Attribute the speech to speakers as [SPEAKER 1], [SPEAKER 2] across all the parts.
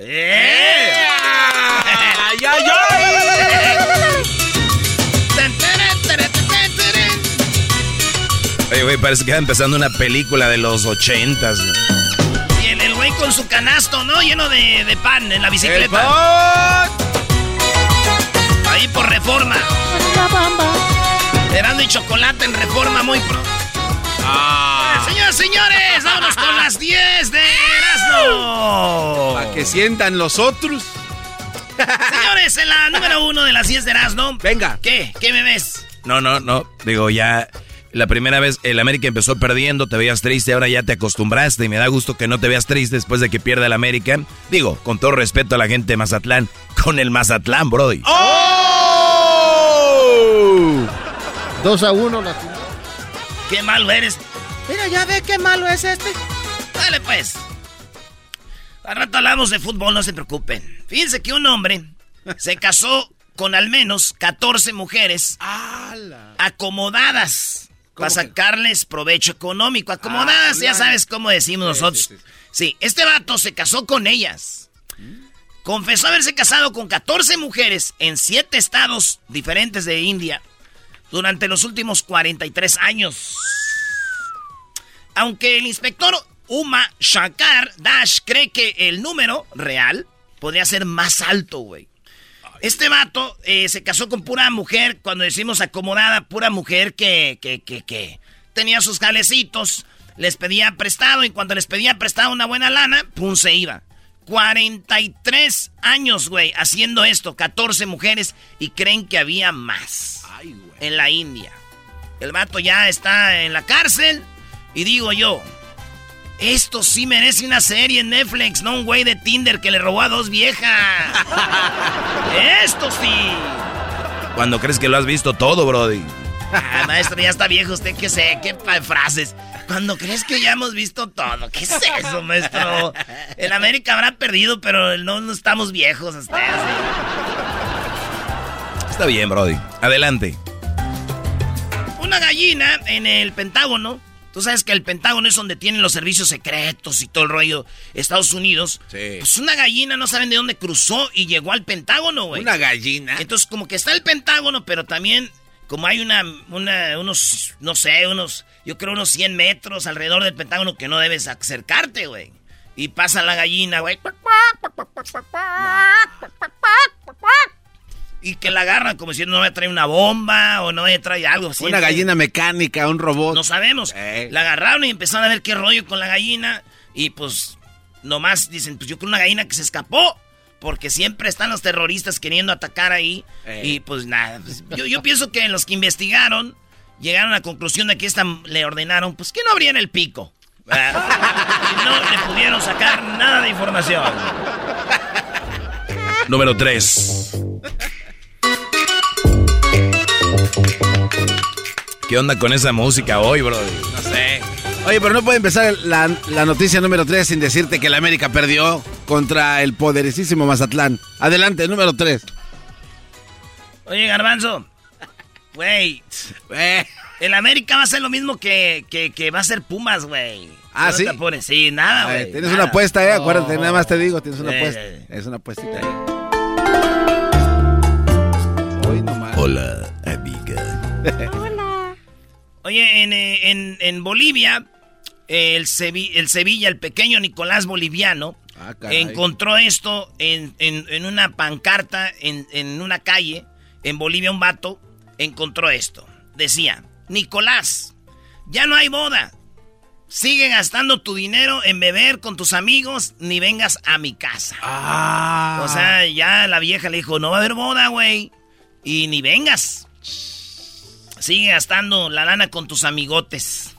[SPEAKER 1] ¡Eh! ¡Ay, ay,
[SPEAKER 2] Oye, güey, parece que está empezando una película de los ochentas. ¿no?
[SPEAKER 1] Y el, el güey con su canasto, ¿no? Lleno de, de pan en la bicicleta. Ahí por reforma. Erasmo y chocolate en reforma muy pronto.
[SPEAKER 2] Ah.
[SPEAKER 1] Señoras, señores, vámonos con las 10 de Erasmo.
[SPEAKER 3] Para que sientan los otros.
[SPEAKER 1] Señores, en la número uno de las 10 de Erasmo.
[SPEAKER 3] Venga.
[SPEAKER 1] ¿Qué? ¿Qué me ves?
[SPEAKER 2] No, no, no. Digo, ya la primera vez el América empezó perdiendo, te veías triste, ahora ya te acostumbraste y me da gusto que no te veas triste después de que pierda el América. Digo, con todo respeto a la gente de Mazatlán, con el Mazatlán, Brody.
[SPEAKER 3] ¡Oh! 2 a 1 la
[SPEAKER 1] Qué malo eres. Mira, ya ve qué malo es este. Dale, pues. Al rato hablamos de fútbol, no se preocupen. Fíjense que un hombre se casó con al menos 14 mujeres acomodadas para sacarles provecho económico. Acomodadas, ya sabes cómo decimos nosotros. Sí, este vato se casó con ellas. Confesó haberse casado con 14 mujeres en 7 estados diferentes de India durante los últimos 43 años. Aunque el inspector Uma Shankar Dash cree que el número real podría ser más alto, güey. Este vato eh, se casó con pura mujer, cuando decimos acomodada, pura mujer que, que, que, que tenía sus jalecitos, les pedía prestado y cuando les pedía prestado una buena lana, pum, se iba. 43 años, güey, haciendo esto, 14 mujeres y creen que había más en la India. El vato ya está en la cárcel y digo yo, esto sí merece una serie en Netflix, no un güey de Tinder que le robó a dos viejas. Esto sí.
[SPEAKER 2] Cuando crees que lo has visto todo, Brody.
[SPEAKER 1] Ah, maestro, ya está viejo usted, que sé, qué frases. Cuando crees que ya hemos visto todo, ¿qué es eso, maestro? El América habrá perdido, pero no, no estamos viejos hasta así.
[SPEAKER 2] Está bien, Brody. Adelante.
[SPEAKER 1] Una gallina en el Pentágono. Tú sabes que el Pentágono es donde tienen los servicios secretos y todo el rollo Estados Unidos.
[SPEAKER 3] Sí.
[SPEAKER 1] Pues una gallina no saben de dónde cruzó y llegó al Pentágono, güey.
[SPEAKER 3] Una gallina.
[SPEAKER 1] Entonces, como que está el Pentágono, pero también, como hay una, una, unos, no sé, unos, yo creo unos 100 metros alrededor del Pentágono que no debes acercarte, güey. Y pasa la gallina, güey. Y que la agarran como diciendo no me trae una bomba o no me trae algo así.
[SPEAKER 3] Una gallina mecánica, un robot.
[SPEAKER 1] No sabemos.
[SPEAKER 3] Eh.
[SPEAKER 1] La agarraron y empezaron a ver qué rollo con la gallina. Y pues, nomás dicen, pues yo creo una gallina que se escapó. Porque siempre están los terroristas queriendo atacar ahí.
[SPEAKER 3] Eh.
[SPEAKER 1] Y pues nada. pues, yo, yo pienso que los que investigaron llegaron a la conclusión de que esta le ordenaron, pues que no abrían el pico. ¿verdad? y no le pudieron sacar nada de información.
[SPEAKER 2] Número 3. ¿Qué onda con esa música hoy, Brody?
[SPEAKER 3] No sé. Oye, pero no puede empezar la, la noticia número 3 sin decirte que la América perdió contra el poderosísimo Mazatlán. Adelante, número 3.
[SPEAKER 1] Oye, Garbanzo. Güey. El América va a ser lo mismo que, que, que va a ser Pumas, güey.
[SPEAKER 3] Ah,
[SPEAKER 1] No
[SPEAKER 3] ¿sí?
[SPEAKER 1] te. Sí, nada, güey.
[SPEAKER 3] tienes
[SPEAKER 1] nada.
[SPEAKER 3] una apuesta, eh. Acuérdate, nada más te digo, tienes una
[SPEAKER 1] Eh,
[SPEAKER 3] apuesta.
[SPEAKER 1] eh.
[SPEAKER 3] Es una apuestita ahí. Hoy nomás.
[SPEAKER 2] Hola, amiga.
[SPEAKER 1] Oye, en, eh, en, en Bolivia, el, Sevi- el Sevilla, el pequeño Nicolás Boliviano,
[SPEAKER 3] Ah,
[SPEAKER 1] encontró esto en, en- una pancarta, en, en una calle, en Bolivia, un vato encontró esto. decía, Nicolás, ya no hay boda. Sigue gastando tu dinero en beber con tus amigos, ni vengas a mi casa.
[SPEAKER 3] Ah.
[SPEAKER 1] O sea, ya la vieja le dijo, no va a haber boda, güey. Y ni vengas. Sigue gastando la lana con tus amigotes.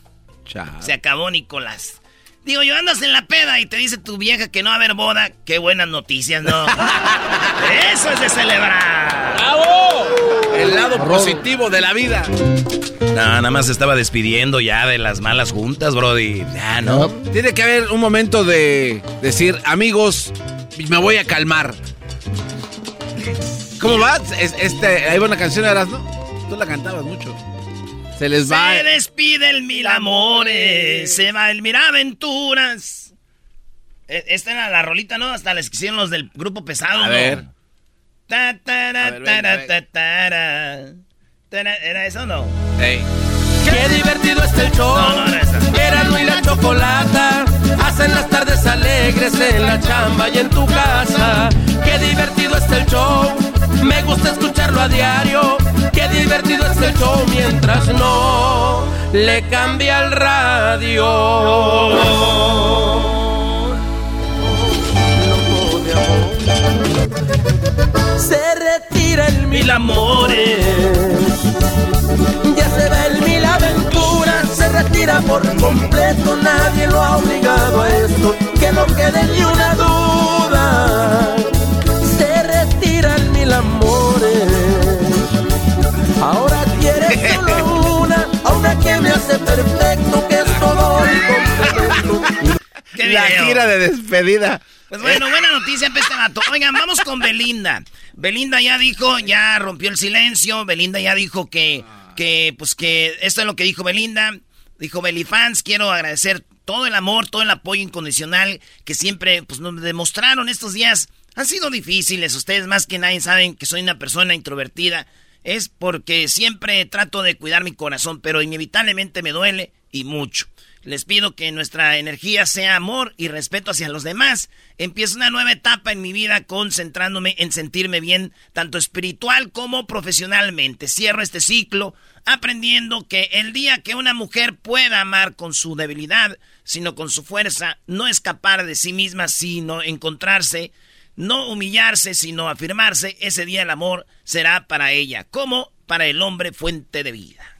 [SPEAKER 1] Se acabó, Nicolás. Digo, yo andas en la peda y te dice tu vieja que no va a haber boda. Qué buenas noticias, ¿no? Eso es de celebrar.
[SPEAKER 3] ¡Bravo! El lado positivo de la vida.
[SPEAKER 2] No, nada más estaba despidiendo ya de las malas juntas, Brody. Ya, ¿no?
[SPEAKER 3] Tiene que haber un momento de decir, amigos, me voy a calmar. ¿Cómo va? este, ahí va una canción, ¿no? Tú la cantabas mucho. Se les va.
[SPEAKER 1] Se despide el mil amores. Se va el mil aventuras. E, esta era la rolita, ¿no? Hasta la hicieron los del grupo pesado.
[SPEAKER 3] A ver.
[SPEAKER 1] Ta, ¿Era eso o no?
[SPEAKER 3] Hey.
[SPEAKER 4] Qué divertido está el show.
[SPEAKER 1] No, no
[SPEAKER 4] y la chocolata. Hacen las tardes alegres en la chamba y en tu casa. Qué divertido está el show. Me gusta escucharlo a diario. Qué divertido es el show mientras no le cambia el radio. Se retira el mil amores. Ya se va el mil aventuras. Se retira por completo. Nadie lo ha obligado a esto. Que no quede ni una duda. Se retira el mil amores. Ahora quiere solo una, a una que me hace perfecto, que es todo
[SPEAKER 3] La gira de despedida.
[SPEAKER 1] Pues bueno, buena noticia para este vato. Oigan, vamos con Belinda. Belinda ya dijo, ya rompió el silencio. Belinda ya dijo que, que, pues que, esto es lo que dijo Belinda. Dijo Belifans, quiero agradecer todo el amor, todo el apoyo incondicional que siempre, pues nos demostraron estos días. Han sido difíciles. Ustedes más que nadie saben que soy una persona introvertida es porque siempre trato de cuidar mi corazón, pero inevitablemente me duele y mucho. Les pido que nuestra energía sea amor y respeto hacia los demás. Empiezo una nueva etapa en mi vida concentrándome en sentirme bien, tanto espiritual como profesionalmente. Cierro este ciclo aprendiendo que el día que una mujer pueda amar con su debilidad, sino con su fuerza, no escapar de sí misma, sino encontrarse no humillarse, sino afirmarse, ese día el amor será para ella, como para el hombre fuente de vida.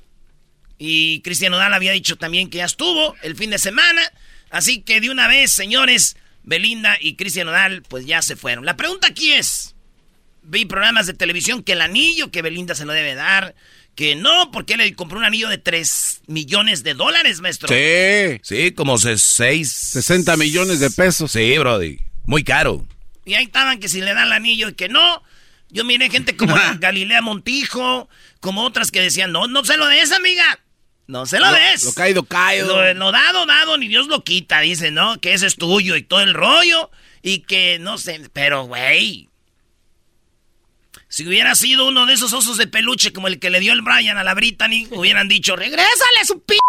[SPEAKER 1] Y Cristiano Dal había dicho también que ya estuvo el fin de semana, así que de una vez, señores, Belinda y Cristiano Dal, pues ya se fueron. La pregunta aquí es, vi programas de televisión que el anillo que Belinda se lo debe dar, que no, porque le compró un anillo de 3 millones de dólares, maestro.
[SPEAKER 3] Sí.
[SPEAKER 2] Sí, como 6...
[SPEAKER 3] 60 millones de pesos.
[SPEAKER 2] Sí, Brody. Muy caro.
[SPEAKER 1] Y ahí estaban que si le dan el anillo y que no. Yo miré gente como Galilea Montijo, como otras que decían, no, no se lo des, amiga. No se lo, des.
[SPEAKER 3] Lo caído, caído.
[SPEAKER 1] Lo, dado, dado, ni Dios lo quita, dice, ¿no? Que ese es tuyo y todo el rollo. Y que, no sé, pero, güey. Si hubiera sido uno de esos osos de peluche como el que le dio el Brian a la Brittany, hubieran dicho, regrésale su p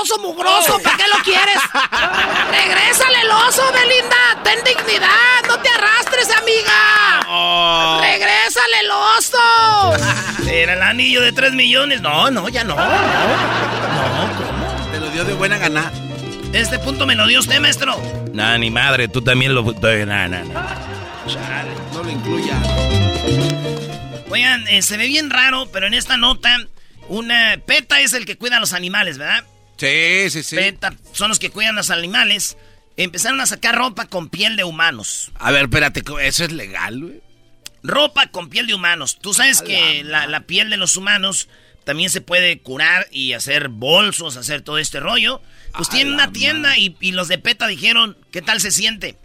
[SPEAKER 1] oso mugroso, ¿para qué lo quieres? Regrésale el oso, Belinda, ten dignidad, no te arrastres, amiga. Oh. Regrésale el oso. Era el anillo de 3 millones. No, no, ya no.
[SPEAKER 3] Lo dio de buena gana.
[SPEAKER 1] Este punto me lo dio usted, maestro.
[SPEAKER 2] Nah, ni madre, tú también lo... Nah, nah,
[SPEAKER 3] Chale, no lo incluya.
[SPEAKER 1] Oigan, eh, se ve bien raro, pero en esta nota, una PETA es el que cuida a los animales, ¿verdad?
[SPEAKER 3] Sí, sí, sí.
[SPEAKER 1] son los que cuidan a los animales. Empezaron a sacar ropa con piel de humanos.
[SPEAKER 3] A ver, espérate, ¿eso es legal, güey?
[SPEAKER 1] Ropa con piel de humanos. Tú sabes que la, piel de los humanos también se puede curar y hacer bolsos, hacer todo este rollo. Pues tienen una tienda y, los de PETA dijeron, ¿qué tal se siente?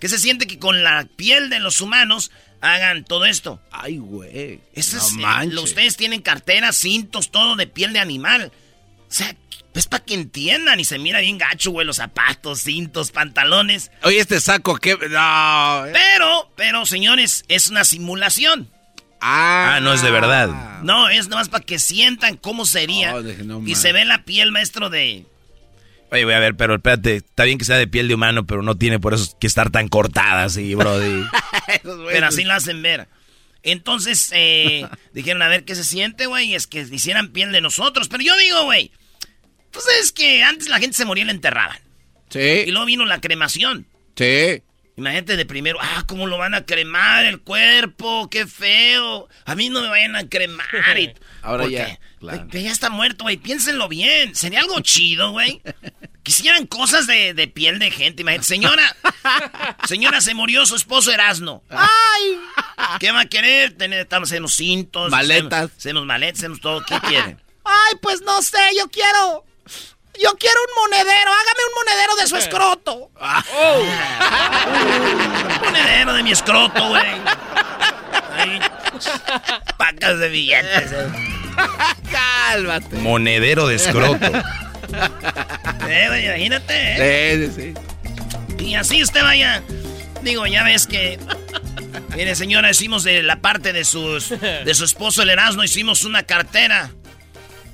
[SPEAKER 1] ¿Qué se siente que con la piel de los humanos hagan todo esto?
[SPEAKER 3] Ay, güey.
[SPEAKER 1] Eso es, eh, ustedes tienen carteras, cintos, todo de piel de animal. O sea, pues para que entiendan y se mira bien gacho, güey, los zapatos, cintos, pantalones.
[SPEAKER 3] Oye, este saco, ¿qué? No.
[SPEAKER 1] Eh. Pero, pero, señores, es una simulación.
[SPEAKER 2] Ah, no es de verdad.
[SPEAKER 1] No, es nomás para que sientan cómo sería. Oh, y se ve la piel, maestro, de...
[SPEAKER 2] Oye, voy a ver, pero espérate, está bien que sea de piel de humano, pero no tiene por eso que estar tan cortada así, brody.
[SPEAKER 1] pero así lo hacen ver. Entonces, eh, dijeron, a ver qué se siente, güey, es que hicieran piel de nosotros. Pero yo digo, güey, pues es que antes la gente se moría y la enterraban.
[SPEAKER 3] Sí.
[SPEAKER 1] Y luego vino la cremación.
[SPEAKER 3] Sí.
[SPEAKER 1] Imagínate de primero, ah, ¿cómo lo van a cremar el cuerpo? ¡Qué feo! A mí no me vayan a cremar. Y,
[SPEAKER 3] Ahora
[SPEAKER 1] porque,
[SPEAKER 3] ya, claro.
[SPEAKER 1] ya está muerto, güey. Piénsenlo bien. Sería algo chido, güey. Quisieran cosas de, de piel de gente. Imagínate, señora, señora, se murió su esposo Erasno. ¡Ay! ¿Qué va a querer? Tener, estamos en los cintos.
[SPEAKER 3] Maletas.
[SPEAKER 1] Hacemos maletas, hacemos todo. ¿Qué quiere?
[SPEAKER 5] Ay, pues no sé, yo quiero. Yo quiero un monedero. Hágame un monedero de su escroto.
[SPEAKER 1] Un monedero de mi escroto, güey. Pacas de billetes. eh.
[SPEAKER 3] Cálmate.
[SPEAKER 2] Monedero de escroto.
[SPEAKER 1] Eh, güey, imagínate, ¿eh?
[SPEAKER 3] Sí, sí, sí.
[SPEAKER 1] Y así usted vaya. Digo, ya ves que. Mire, señora, hicimos de la parte de, sus, de su esposo el Erasmo, hicimos una cartera.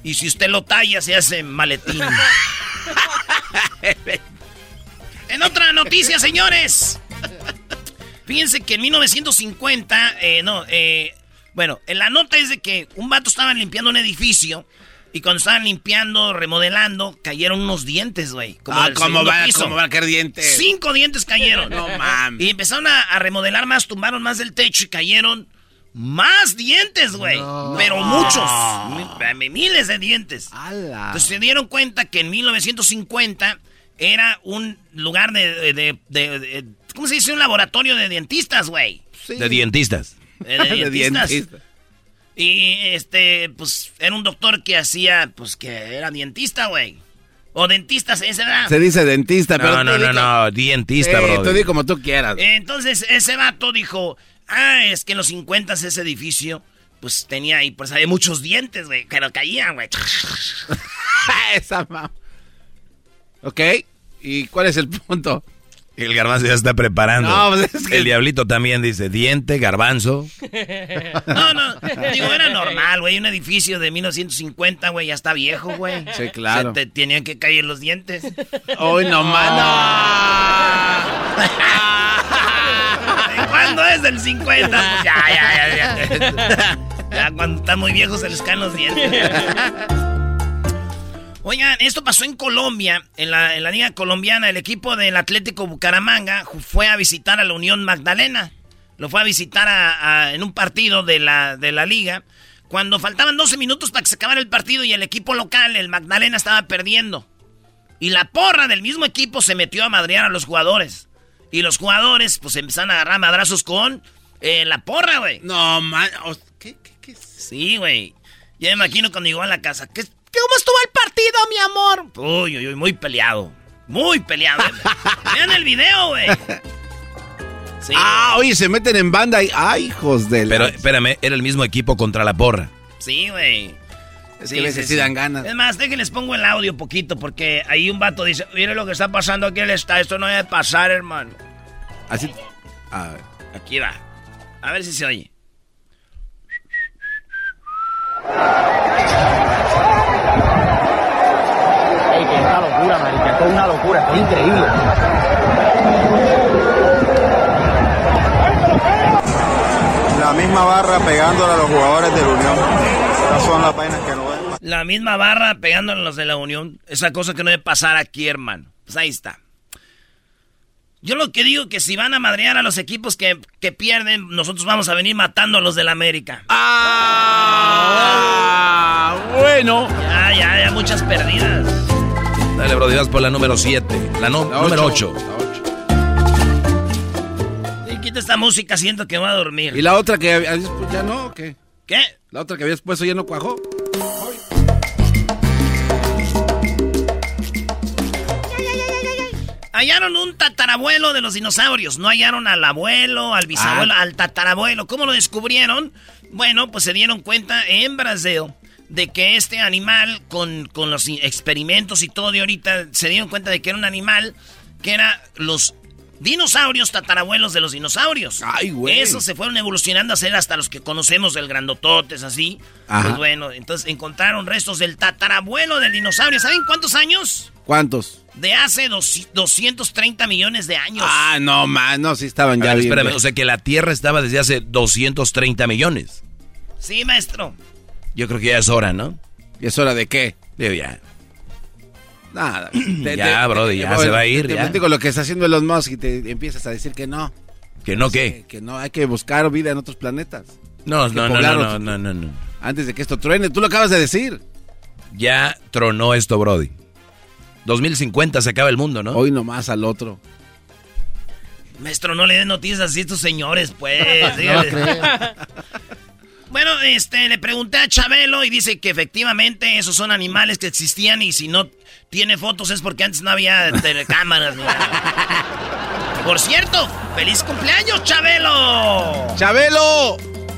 [SPEAKER 1] Y si usted lo talla, se hace maletín. en otra noticia, señores. Fíjense que en 1950, eh, no, eh, bueno, en la nota es de que un vato estaba limpiando un edificio y cuando estaban limpiando, remodelando, cayeron unos dientes, güey. como
[SPEAKER 3] Ah, ¿cómo va,
[SPEAKER 1] piso.
[SPEAKER 3] ¿cómo va a caer dientes?
[SPEAKER 1] Cinco dientes cayeron.
[SPEAKER 3] No mames.
[SPEAKER 1] Y empezaron a, a remodelar más, tumbaron más del techo y cayeron más dientes, güey. Pero muchos. Mi- miles de dientes. Entonces se dieron cuenta que en 1950 era un lugar de, de- de- de- de- ¿cómo se dice? Un laboratorio de dentistas, güey.
[SPEAKER 2] De dientistas.
[SPEAKER 1] Eh, de
[SPEAKER 3] De
[SPEAKER 1] dentistas.
[SPEAKER 3] dientista.
[SPEAKER 1] Y este, pues, era un doctor que hacía, pues, que era dentista, güey. O dentistas, ese era.
[SPEAKER 3] Se dice dentista, pero
[SPEAKER 2] No, no, no, no, dientista,
[SPEAKER 3] Eh,
[SPEAKER 2] bro.
[SPEAKER 3] Tú di como tú quieras.
[SPEAKER 1] Entonces, ese vato dijo, ah, es que en los 50 ese edificio, pues, tenía ahí, pues, había muchos dientes, güey, pero caían, güey.
[SPEAKER 3] Esa mam. Ok. ¿Y cuál es el punto?
[SPEAKER 2] El garbanzo ya está preparando.
[SPEAKER 3] No, pues es que-
[SPEAKER 2] El diablito también dice diente, garbanzo.
[SPEAKER 1] No, no, digo, era normal, güey, un edificio de 1950, güey, ya está viejo, güey.
[SPEAKER 3] Sí, claro.
[SPEAKER 1] Se te tenían que caer los dientes.
[SPEAKER 3] Hoy no, mano.
[SPEAKER 1] ¿De ¿Cuándo es del 50? Pues ya, ya, ya, ya. Ya cuando está muy viejo se les caen los dientes. Oigan, esto pasó en Colombia, en la, en la liga colombiana, el equipo del Atlético Bucaramanga fue a visitar a la Unión Magdalena. Lo fue a visitar a- a- en un partido de la, de la liga. Cuando faltaban 12 minutos para que se acabara el partido y el equipo local, el Magdalena, estaba perdiendo. Y la porra del mismo equipo se metió a madrear a los jugadores. Y los jugadores, pues, empezaron a agarrar madrazos con eh, la porra, güey.
[SPEAKER 3] No, man. ¿Qué, qué, qué?
[SPEAKER 1] Sí, güey. Ya me imagino cuando llegó a la casa. ¿Qué,
[SPEAKER 5] ¿Cómo estuvo el partido, mi amor?
[SPEAKER 1] Uy, uy, uy, muy peleado. Muy peleado. Vean el video, güey. Sí.
[SPEAKER 3] Ah, oye, se meten en banda y. ¡Ay, hijos de la-
[SPEAKER 2] Pero espérame, era el mismo equipo contra la porra.
[SPEAKER 1] Sí, güey.
[SPEAKER 3] Es que a veces sí dan ganas.
[SPEAKER 1] Es más, déjenles pongo el audio poquito porque ahí un vato dice, mire lo que está pasando aquí en el estadio, esto no debe pasar, hermano.
[SPEAKER 3] Así. A ver.
[SPEAKER 1] Aquí va. A ver si se oye.
[SPEAKER 6] Ey, que es una locura, marica. Esto es una locura, esto es increíble.
[SPEAKER 7] La misma barra pegándole a los jugadores de la Unión. Estas son las vainas que no ven.
[SPEAKER 1] La misma barra pegándole a los de la Unión. Esa cosa que no debe pasar aquí, hermano. Pues ahí está. Yo lo que digo que si van a madrear a los equipos que, que pierden, nosotros vamos a venir matando a los del América.
[SPEAKER 3] ¡Ah! Bueno.
[SPEAKER 1] Ya, ya, ya, muchas perdidas.
[SPEAKER 2] Dale, bro, vas por la número 7. La, no-
[SPEAKER 3] La
[SPEAKER 2] número
[SPEAKER 3] ocho.
[SPEAKER 2] 8.
[SPEAKER 3] La ocho.
[SPEAKER 1] Y quita esta música, siento que voy a dormir.
[SPEAKER 3] ¿Y la otra que habías puesto ya no o qué?
[SPEAKER 1] ¿Qué?
[SPEAKER 3] ¿La otra que habías puesto ya no cuajó?
[SPEAKER 1] Hallaron un tatarabuelo de los dinosaurios. No hallaron al abuelo, al bisabuelo,
[SPEAKER 3] Ah.
[SPEAKER 1] al tatarabuelo. ¿Cómo lo descubrieron? Bueno, pues se dieron cuenta en Brasil de que este animal, con, con los experimentos y todo de ahorita, se dieron cuenta de que era un animal que era los dinosaurios tatarabuelos de los dinosaurios.
[SPEAKER 3] Ay, güey.
[SPEAKER 1] Esos se fueron evolucionando a ser hasta los que conocemos, el grandototes, así.
[SPEAKER 3] Ajá.
[SPEAKER 1] Pues bueno, entonces encontraron restos del tatarabuelo del dinosaurio. ¿Saben cuántos años?
[SPEAKER 3] ¿Cuántos?
[SPEAKER 1] de hace dos- 230 millones de años.
[SPEAKER 3] Ah, no, man, no, sí estaban ya
[SPEAKER 2] ver,
[SPEAKER 3] bien.
[SPEAKER 2] espérame, o sea que la Tierra estaba desde hace 230 millones.
[SPEAKER 1] Sí, maestro.
[SPEAKER 2] Yo creo que ya es hora, ¿no?
[SPEAKER 3] ¿Y es hora de qué?
[SPEAKER 2] Digo, ya.
[SPEAKER 3] Nada.
[SPEAKER 2] Ya, brody, ya se va a ir,
[SPEAKER 3] Te
[SPEAKER 2] ya.
[SPEAKER 3] platico lo que está haciendo Elon Musk y te empiezas a decir que no.
[SPEAKER 2] ¿Que no qué?
[SPEAKER 3] Que, que no, hay que buscar vida en otros planetas.
[SPEAKER 2] No, no, no, no, no, no, no.
[SPEAKER 3] Antes de que esto truene, tú lo acabas de decir.
[SPEAKER 2] Ya tronó esto, Brody. 2050 se acaba el mundo, ¿no?
[SPEAKER 3] Hoy nomás al otro.
[SPEAKER 1] Maestro, no le den noticias así a estos señores, pues.
[SPEAKER 8] No
[SPEAKER 1] Bueno, este, le pregunté a Chabelo y dice que efectivamente esos son animales que existían y si no tiene fotos es porque antes no había telecámaras. Por cierto, feliz cumpleaños, Chabelo.
[SPEAKER 3] ¡Chabelo!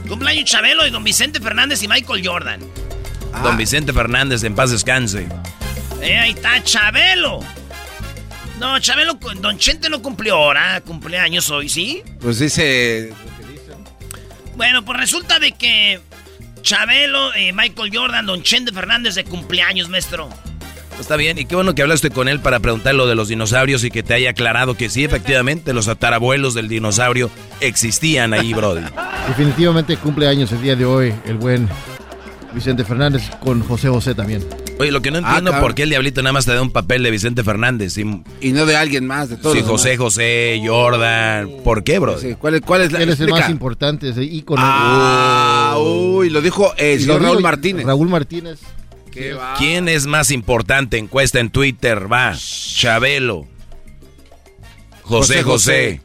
[SPEAKER 1] Cumpleaños Chabelo y don Vicente Fernández y Michael Jordan.
[SPEAKER 2] Don Vicente Fernández, en paz descanse.
[SPEAKER 1] Eh, ahí está Chabelo. No, Chabelo, don Chente no cumplió ahora, cumpleaños hoy, ¿sí?
[SPEAKER 3] Pues dice.
[SPEAKER 1] Bueno, pues resulta de que Chabelo, eh, Michael Jordan, Don Chente Fernández de cumpleaños, maestro.
[SPEAKER 2] Está bien, y qué bueno que hablaste con él para preguntar lo de los dinosaurios y que te haya aclarado que sí, efectivamente, los atarabuelos del dinosaurio existían ahí, Brody.
[SPEAKER 8] Definitivamente cumple años el día de hoy el buen Vicente Fernández con José José también.
[SPEAKER 2] Oye, lo que no entiendo
[SPEAKER 3] cabrón.
[SPEAKER 2] por qué el diablito nada más te da un papel de Vicente Fernández.
[SPEAKER 3] Y no de alguien más, de todos.
[SPEAKER 2] sí, José
[SPEAKER 3] demás.
[SPEAKER 2] José, Jordan. ¿Por qué, bro?
[SPEAKER 3] Sí, ¿Cuál es, cuál es la
[SPEAKER 8] Él es el más importante, es el ícono.
[SPEAKER 3] Ah, uy, lo dijo el
[SPEAKER 8] lo
[SPEAKER 3] señor Raúl Martínez.
[SPEAKER 8] Raúl Martínez.
[SPEAKER 3] ¿Qué va?
[SPEAKER 2] ¿Quién es más importante? Encuesta en Twitter, va. Chabelo.
[SPEAKER 3] José
[SPEAKER 2] José José.
[SPEAKER 3] José.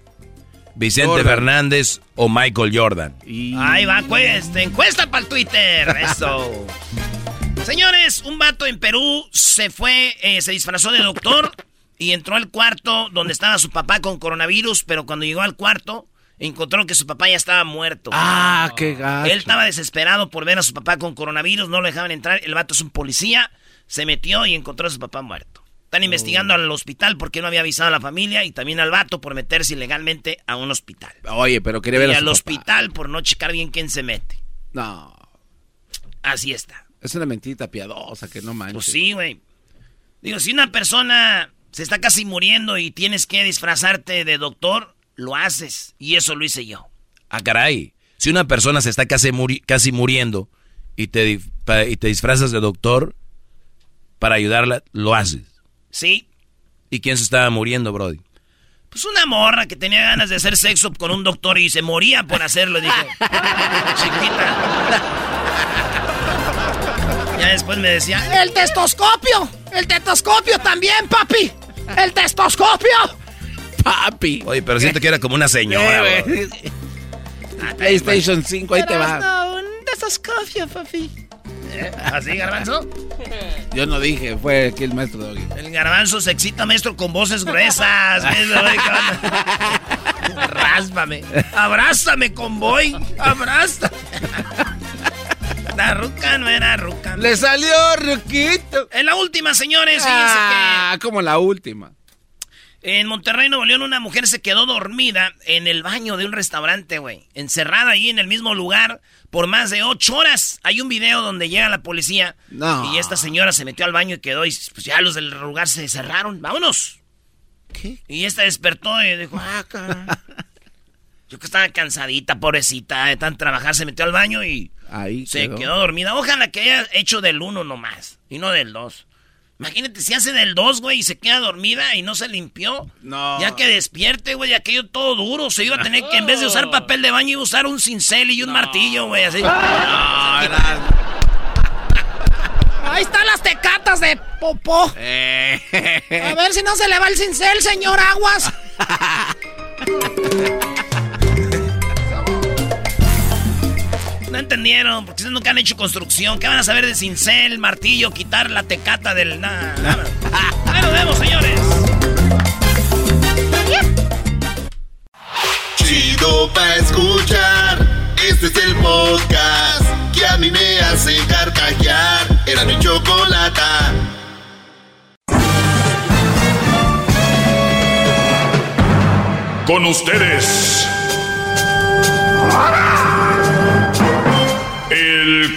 [SPEAKER 2] Vicente
[SPEAKER 3] Jordan.
[SPEAKER 2] Fernández o Michael Jordan.
[SPEAKER 3] Y-
[SPEAKER 1] Ahí va, pues, encuesta para el Twitter. Eso. Señores, un vato en Perú se fue, eh, se disfrazó de doctor y entró al cuarto donde estaba su papá con coronavirus, pero cuando llegó al cuarto encontró que su papá ya estaba muerto.
[SPEAKER 3] Ah, qué gacho.
[SPEAKER 1] Él estaba desesperado por ver a su papá con coronavirus, no lo dejaban entrar. El vato es un policía, se metió y encontró a su papá muerto. Están investigando al hospital porque no había avisado a la familia y también al vato por meterse ilegalmente a un hospital.
[SPEAKER 3] Oye, pero quería ver
[SPEAKER 1] Y
[SPEAKER 3] a
[SPEAKER 1] al
[SPEAKER 3] su papá.
[SPEAKER 1] hospital por no checar bien quién se mete.
[SPEAKER 3] No,
[SPEAKER 1] Así está.
[SPEAKER 3] Es una mentita piadosa que no manches.
[SPEAKER 1] Pues sí, güey. Digo, si una persona se está casi muriendo y tienes que disfrazarte de doctor, lo haces. Y eso lo hice yo.
[SPEAKER 2] Ah, caray. Si una persona se está casi, muri- casi muriendo y te, y te disfrazas de doctor para ayudarla, lo haces.
[SPEAKER 1] Sí.
[SPEAKER 2] ¿Y quién se estaba muriendo, Brody?
[SPEAKER 1] Pues una morra que tenía ganas de hacer sexo con un doctor y se moría por hacerlo. Dije, chiquita. Ya después me decía,
[SPEAKER 5] El testoscopio. El tetoscopio también, papi. El testoscopio.
[SPEAKER 3] Papi.
[SPEAKER 2] Oye, pero siento que era como una señora,
[SPEAKER 3] Eh. PlayStation 5, ahí te va.
[SPEAKER 5] No, un testoscopio, papi.
[SPEAKER 1] ¿así, garbanzo?
[SPEAKER 3] Yo no dije, fue aquí el maestro Doggy.
[SPEAKER 1] El garbanzo se excita, maestro, con voces gruesas. Ráspame. Abrázame, convoy. Abrázame. La ruca no era ruca.
[SPEAKER 3] Le salió Ruquito.
[SPEAKER 1] En la última, señores,
[SPEAKER 3] Ah, como la última.
[SPEAKER 1] que en Monterrey, Nuevo León, una mujer se quedó dormida en el baño de un restaurante, güey. Encerrada ahí en el mismo lugar por más de ocho horas. Hay un video donde llega la policía
[SPEAKER 3] No.
[SPEAKER 1] y esta señora se metió al baño y quedó y pues ya los del lugar se cerraron. ¡Vámonos!
[SPEAKER 3] ¿Qué?
[SPEAKER 1] Y esta despertó y dijo, ah. Yo que estaba cansadita, pobrecita, de tan trabajar, se metió al baño y
[SPEAKER 3] Ahí
[SPEAKER 1] se quedó. dormida. Ojalá que haya hecho del uno nomás y no del dos. Imagínate si hace del dos, güey, y se queda dormida y no se limpió.
[SPEAKER 3] No.
[SPEAKER 1] Ya que despierte, güey, aquello todo duro. Se iba a tener que, en vez de usar papel de baño, iba a usar un cincel y un martillo, güey, así.
[SPEAKER 3] No,
[SPEAKER 5] Ahí están las tecatas de popó.
[SPEAKER 3] Eh.
[SPEAKER 5] A ver si no se le va el cincel, señor Aguas.
[SPEAKER 1] No entendieron, porque ustedes nunca han hecho construcción. ¿Qué van a saber de cincel, martillo, quitar la tecata del... Nada, nada. Ahí nos vemos, señores.
[SPEAKER 9] Chido pa' escuchar. Este es el podcast que a mí me hace carcajear. Era mi chocolata.
[SPEAKER 10] Con ustedes.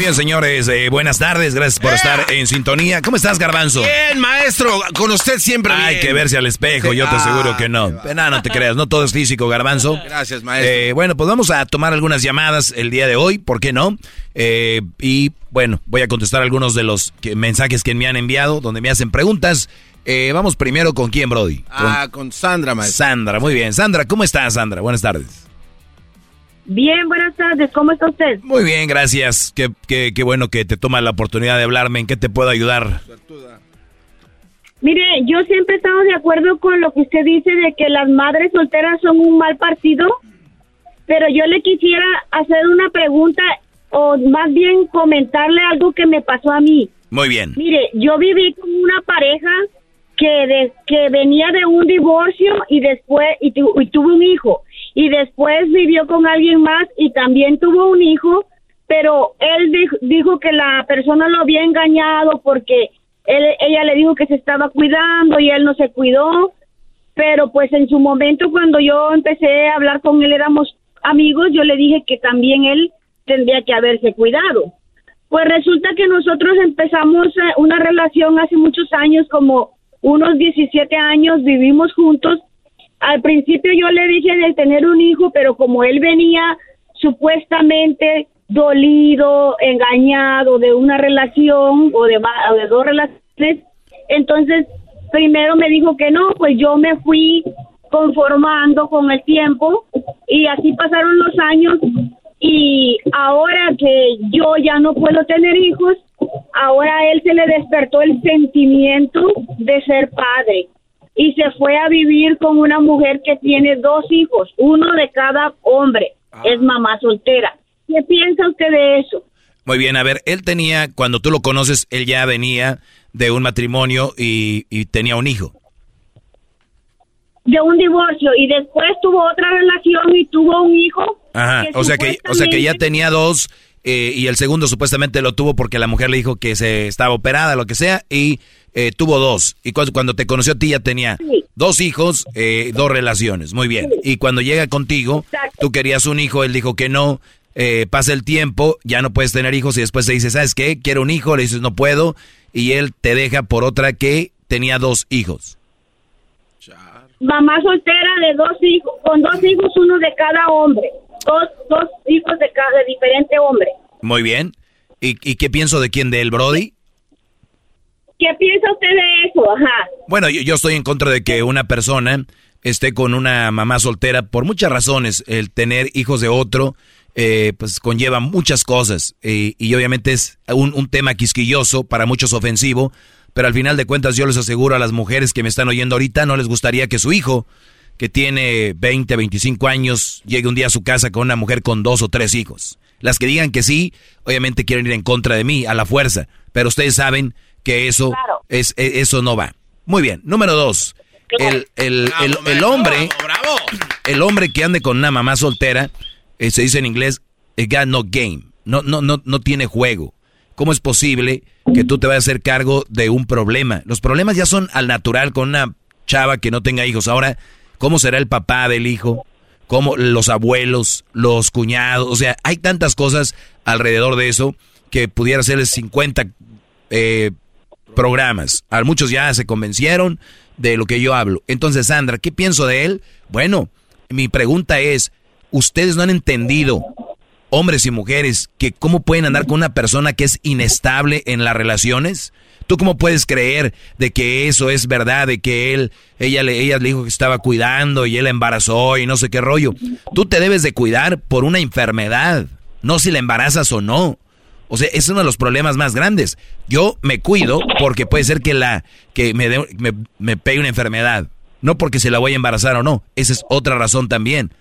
[SPEAKER 2] bien, señores, eh, buenas tardes, gracias por estar en sintonía. ¿Cómo estás, Garbanzo?
[SPEAKER 3] Bien, maestro, con usted siempre
[SPEAKER 2] Hay
[SPEAKER 3] bien.
[SPEAKER 2] que verse al espejo,
[SPEAKER 3] Sí,
[SPEAKER 2] yo te
[SPEAKER 3] ah,
[SPEAKER 2] aseguro que no. No, no te creas, no todo es físico, Garbanzo.
[SPEAKER 3] Gracias, maestro.
[SPEAKER 2] Eh, bueno, pues vamos a tomar algunas llamadas el día de hoy, ¿por qué no? Eh, y bueno, voy a contestar algunos de los que- mensajes que me han enviado, donde me hacen preguntas. Eh, vamos primero con quién, Brody. Con
[SPEAKER 3] ah, con Sandra, maestro.
[SPEAKER 2] Sandra, muy bien. Sandra, ¿cómo estás, Sandra? Buenas tardes.
[SPEAKER 11] Bien, buenas tardes. ¿Cómo está usted?
[SPEAKER 2] Muy bien, gracias. Qué, qué, qué bueno que te toma la oportunidad de hablarme. ¿En qué te puedo ayudar?
[SPEAKER 11] Mire, yo siempre he estado de acuerdo con lo que usted dice de que las madres solteras son un mal partido, pero yo le quisiera hacer una pregunta o más bien comentarle algo que me pasó a mí.
[SPEAKER 2] Muy bien.
[SPEAKER 11] Mire, yo viví con una pareja que de- que venía de un divorcio y después y, tu- y tuvo un hijo y después vivió con alguien más y también tuvo un hijo, pero él dijo, que la persona lo había engañado porque él, ella le dijo que se estaba cuidando y él no se cuidó, pero pues en su momento cuando yo empecé a hablar con él éramos amigos, yo le dije que también él tendría que haberse cuidado. Pues resulta que nosotros empezamos eh, una relación hace muchos años, como unos 17 años, vivimos juntos. Al principio yo le dije de tener un hijo, pero como él venía supuestamente dolido, engañado de una relación o de, dos relaciones, entonces primero me dijo que no, pues yo me fui conformando con el tiempo y así pasaron los años y ahora que yo ya no puedo tener hijos, ahora a él se le despertó el sentimiento de ser padre y se fue a vivir con una mujer que tiene dos hijos, uno de cada hombre, es mamá soltera. ¿Qué piensa usted de eso?
[SPEAKER 2] Muy bien, a ver, él tenía, cuando tú lo conoces, él ya venía de un matrimonio y, y tenía un hijo.
[SPEAKER 11] De un divorcio y después tuvo otra relación y tuvo un hijo.
[SPEAKER 2] Ajá, o sea que, o sea que ya tenía dos eh, y el segundo supuestamente lo tuvo porque la mujer le dijo que se estaba operada, lo que sea, y eh, tuvo dos. Y cuando, cuando te conoció a ti ya tenía dos hijos, eh, dos relaciones, muy bien. Y cuando llega contigo, tú querías un hijo, él dijo que no, eh, pasa el tiempo, ya no puedes tener hijos y después te dice, ¿sabes qué? Quiero un hijo, le dices no puedo, y él te deja por otra que tenía dos hijos.
[SPEAKER 11] mamá soltera de dos hijos, con dos hijos, uno de cada hombre, dos, dos hijos de cada de diferente hombre.
[SPEAKER 2] Muy bien. ¿Y, y qué pienso de quién? ¿De él, Brody?
[SPEAKER 11] ¿Qué piensa usted de eso? Ajá.
[SPEAKER 2] Bueno, yo, yo estoy en contra de que una persona esté con una mamá soltera por muchas razones. El tener hijos de otro, eh, pues conlleva muchas cosas. eh, y obviamente es un, un tema quisquilloso, para muchos ofensivo. Pero al final de cuentas yo les aseguro a las mujeres que me están oyendo ahorita, no les gustaría que su hijo, que tiene 20, 25 años, llegue un día a su casa con una mujer con dos o tres hijos. Las que digan que sí, obviamente quieren ir en contra de mí, a la fuerza. Pero ustedes saben que eso, es, e- eso no va. Muy bien, número dos. El, el, el, el hombre, el hombre que ande con una mamá soltera, eh, se dice en inglés, got no game, no, no, no, no tiene juego. ¿Cómo es posible que tú te vayas a hacer cargo de un problema? Los problemas ya son al natural con una chava que no tenga hijos. Ahora, ¿cómo será el papá del hijo? ¿Cómo los abuelos, los cuñados? O sea, hay tantas cosas alrededor de eso que pudiera ser 50 eh, programas. A muchos ya se convencieron de lo que yo hablo. Entonces, Sandra, ¿qué pienso de él? Bueno, mi pregunta es, ¿ustedes no han entendido, hombres y mujeres, que cómo pueden andar con una persona que es inestable en las relaciones? ¿Tú cómo puedes creer de que eso es verdad, de que él, ella le, ella le dijo que estaba cuidando y él la embarazó y no sé qué rollo? Tú te debes de cuidar por una enfermedad, no si la embarazas o no. O sea, es uno de los problemas más grandes. Yo me cuido porque puede ser que la que me, dé- me, me pegue una enfermedad, no porque se la voy a embarazar o no. Esa es otra razón también.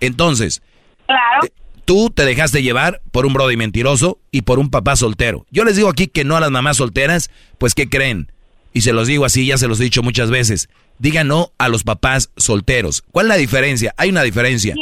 [SPEAKER 2] Entonces,
[SPEAKER 11] Claro.
[SPEAKER 2] Tú te dejaste llevar por un brody mentiroso y por un papá soltero. Yo les digo aquí que no a las mamás solteras, pues ¿qué creen? Y se los digo así, ya se los he dicho muchas veces. Digan no a los papás solteros. ¿Cuál es la diferencia? Hay una diferencia.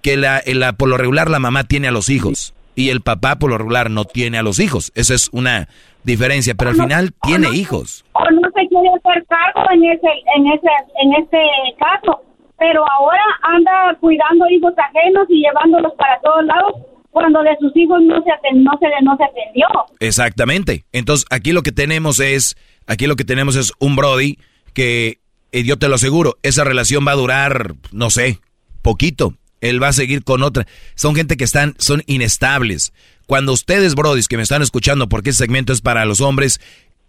[SPEAKER 2] Que la, la- por lo regular la mamá tiene a los hijos. Y el papá por lo regular no tiene a los hijos. Esa es una diferencia, pero al final tiene hijos.
[SPEAKER 11] O no se quiere hacer cargo en ese, en ese, en este caso. Pero ahora anda cuidando hijos ajenos y llevándolos para todos lados cuando de sus hijos no se, no se, no se atendió.
[SPEAKER 2] Exactamente. Entonces aquí lo que tenemos es, aquí lo que tenemos es un Brody que, eh, yo te lo aseguro, esa relación va a durar, no sé, poquito. Él va a seguir con otra. Son gente que están, son inestables. Cuando ustedes, brodis, que me están escuchando, porque este segmento es para los hombres,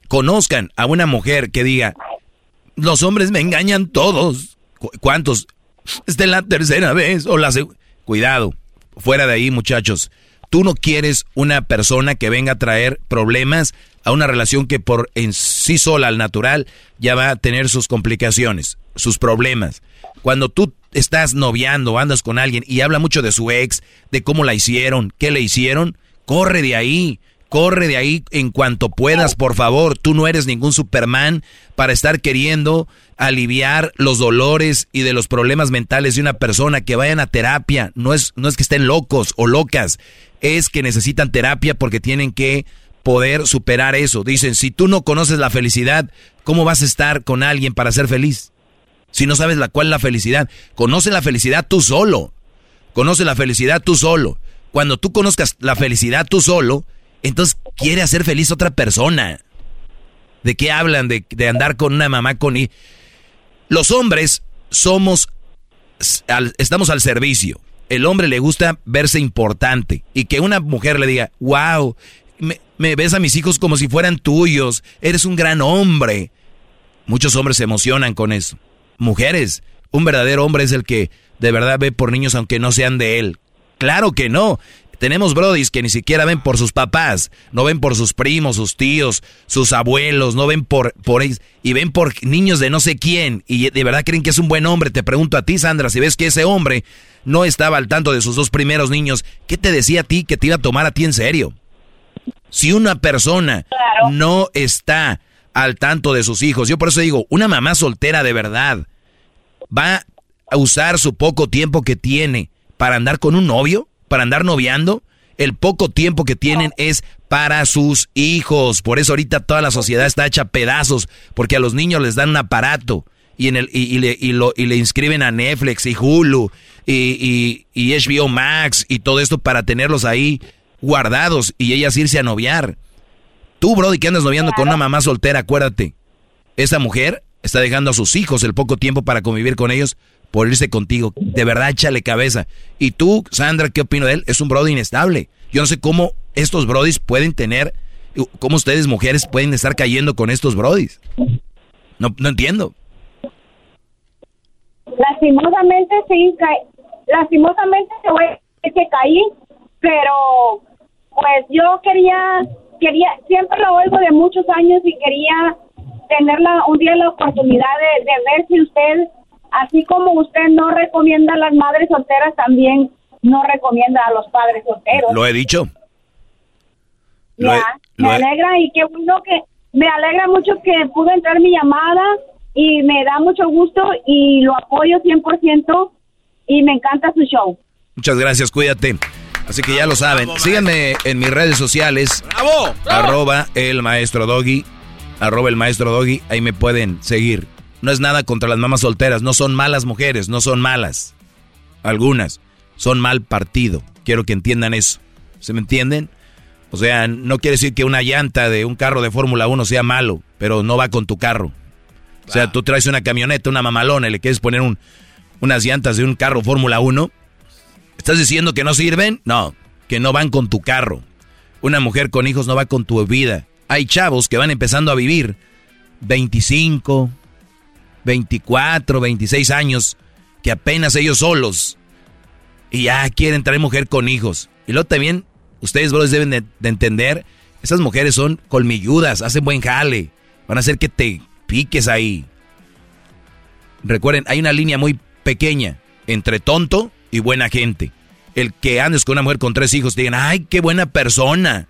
[SPEAKER 2] conozcan a una mujer que diga, los hombres me engañan todos. ¿Cuántos? Esta es la tercera vez o la. Cuidado, fuera de ahí, muchachos. Tú no quieres una persona que venga a traer problemas a una relación que por en sí sola, al natural, ya va a tener sus complicaciones, sus problemas. Cuando tú estás noviando, andas con alguien y habla mucho de su ex, de cómo la hicieron, qué le hicieron, corre de ahí, corre de ahí en cuanto puedas, por favor. Tú no eres ningún Superman para estar queriendo aliviar los dolores y de los problemas mentales de una persona que vayan a terapia. No es, no es que estén locos o locas, es que necesitan terapia porque tienen que poder superar eso. Dicen, si tú no conoces la felicidad, ¿cómo vas a estar con alguien para ser feliz? Si no sabes la cuál es la felicidad, conoce la felicidad tú solo. Conoce la felicidad tú solo. Cuando tú conozcas la felicidad tú solo, entonces quiere hacer feliz a otra persona. ¿De qué hablan? De, de andar con una mamá con... Los hombres somos, estamos al servicio. El hombre le gusta verse importante y que una mujer le diga, wow, me, me, ves a mis hijos como si fueran tuyos, eres un gran hombre. Muchos hombres se emocionan con eso. Mujeres, un verdadero hombre es el que de verdad ve por niños aunque no sean de él. Claro que no. Tenemos brodis que ni siquiera ven por sus papás, no ven por sus primos, sus tíos, sus abuelos, no ven por, por ellos, y ven por niños de no sé quién, y de verdad creen que es un buen hombre. Te pregunto a ti, Sandra, si ves que ese hombre no estaba al tanto de sus dos primeros niños, ¿qué te decía a ti que te iba a tomar a ti en serio? Si una persona no está al tanto de sus hijos, yo por eso digo, una mamá soltera de verdad va a usar su poco tiempo que tiene para andar con un novio para andar noviando, el poco tiempo que tienen es para sus hijos. Por eso ahorita toda la sociedad está hecha pedazos, porque a los niños les dan un aparato y, en el, y, le, y, lo, y le inscriben a Netflix y Hulu y, y, HBO Max y todo esto para tenerlos ahí guardados y ellas irse a noviar. Tú, Brody, que andas noviando con una mamá soltera, acuérdate, esa mujer está dejando a sus hijos el poco tiempo para convivir con ellos por irse contigo. De verdad, échale cabeza. Y tú, Sandra, ¿qué opino de él? Es un brody inestable. Yo no sé cómo estos brodis pueden tener, cómo ustedes mujeres pueden estar cayendo con estos brodis. No, no entiendo.
[SPEAKER 11] Lastimosamente sí, lastimosamente que caí, pero pues yo quería, quería, siempre lo oigo de muchos años y quería tenerla un día la oportunidad de, de ver si usted así como usted no recomienda a las madres solteras, también no recomienda a los padres solteros.
[SPEAKER 2] Lo he dicho.
[SPEAKER 11] ya, me alegra y qué bueno que me alegra mucho que pudo entrar mi llamada y me da mucho gusto y lo apoyo 100% y me encanta su show.
[SPEAKER 2] Muchas gracias, cuídate. Así que ya lo saben. Síganme en mis redes sociales. ¡Bravo! Arroba el maestro Doggy. Arroba el maestro Doggy. Ahí me pueden seguir. No es nada contra las mamás solteras, no son malas mujeres, no son malas. Algunas son mal partido. Quiero que entiendan eso. ¿Se me entienden? O sea, no quiere decir que una llanta de un carro de Fórmula 1 sea malo, pero no va con tu carro. O sea, tú traes una camioneta, una mamalona y le quieres poner un, unas llantas de un carro Fórmula 1. ¿Estás diciendo que no sirven? No, que no van con tu carro. Una mujer con hijos no va con tu vida. Hay chavos que van empezando a vivir 25, 24, 26 años, que apenas ellos solos, y ya quieren traer mujer con hijos. Y luego también, ustedes, brothers, deben de, entender, esas mujeres son colmilludas, hacen buen jale, van a hacer que te piques ahí. Recuerden, hay una línea muy pequeña entre tonto y buena gente. El que andes con una mujer con tres hijos, te digan, ay, qué buena persona.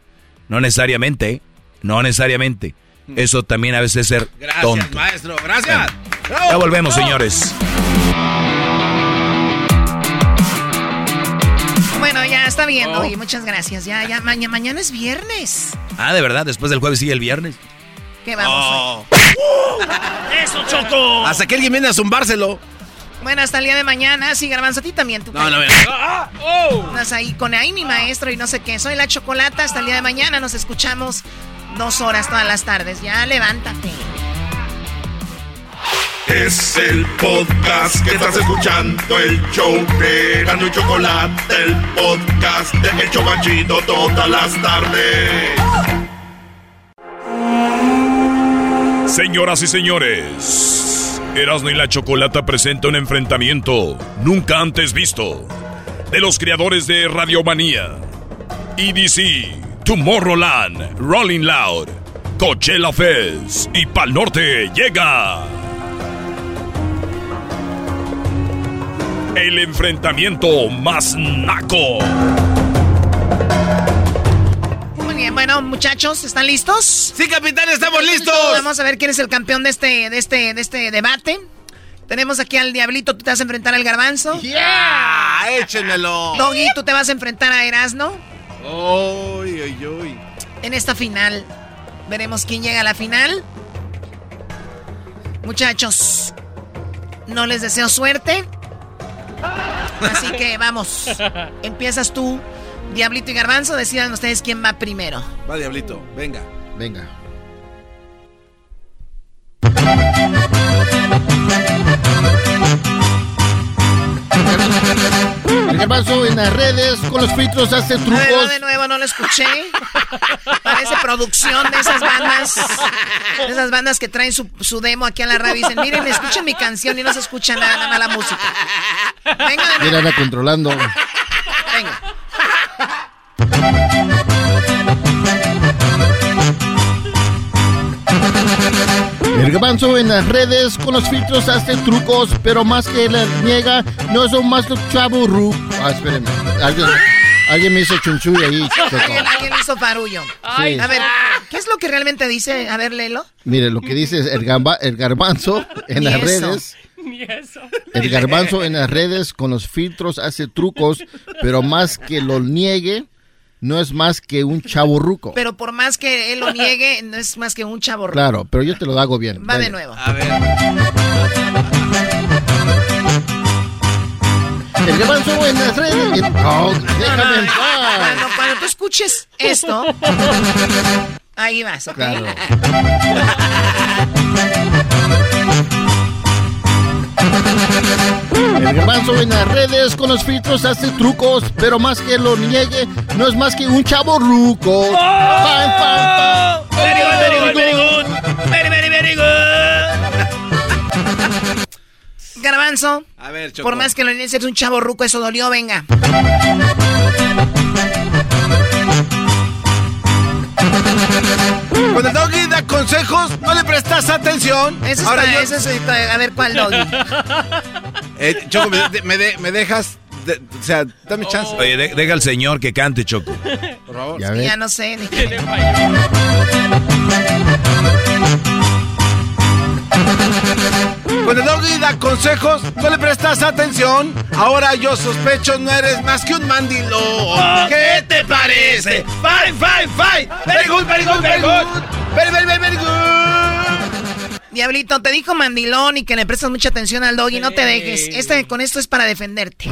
[SPEAKER 2] No necesariamente, ¿eh? no necesariamente. Eso también a veces es ser tonto.
[SPEAKER 3] Gracias, maestro. Gracias.
[SPEAKER 2] Ya volvemos, señores.
[SPEAKER 1] Bueno, ya
[SPEAKER 12] está bien, oh. muchas gracias. Ya, ya, mañana es viernes.
[SPEAKER 2] Ah, de verdad, después del jueves sigue el viernes.
[SPEAKER 12] ¿Qué vamos? Oh.
[SPEAKER 1] ¡Eso, Choco!
[SPEAKER 3] Hasta que alguien viene a zumbárselo.
[SPEAKER 12] Bueno, hasta el día de mañana. Sí, Garbanzo, a ti también. Tú
[SPEAKER 3] no, no, no.
[SPEAKER 12] Ah, oh. Estás ahí con ahí mi maestro y no sé qué. Soy la Chocolata. Hasta el día de mañana nos escuchamos dos horas todas las tardes. Ya, levántate.
[SPEAKER 9] Es el podcast que estás escuchando, el show de Gano y Chocolate, el podcast de El Chocachito todas las tardes.
[SPEAKER 10] Señoras y señores, Erasmo y la Chocolata presenta un enfrentamiento nunca antes visto de los creadores de Radiomanía, EDC, Tomorrowland, Rolling Loud, Coachella Fest y Pal Norte llega. El enfrentamiento más naco.
[SPEAKER 12] Muy bien, bueno, muchachos, ¿están listos?
[SPEAKER 3] Sí, capitán, estamos listos.
[SPEAKER 12] Vamos a ver quién es el campeón de este, de este, de este debate. Tenemos aquí al Diablito, tú te vas a enfrentar al Garbanzo.
[SPEAKER 3] ¡Yeah! ¡Échenmelo!
[SPEAKER 12] Doggy, tú te vas a enfrentar a Erasno.
[SPEAKER 3] ¡Uy, uy, uy!
[SPEAKER 12] En esta final, veremos quién llega a la final. Muchachos, no les deseo suerte. Así que vamos. Empiezas tú, Diablito y Garbanzo. Decidan ustedes quién va primero.
[SPEAKER 3] Va, Diablito. Venga.
[SPEAKER 8] Venga. El garbanzo en las redes con los filtros hace trucos.
[SPEAKER 12] de nuevo, no lo escuché. Parece producción de esas bandas. De esas bandas que traen su, su demo aquí a la radio y dicen, miren, escuchen mi canción y no se escucha nada, nada más la música. Venga de
[SPEAKER 8] nuevo. Mira, controlando.
[SPEAKER 12] Venga.
[SPEAKER 8] El garbanzo en las redes con los filtros hace trucos, pero más que la niega, no son más los chavos Ah, espérenme. Alguien, alguien me hizo chunchuy ahí.
[SPEAKER 12] ¿Alguien, hizo farullo. A ver, ¿qué es lo que realmente dice? A ver, léelo.
[SPEAKER 8] Mire, lo que dice es el, gamba, el garbanzo en las redes. El garbanzo en las redes con los filtros hace trucos, pero más que lo niegue, no es más que un chaborruco.
[SPEAKER 12] Pero por más que él lo niegue, no es más que un chaborruco.
[SPEAKER 8] Claro, pero yo te lo hago bien.
[SPEAKER 12] Va de nuevo.
[SPEAKER 3] A ver.
[SPEAKER 8] El garbanzo en las redes. No, déjame en
[SPEAKER 12] Cuando, cuando tú escuches esto, ahí vas, ¿ok? Claro.
[SPEAKER 8] El garbanzo en las redes con los filtros hace trucos, pero más que lo niegue, no es más que un chavo ruco.
[SPEAKER 1] ¡Oh! Very good, very good, very good. Very, very, very good.
[SPEAKER 12] Garbanzo. A ver, Por más que lo niegue, es un chavo ruco, eso dolió, venga.
[SPEAKER 3] Cuando el doggy da consejos, no le prestas atención.
[SPEAKER 12] Eso es, Ahora eso es a ver cuál doggy.
[SPEAKER 3] Eh, Choco, me, me, dejas. o sea, dame chance.
[SPEAKER 2] Oye, deja al señor que cante, Choco.
[SPEAKER 12] Por favor. Ya, ya no sé.
[SPEAKER 3] Cuando el doggy da consejos, no le prestas atención. Ahora yo sospecho no eres más que un mandilón.
[SPEAKER 1] ¿Qué te parece? Fine, fine, fine. Very good, very good, very good.
[SPEAKER 3] Very, very, very, very good.
[SPEAKER 12] Diablito, te dijo mandilón y que le prestas mucha atención al doggy. No te dejes. Este, con esto es para defenderte.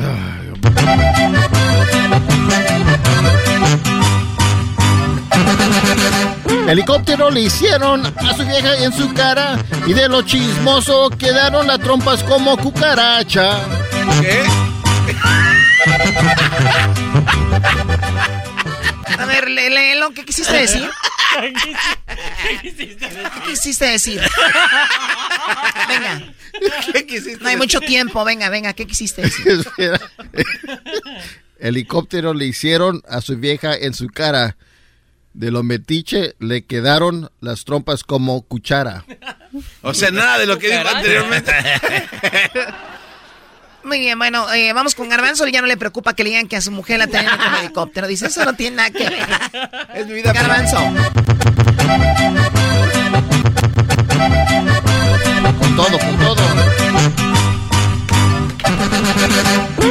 [SPEAKER 8] Helicóptero le hicieron a su vieja en su cara y de lo chismoso quedaron las trompas como cucaracha.
[SPEAKER 3] ¿Qué?
[SPEAKER 12] A ver, léelo, ¿qué quisiste decir? ¿Qué quisiste decir? ¿Qué quisiste decir? Venga. ¿Qué quisiste No hay mucho tiempo, venga, venga, ¿qué quisiste decir?
[SPEAKER 8] Helicóptero le hicieron a su vieja en su cara de lo metiche le quedaron las trompas como cuchara.
[SPEAKER 3] O sea, nada de lo que dijo anteriormente.
[SPEAKER 12] Muy bien, bueno, eh, vamos con Garbanzo. Ya no le preocupa que le digan que a su mujer la tienen con helicóptero. Dice, eso no tiene nada que ver.
[SPEAKER 3] Es mi vida.
[SPEAKER 12] Garbanzo.
[SPEAKER 8] Con todo, con todo.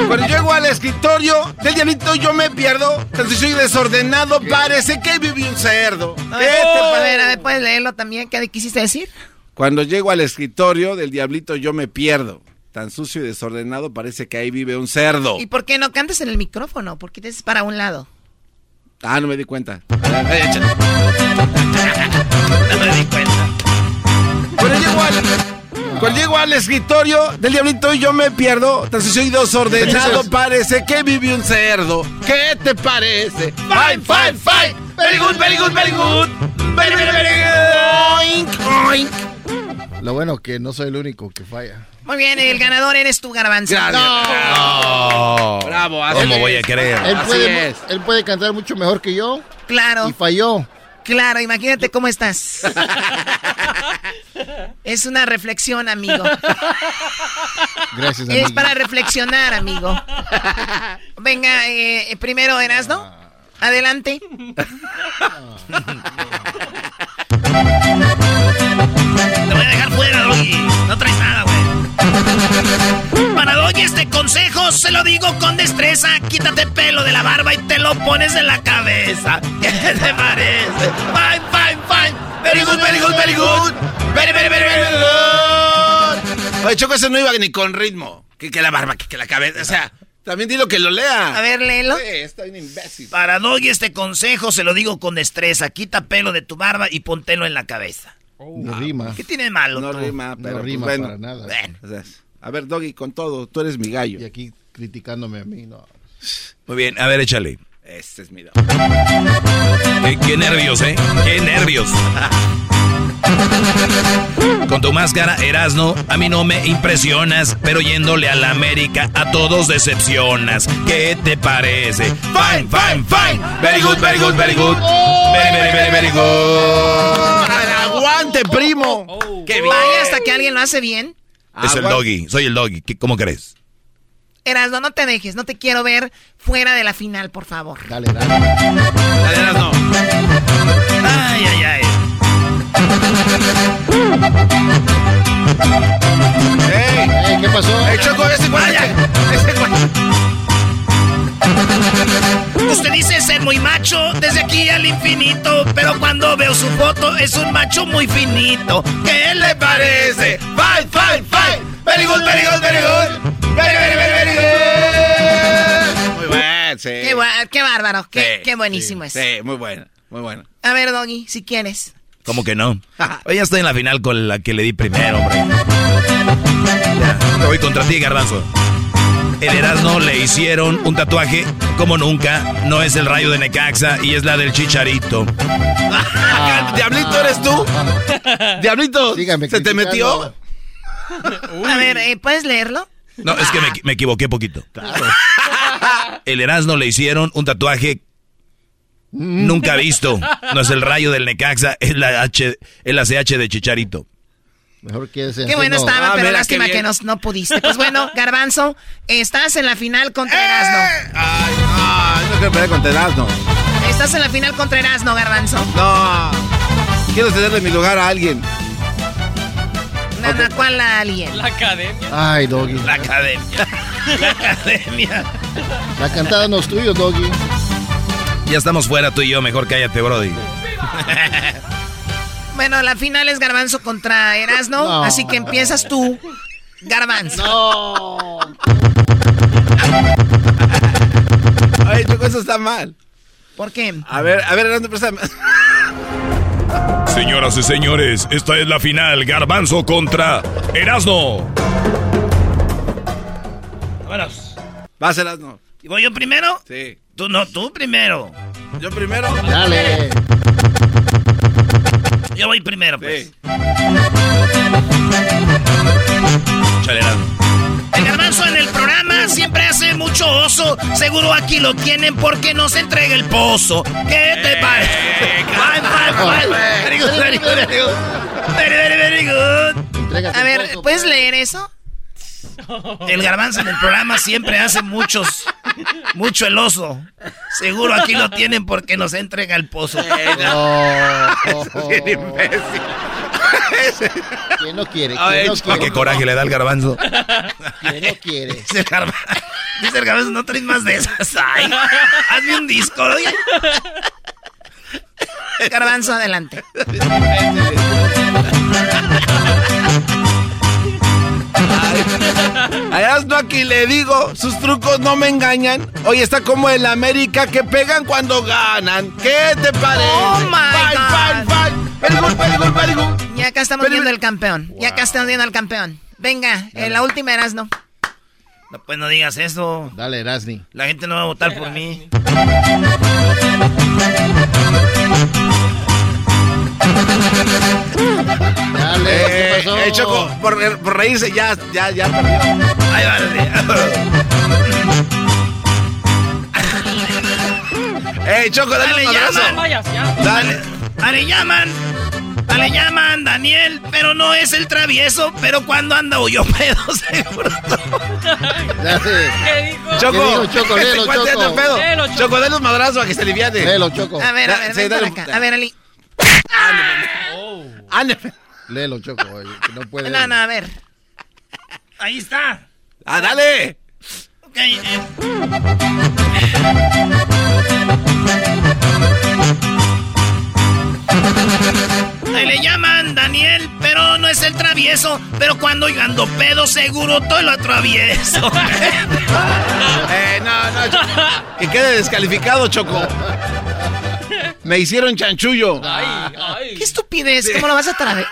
[SPEAKER 3] Cuando llego llego al escritorio del diablito yo me pierdo. Entonces soy desordenado, parece que viví un cerdo.
[SPEAKER 12] A ver, a ver, a ver, ¿puedes leerlo también? ¿Qué quisiste decir?
[SPEAKER 3] Cuando llego al escritorio del diablito yo me pierdo. Tan sucio y desordenado parece que ahí vive un cerdo.
[SPEAKER 12] ¿Y por qué no cantas en el micrófono? ¿Por qué te haces para un lado?
[SPEAKER 3] Ah, no me di cuenta.
[SPEAKER 1] no me di cuenta.
[SPEAKER 3] Cuando llego al, cuando llego al escritorio del diablito yo me pierdo. Tan sucio y desordenado parece que vive un cerdo. ¿Qué te parece?
[SPEAKER 9] Fine, fine, fine. Very good, very good, very good. Very, very, very good. Oink, oink.
[SPEAKER 8] Lo bueno que no soy el único que falla.
[SPEAKER 12] Muy bien, el ganador eres tú, Garbanzo.
[SPEAKER 2] No.
[SPEAKER 3] Bravo,
[SPEAKER 2] ¿Cómo voy a creer?
[SPEAKER 8] Él puede, él puede cantar mucho mejor que yo.
[SPEAKER 12] Claro.
[SPEAKER 8] Y falló.
[SPEAKER 12] Claro, imagínate cómo estás. es una reflexión, amigo.
[SPEAKER 8] Gracias, amigo.
[SPEAKER 12] Es para reflexionar, amigo. Venga, eh, primero Erasno. Adelante.
[SPEAKER 1] Para Doggy este consejo se lo digo con destreza. Quítate pelo de la barba y te lo pones en la cabeza. ¿Qué te parece? Fine, fine, fine. Very good, very good, very good. Very, very, very, very good.
[SPEAKER 3] Oye, Choco, eso no iba ni con ritmo. Que, que la barba, que, que la cabeza. O sea, también dilo que lo lea.
[SPEAKER 12] A ver, léelo.
[SPEAKER 3] Sí, estoy un imbécil.
[SPEAKER 1] Para Doggy este consejo se lo digo con destreza. Quita pelo de tu barba y póntelo en la cabeza.
[SPEAKER 8] No rima.
[SPEAKER 1] ¿Qué tiene de malo?
[SPEAKER 3] No
[SPEAKER 1] tú?
[SPEAKER 3] rima, pero
[SPEAKER 8] No rima
[SPEAKER 3] pues, bueno.
[SPEAKER 8] para nada.
[SPEAKER 1] Bueno.
[SPEAKER 3] O sea, a ver, Doggy, con todo, tú eres mi gallo.
[SPEAKER 8] Y aquí criticándome a mí, no.
[SPEAKER 2] Muy bien, a ver, échale.
[SPEAKER 3] Este es mi Doggy.
[SPEAKER 2] Eh, qué nervios, ¿eh? Qué nervios. Con tu máscara, Erasno, a mí no me impresionas, pero yéndole a la América a todos decepcionas. ¿Qué te parece? Fine, fine, fine. Very good, very good, very good. Very, very, very, very good.
[SPEAKER 3] ¡Aguante, primo! ¡Qué bien!
[SPEAKER 12] Vaya hasta que alguien lo hace bien.
[SPEAKER 2] Es el doggy, soy el doggy. ¿Qué- ¿Cómo crees?
[SPEAKER 12] Erasno, no te dejes. No te quiero ver fuera de la final, por favor.
[SPEAKER 8] Dale, dale.
[SPEAKER 3] Dale, Erasno.
[SPEAKER 1] Ay, ay, ay.
[SPEAKER 3] ¡Ey!
[SPEAKER 8] ¿Qué pasó?
[SPEAKER 3] ¡Ey, Choco, ese güey! ¡Ese!
[SPEAKER 1] Usted dice ser muy macho desde aquí al infinito, pero cuando veo su foto es un macho muy finito. ¿Qué le parece?
[SPEAKER 9] Fine, fine, fine. Very good, very good, very good. Very, very, very, very good.
[SPEAKER 3] Muy bueno, sí.
[SPEAKER 12] Qué, qué bárbaro. Qué,
[SPEAKER 3] Sí,
[SPEAKER 12] qué buenísimo es.
[SPEAKER 3] Sí, muy bueno, muy bueno.
[SPEAKER 12] A ver, Doggy, si quieres.
[SPEAKER 2] ¿Cómo que no? Oye, ya estoy en la final con la que le di primero, hombre. Ya, voy contra ti, Garbanzo. El Erasmo le hicieron un tatuaje como nunca. No es el rayo de Necaxa y es la del chicharito.
[SPEAKER 3] ¿Diablito eres tú? ¿Diablito? ¿Se te metió?
[SPEAKER 12] A ver, eh, ¿puedes leerlo?
[SPEAKER 2] No, es que me, me equivoqué poquito. El Erasmo le hicieron un tatuaje nunca visto. No es el rayo del Necaxa, es la H, es la CH de chicharito.
[SPEAKER 8] Mejor que ese.
[SPEAKER 12] Qué bueno
[SPEAKER 8] no.
[SPEAKER 12] estaba,
[SPEAKER 3] Ah,
[SPEAKER 12] pero
[SPEAKER 3] mira,
[SPEAKER 12] lástima que nos- no pudiste. Pues bueno, Garbanzo, estás en la final contra Erasno.
[SPEAKER 3] Ay, no, no quiero pelear con Erasno.
[SPEAKER 12] Estás en la final contra Erasno, Garbanzo.
[SPEAKER 3] No. Quiero cederle mi lugar a alguien.
[SPEAKER 12] Nada, ¿cuál la alien?
[SPEAKER 13] La academia.
[SPEAKER 8] Ay, Doggy.
[SPEAKER 1] La academia. La academia.
[SPEAKER 8] La cantada no es tuyo, Doggy.
[SPEAKER 2] Ya estamos fuera tú y yo, mejor cállate, Brody.
[SPEAKER 12] Bueno, la final es Garbanzo contra Erasno,
[SPEAKER 8] No.
[SPEAKER 12] así que empiezas tú, Garbanzo.
[SPEAKER 8] No.
[SPEAKER 3] Ay, Choco, eso está mal.
[SPEAKER 12] ¿Por qué?
[SPEAKER 3] A ver, a ver, Erasno, préstame.
[SPEAKER 10] Señoras y señores, esta es la final. Garbanzo contra Erasno.
[SPEAKER 1] Vámonos.
[SPEAKER 3] Vas, Erasno.
[SPEAKER 1] ¿Y voy yo primero?
[SPEAKER 3] Sí.
[SPEAKER 1] Tú no, tú primero.
[SPEAKER 3] Yo primero.
[SPEAKER 8] Dale.
[SPEAKER 1] Yo voy primero, pues.
[SPEAKER 3] Sí.
[SPEAKER 1] El garbanzo en el programa siempre hace mucho oso. Seguro aquí lo tienen porque no se entrega el pozo. ¿Qué te parece? Fine, fine. Very good, very good, very good. Very, very, very good.
[SPEAKER 8] Entrégate
[SPEAKER 12] A ver, ¿puedes
[SPEAKER 8] pues.
[SPEAKER 12] leer eso?
[SPEAKER 1] El garbanzo en el programa siempre hace muchos, mucho el oso. Seguro aquí lo tienen porque nos entrega el pozo.
[SPEAKER 8] No.
[SPEAKER 3] Bien imbécil.
[SPEAKER 8] ¿Quién no quiere?
[SPEAKER 3] Ay,
[SPEAKER 8] ¿Quién no.
[SPEAKER 2] Ah, qué
[SPEAKER 8] quiere?
[SPEAKER 2] coraje le da el garbanzo.
[SPEAKER 8] ¿Quién no quiere?
[SPEAKER 1] Es el garbanzo. Dice el garbanzo, no traes más de esas. Ay, hazme un disco.
[SPEAKER 12] Garbanzo, adelante.
[SPEAKER 3] Allá no aquí le digo, sus trucos no me engañan. Hoy está como el América que pegan cuando ganan. ¿Qué te parece?
[SPEAKER 12] Oh my
[SPEAKER 3] Fine,
[SPEAKER 12] God. acá estamos viendo el campeón. Ya acá estamos viendo al campeón. Venga, eh, la última eras no.
[SPEAKER 1] No, pues no digas eso.
[SPEAKER 8] Dale, Erasni.
[SPEAKER 1] La gente no va a votar por mí.
[SPEAKER 8] Dale, ¿qué
[SPEAKER 3] Eh,
[SPEAKER 8] pasó?
[SPEAKER 3] eh, Choco, por, por reírse ya, ya, ya perdió.
[SPEAKER 1] Ahí va,
[SPEAKER 3] Eh, Choco, dale,
[SPEAKER 1] Dale,
[SPEAKER 3] un madrazo.
[SPEAKER 1] llaman.
[SPEAKER 3] Dale.
[SPEAKER 1] Dale, llaman. Dale, llaman, Daniel, pero no es el travieso, pero cuando anda huyó pedo, seguro.
[SPEAKER 8] ¿Qué dijo, Choco?
[SPEAKER 3] este
[SPEAKER 8] Choco.
[SPEAKER 3] pedo.
[SPEAKER 13] Léelo, Choco.
[SPEAKER 3] Choco, dale un madrazo a que se aliviane.
[SPEAKER 8] Léelo, Choco.
[SPEAKER 12] A ver, a ver,
[SPEAKER 3] Sí,
[SPEAKER 12] ven
[SPEAKER 3] dale.
[SPEAKER 12] para acá. A ver, Ali.
[SPEAKER 3] Ándale.
[SPEAKER 8] Léelo, Choco. que no puede.
[SPEAKER 12] No, no, a ver.
[SPEAKER 1] Ahí está.
[SPEAKER 3] Ah, dale.
[SPEAKER 1] Ok, eh. Ahí le llaman Daniel, pero no es el travieso. Pero cuando yo ando pedo, seguro todo lo atravieso.
[SPEAKER 3] Eh, no, no, Choco. Que quede descalificado, Choco. Me hicieron chanchullo.
[SPEAKER 12] Qué estupidez. ¿Cómo lo vas a traer?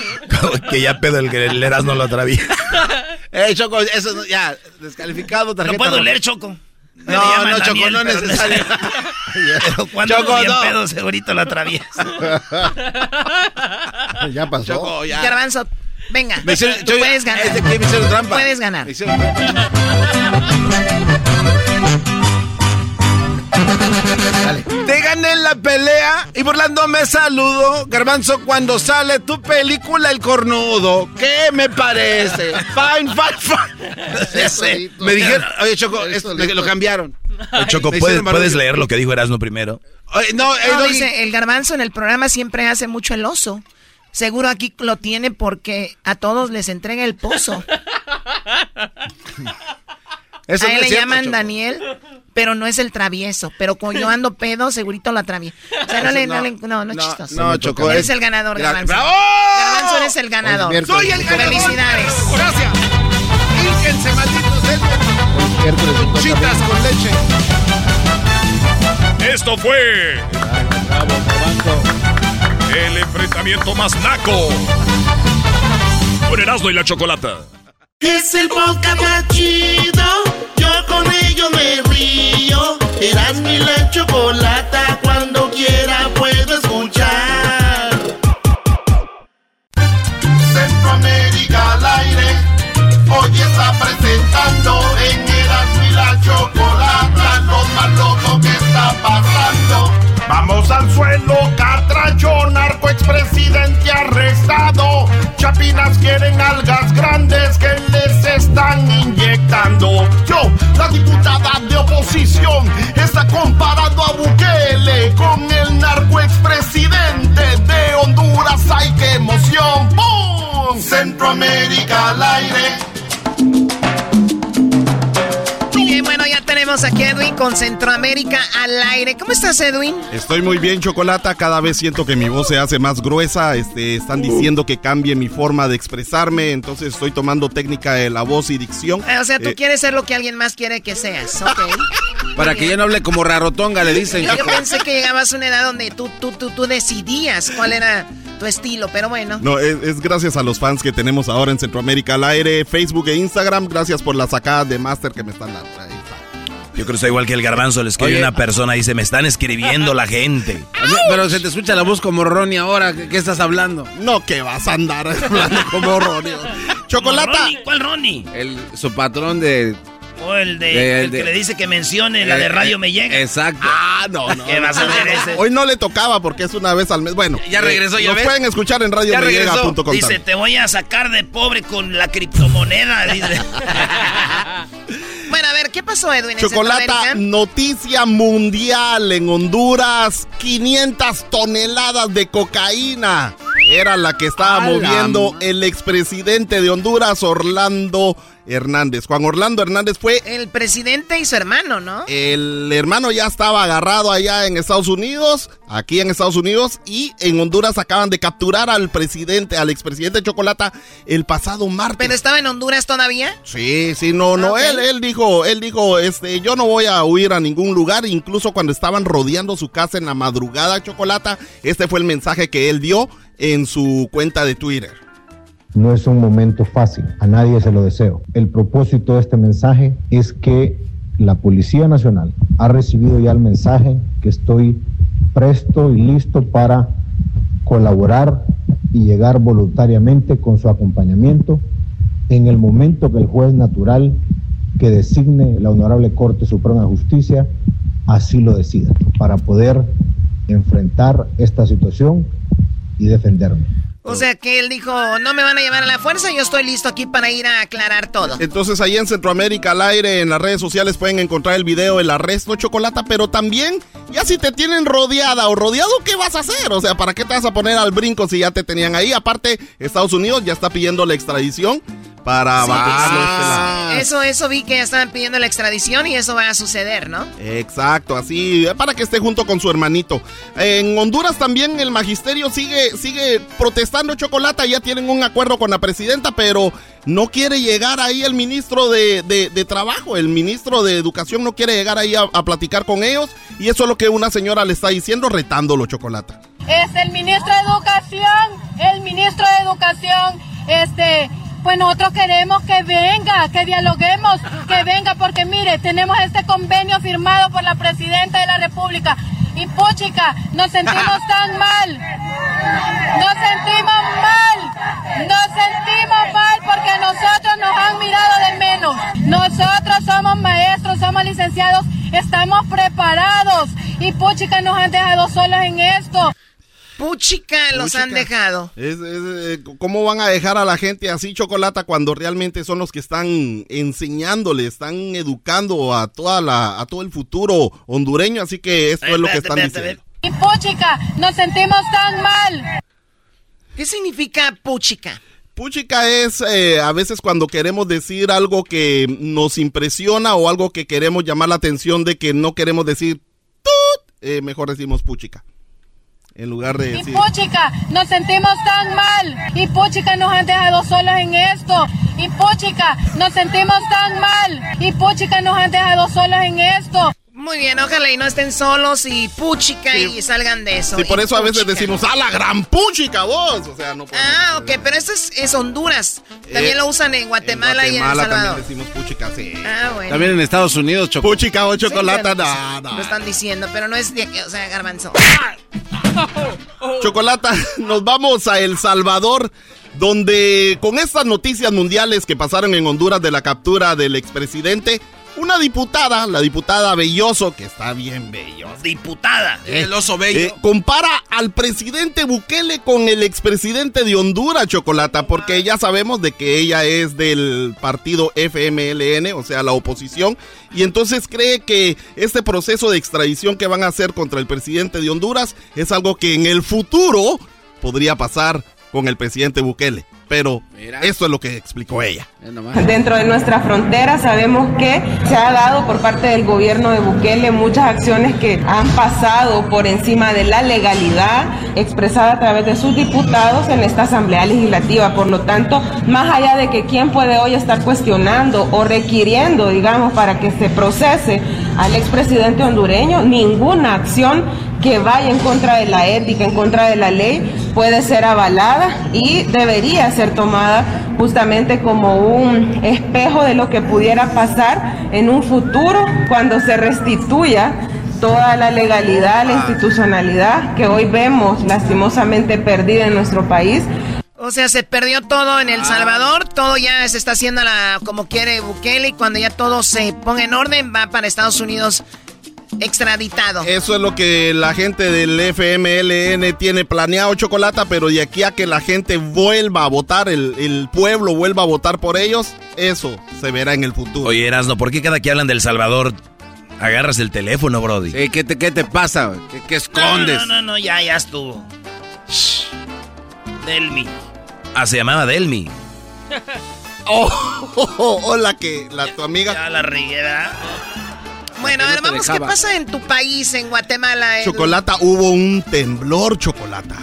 [SPEAKER 2] que ya pedo el que el Erasmo lo atraviesa.
[SPEAKER 3] Eh, Choco, eso no- ya, descalificado,
[SPEAKER 1] No
[SPEAKER 3] tarjeta.
[SPEAKER 1] puedo
[SPEAKER 3] roja.
[SPEAKER 1] leer, Choco. Me
[SPEAKER 3] No, no, Choco, no es necesario.
[SPEAKER 1] Pero cuando
[SPEAKER 3] Choco, no.
[SPEAKER 1] pedo, segurito lo atravieso.
[SPEAKER 8] Ya pasó.
[SPEAKER 3] Choco, ya.
[SPEAKER 12] Garbanzo, venga.
[SPEAKER 3] Me hicieron,
[SPEAKER 12] Tú
[SPEAKER 3] yo-
[SPEAKER 12] puedes ganar.
[SPEAKER 3] es de que me hicieron trampa.
[SPEAKER 12] Puedes ganar.
[SPEAKER 3] Me hicieron trampa.
[SPEAKER 8] Dale.
[SPEAKER 3] Te gané la pelea y burlando me saludo. Garbanzo, cuando sale tu película El Cornudo. ¿Qué me parece? Fine, fine, fine. Me dijeron, oye, Choco, esto, lo cambiaron.
[SPEAKER 2] Choco, ¿puedes, puedes leer lo que dijo Erasmo primero?
[SPEAKER 3] Oye, no, eh,
[SPEAKER 12] No,
[SPEAKER 3] no,
[SPEAKER 12] dice, el garbanzo en el programa siempre hace mucho el oso. Seguro aquí lo tiene porque a todos les entrega el pozo.
[SPEAKER 3] eso
[SPEAKER 12] a
[SPEAKER 3] no
[SPEAKER 12] él
[SPEAKER 3] es
[SPEAKER 12] le
[SPEAKER 3] cierto,
[SPEAKER 12] llaman
[SPEAKER 3] Choco.
[SPEAKER 12] Daniel, pero no es el travieso. Pero como yo ando pedo, segurito lo atravieso. O sea, no, le, no, le- no, no es
[SPEAKER 3] No,
[SPEAKER 12] chistoso.
[SPEAKER 3] no, Choco.
[SPEAKER 12] Eres
[SPEAKER 3] es-
[SPEAKER 12] el ganador,
[SPEAKER 3] Gra-
[SPEAKER 12] Garbanzo.
[SPEAKER 3] ¡Bravo!
[SPEAKER 12] Garbanzo, eres el ganador.
[SPEAKER 3] Soy el ganador.
[SPEAKER 12] Felicidades.
[SPEAKER 3] Gracias. Fíjense, malditos cerdos.
[SPEAKER 8] Miércoles me toca a mí.
[SPEAKER 3] Chitas con leche.
[SPEAKER 10] Esto fue
[SPEAKER 8] Bravo, Garbanzo.
[SPEAKER 10] el enfrentamiento más naco. Con Erasmo y la Chocolata.
[SPEAKER 9] Es el podcast más chido. Con ello me río. Eras mi la chocolata. Cuando quiera puedo escuchar. Centroamérica al aire. Hoy está presentando en Eras mi la chocolata. Lo más loco que está pasando. Vamos al suelo, catracho, narco expresidente arrestado. Chapinas quieren algas grandes que les están inyectando. Yo, la diputada de oposición, está comparando a Bukele con el narco expresidente de Honduras. ¡Ay, qué emoción! ¡Pum! Centroamérica al aire.
[SPEAKER 12] Tenemos aquí a Edwin con Centroamérica al aire. ¿Cómo estás, Edwin?
[SPEAKER 14] Estoy muy bien, Chocolata. Cada vez siento que mi voz se hace más gruesa. Este, están diciendo que cambie mi forma de expresarme. Entonces estoy tomando técnica de la voz y dicción.
[SPEAKER 12] O sea, tú
[SPEAKER 14] Eh,
[SPEAKER 12] quieres ser lo que alguien más quiere que seas. Ok.
[SPEAKER 3] Para que ya no hable como rarotonga, le dicen.
[SPEAKER 12] Yo pensé que llegabas a una edad donde tú, tú, tú, tú decidías cuál era tu estilo, pero bueno.
[SPEAKER 14] No, es, es gracias a los fans que tenemos ahora en Centroamérica al aire, Facebook e Instagram. Gracias por la sacada de máster que me están dando. Ahí.
[SPEAKER 2] Yo creo que está igual que el garbanzo. Le escribe
[SPEAKER 3] Oye.
[SPEAKER 2] una persona y dice, me están escribiendo la gente.
[SPEAKER 3] Pero se te escucha la voz como Ronnie ahora. ¿Qué, estás hablando?
[SPEAKER 14] No, que vas a andar hablando como Ronnie. Chocolata.
[SPEAKER 1] Ronnie, ¿Cuál Ronnie?
[SPEAKER 3] El, su patrón de...
[SPEAKER 1] O el, de,
[SPEAKER 3] Eh,
[SPEAKER 1] el
[SPEAKER 3] de-
[SPEAKER 1] que le dice que mencione la de
[SPEAKER 3] eh,
[SPEAKER 1] radio
[SPEAKER 3] eh,
[SPEAKER 1] me llega.
[SPEAKER 3] Exacto.
[SPEAKER 14] Ah, no, no.
[SPEAKER 1] ¿Qué vas a hacer ese?
[SPEAKER 14] Hoy no le tocaba porque es una vez al mes. Bueno,
[SPEAKER 3] Ya regresó, ya
[SPEAKER 14] Nos
[SPEAKER 3] ves.
[SPEAKER 14] pueden escuchar en
[SPEAKER 3] Ya
[SPEAKER 14] radiomellega.com.
[SPEAKER 1] Dice, te voy a sacar de pobre con la criptomoneda. Dice.
[SPEAKER 12] Bueno, a ver, ¿qué pasó, Edwin?
[SPEAKER 14] Chocolata, noticia mundial en Honduras, 500 toneladas de cocaína. Era la que estaba
[SPEAKER 3] ¡A la
[SPEAKER 14] moviendo el expresidente de Honduras, Orlando Hernández. Juan Orlando Hernández fue...
[SPEAKER 12] El presidente y su hermano, ¿no?
[SPEAKER 14] El hermano ya estaba agarrado allá en Estados Unidos, aquí en Estados Unidos, y en Honduras acaban de capturar al presidente, al expresidente Chocolata, el pasado martes.
[SPEAKER 12] ¿Pero estaba en Honduras todavía?
[SPEAKER 14] Sí, sí, no, no, él, él dijo, él dijo, este, yo no voy a huir a ningún lugar, incluso cuando estaban rodeando su casa en la madrugada, Chocolata, este fue el mensaje que él dio en su cuenta de Twitter.
[SPEAKER 13] No es un momento fácil, a nadie se lo deseo. El propósito de este mensaje es que la Policía Nacional ha recibido ya el mensaje que estoy presto y listo para colaborar y llegar voluntariamente con su acompañamiento en el momento que el juez natural que designe la Honorable Corte Suprema de Justicia así lo decida, para poder enfrentar esta situación y defenderme.
[SPEAKER 12] O sea que él dijo, no me van a llevar a la fuerza, yo estoy listo aquí para ir a aclarar todo.
[SPEAKER 14] Entonces ahí en Centroamérica al aire, en las redes sociales pueden encontrar el video, el arresto chocolate, pero también ya si te tienen rodeada o rodeado, ¿qué vas a hacer? O sea, ¿para qué te vas a poner al brinco si ya te tenían ahí? Aparte, Estados Unidos ya está pidiendo la extradición para
[SPEAKER 12] sí, Eso, eso vi que estaban pidiendo la extradición y eso va a suceder, ¿no?
[SPEAKER 14] Exacto, así, para que esté junto con su hermanito. En Honduras también el magisterio sigue, sigue protestando chocolate, ya tienen un acuerdo con la presidenta, pero no quiere llegar ahí el ministro de, Trabajo, el ministro de Educación no quiere llegar ahí a, a, platicar con ellos y eso es lo que una señora le está diciendo retándolo chocolate.
[SPEAKER 15] Es el ministro de Educación, el ministro de Educación, este pues nosotros queremos que venga, que dialoguemos, que venga, porque mire, tenemos este convenio firmado por la presidenta de la República. Y puchica, nos sentimos tan mal, nos sentimos mal, nos sentimos mal porque nosotros nos han mirado de menos. Nosotros somos maestros, somos licenciados, estamos preparados y puchica nos han dejado solos en esto.
[SPEAKER 12] Puchica los han dejado.
[SPEAKER 14] Eh, ¿Cómo van a dejar a la gente así chocolata cuando realmente son los que están enseñándole, están educando a toda la, a todo el futuro hondureño? Así que esto es lo que están diciendo.
[SPEAKER 15] Y puchica, nos sentimos tan mal.
[SPEAKER 12] ¿Qué significa puchica?
[SPEAKER 14] Puchica es eh, a veces cuando queremos decir algo que nos impresiona o algo que queremos llamar la atención de que no queremos decir tut, eh, mejor decimos puchica en lugar de
[SPEAKER 15] decir... Y puchica, nos sentimos tan mal. Y puchica, nos han dejado solos en esto. Y puchica, nos sentimos tan mal. Y puchica, nos han dejado solos en esto.
[SPEAKER 12] Muy bien, ojalá y no estén solos y puchica y salgan de eso.
[SPEAKER 14] Y por eso a veces decimos, ¡ah, la gran puchica vos! O sea, no
[SPEAKER 12] Ah, ok, pero eso es, Honduras. También lo usan en Guatemala, y en El Salvador.
[SPEAKER 14] también decimos puchica, sí.
[SPEAKER 12] Ah, bueno.
[SPEAKER 3] También en Estados Unidos,
[SPEAKER 14] chocolate. Puchica o chocolate, no, no.
[SPEAKER 12] Lo están diciendo, pero no es de aquí, o sea, garbanzo.
[SPEAKER 14] Chocolata, nos vamos a El Salvador, donde con estas noticias mundiales que pasaron en Honduras de la captura del expresidente, una diputada, la diputada Belloso, que está bien bello.
[SPEAKER 1] Diputada.
[SPEAKER 14] el oso bello. Eh, compara al presidente Bukele con el expresidente de Honduras, Chocolata, porque ya sabemos de que ella es del partido FMLN, o sea, la oposición, y entonces cree que este proceso de extradición que van a hacer contra el presidente de Honduras es algo que en el futuro podría pasar con el presidente Bukele pero eso es lo que explicó ella.
[SPEAKER 16] Dentro de nuestra frontera sabemos que se ha dado por parte del gobierno de Bukele muchas acciones que han pasado por encima de la legalidad expresada a través de sus diputados en esta Asamblea Legislativa. Por lo tanto, más allá de que quién puede hoy estar cuestionando o requiriendo, digamos, para que se procese al expresidente hondureño, ninguna acción que vaya en contra de la ética, en contra de la ley, puede ser avalada y debería ser tomada justamente como un espejo de lo que pudiera pasar en un futuro cuando se restituya toda la legalidad, la institucionalidad que hoy vemos lastimosamente perdida en nuestro país.
[SPEAKER 12] O sea, se perdió todo en El Salvador, todo ya se está haciendo la, como quiere Bukele y cuando ya todo se ponga en orden va para Estados Unidos extraditado.
[SPEAKER 14] Eso es lo que la gente del FMLN tiene planeado, Chocolata, pero de aquí a que la gente vuelva a votar, el, pueblo vuelva a votar por ellos, eso se verá en el futuro.
[SPEAKER 2] Oye, Erasno, ¿por qué cada que hablan del Salvador agarras el teléfono, Brody?
[SPEAKER 3] ¿qué, te, ¿Qué te pasa? ¿Qué, escondes?
[SPEAKER 1] No, no, no, ya, ya estuvo. Delmi.
[SPEAKER 2] Ah, se llamaba Delmi.
[SPEAKER 14] Oh, o la que, la tu amiga.
[SPEAKER 1] Ya la regué, ¿verdad?
[SPEAKER 12] Bueno, a ver, vamos, ¿qué pasa en tu país, en Guatemala? Edu?
[SPEAKER 14] Chocolata, hubo un temblor, Chocolata.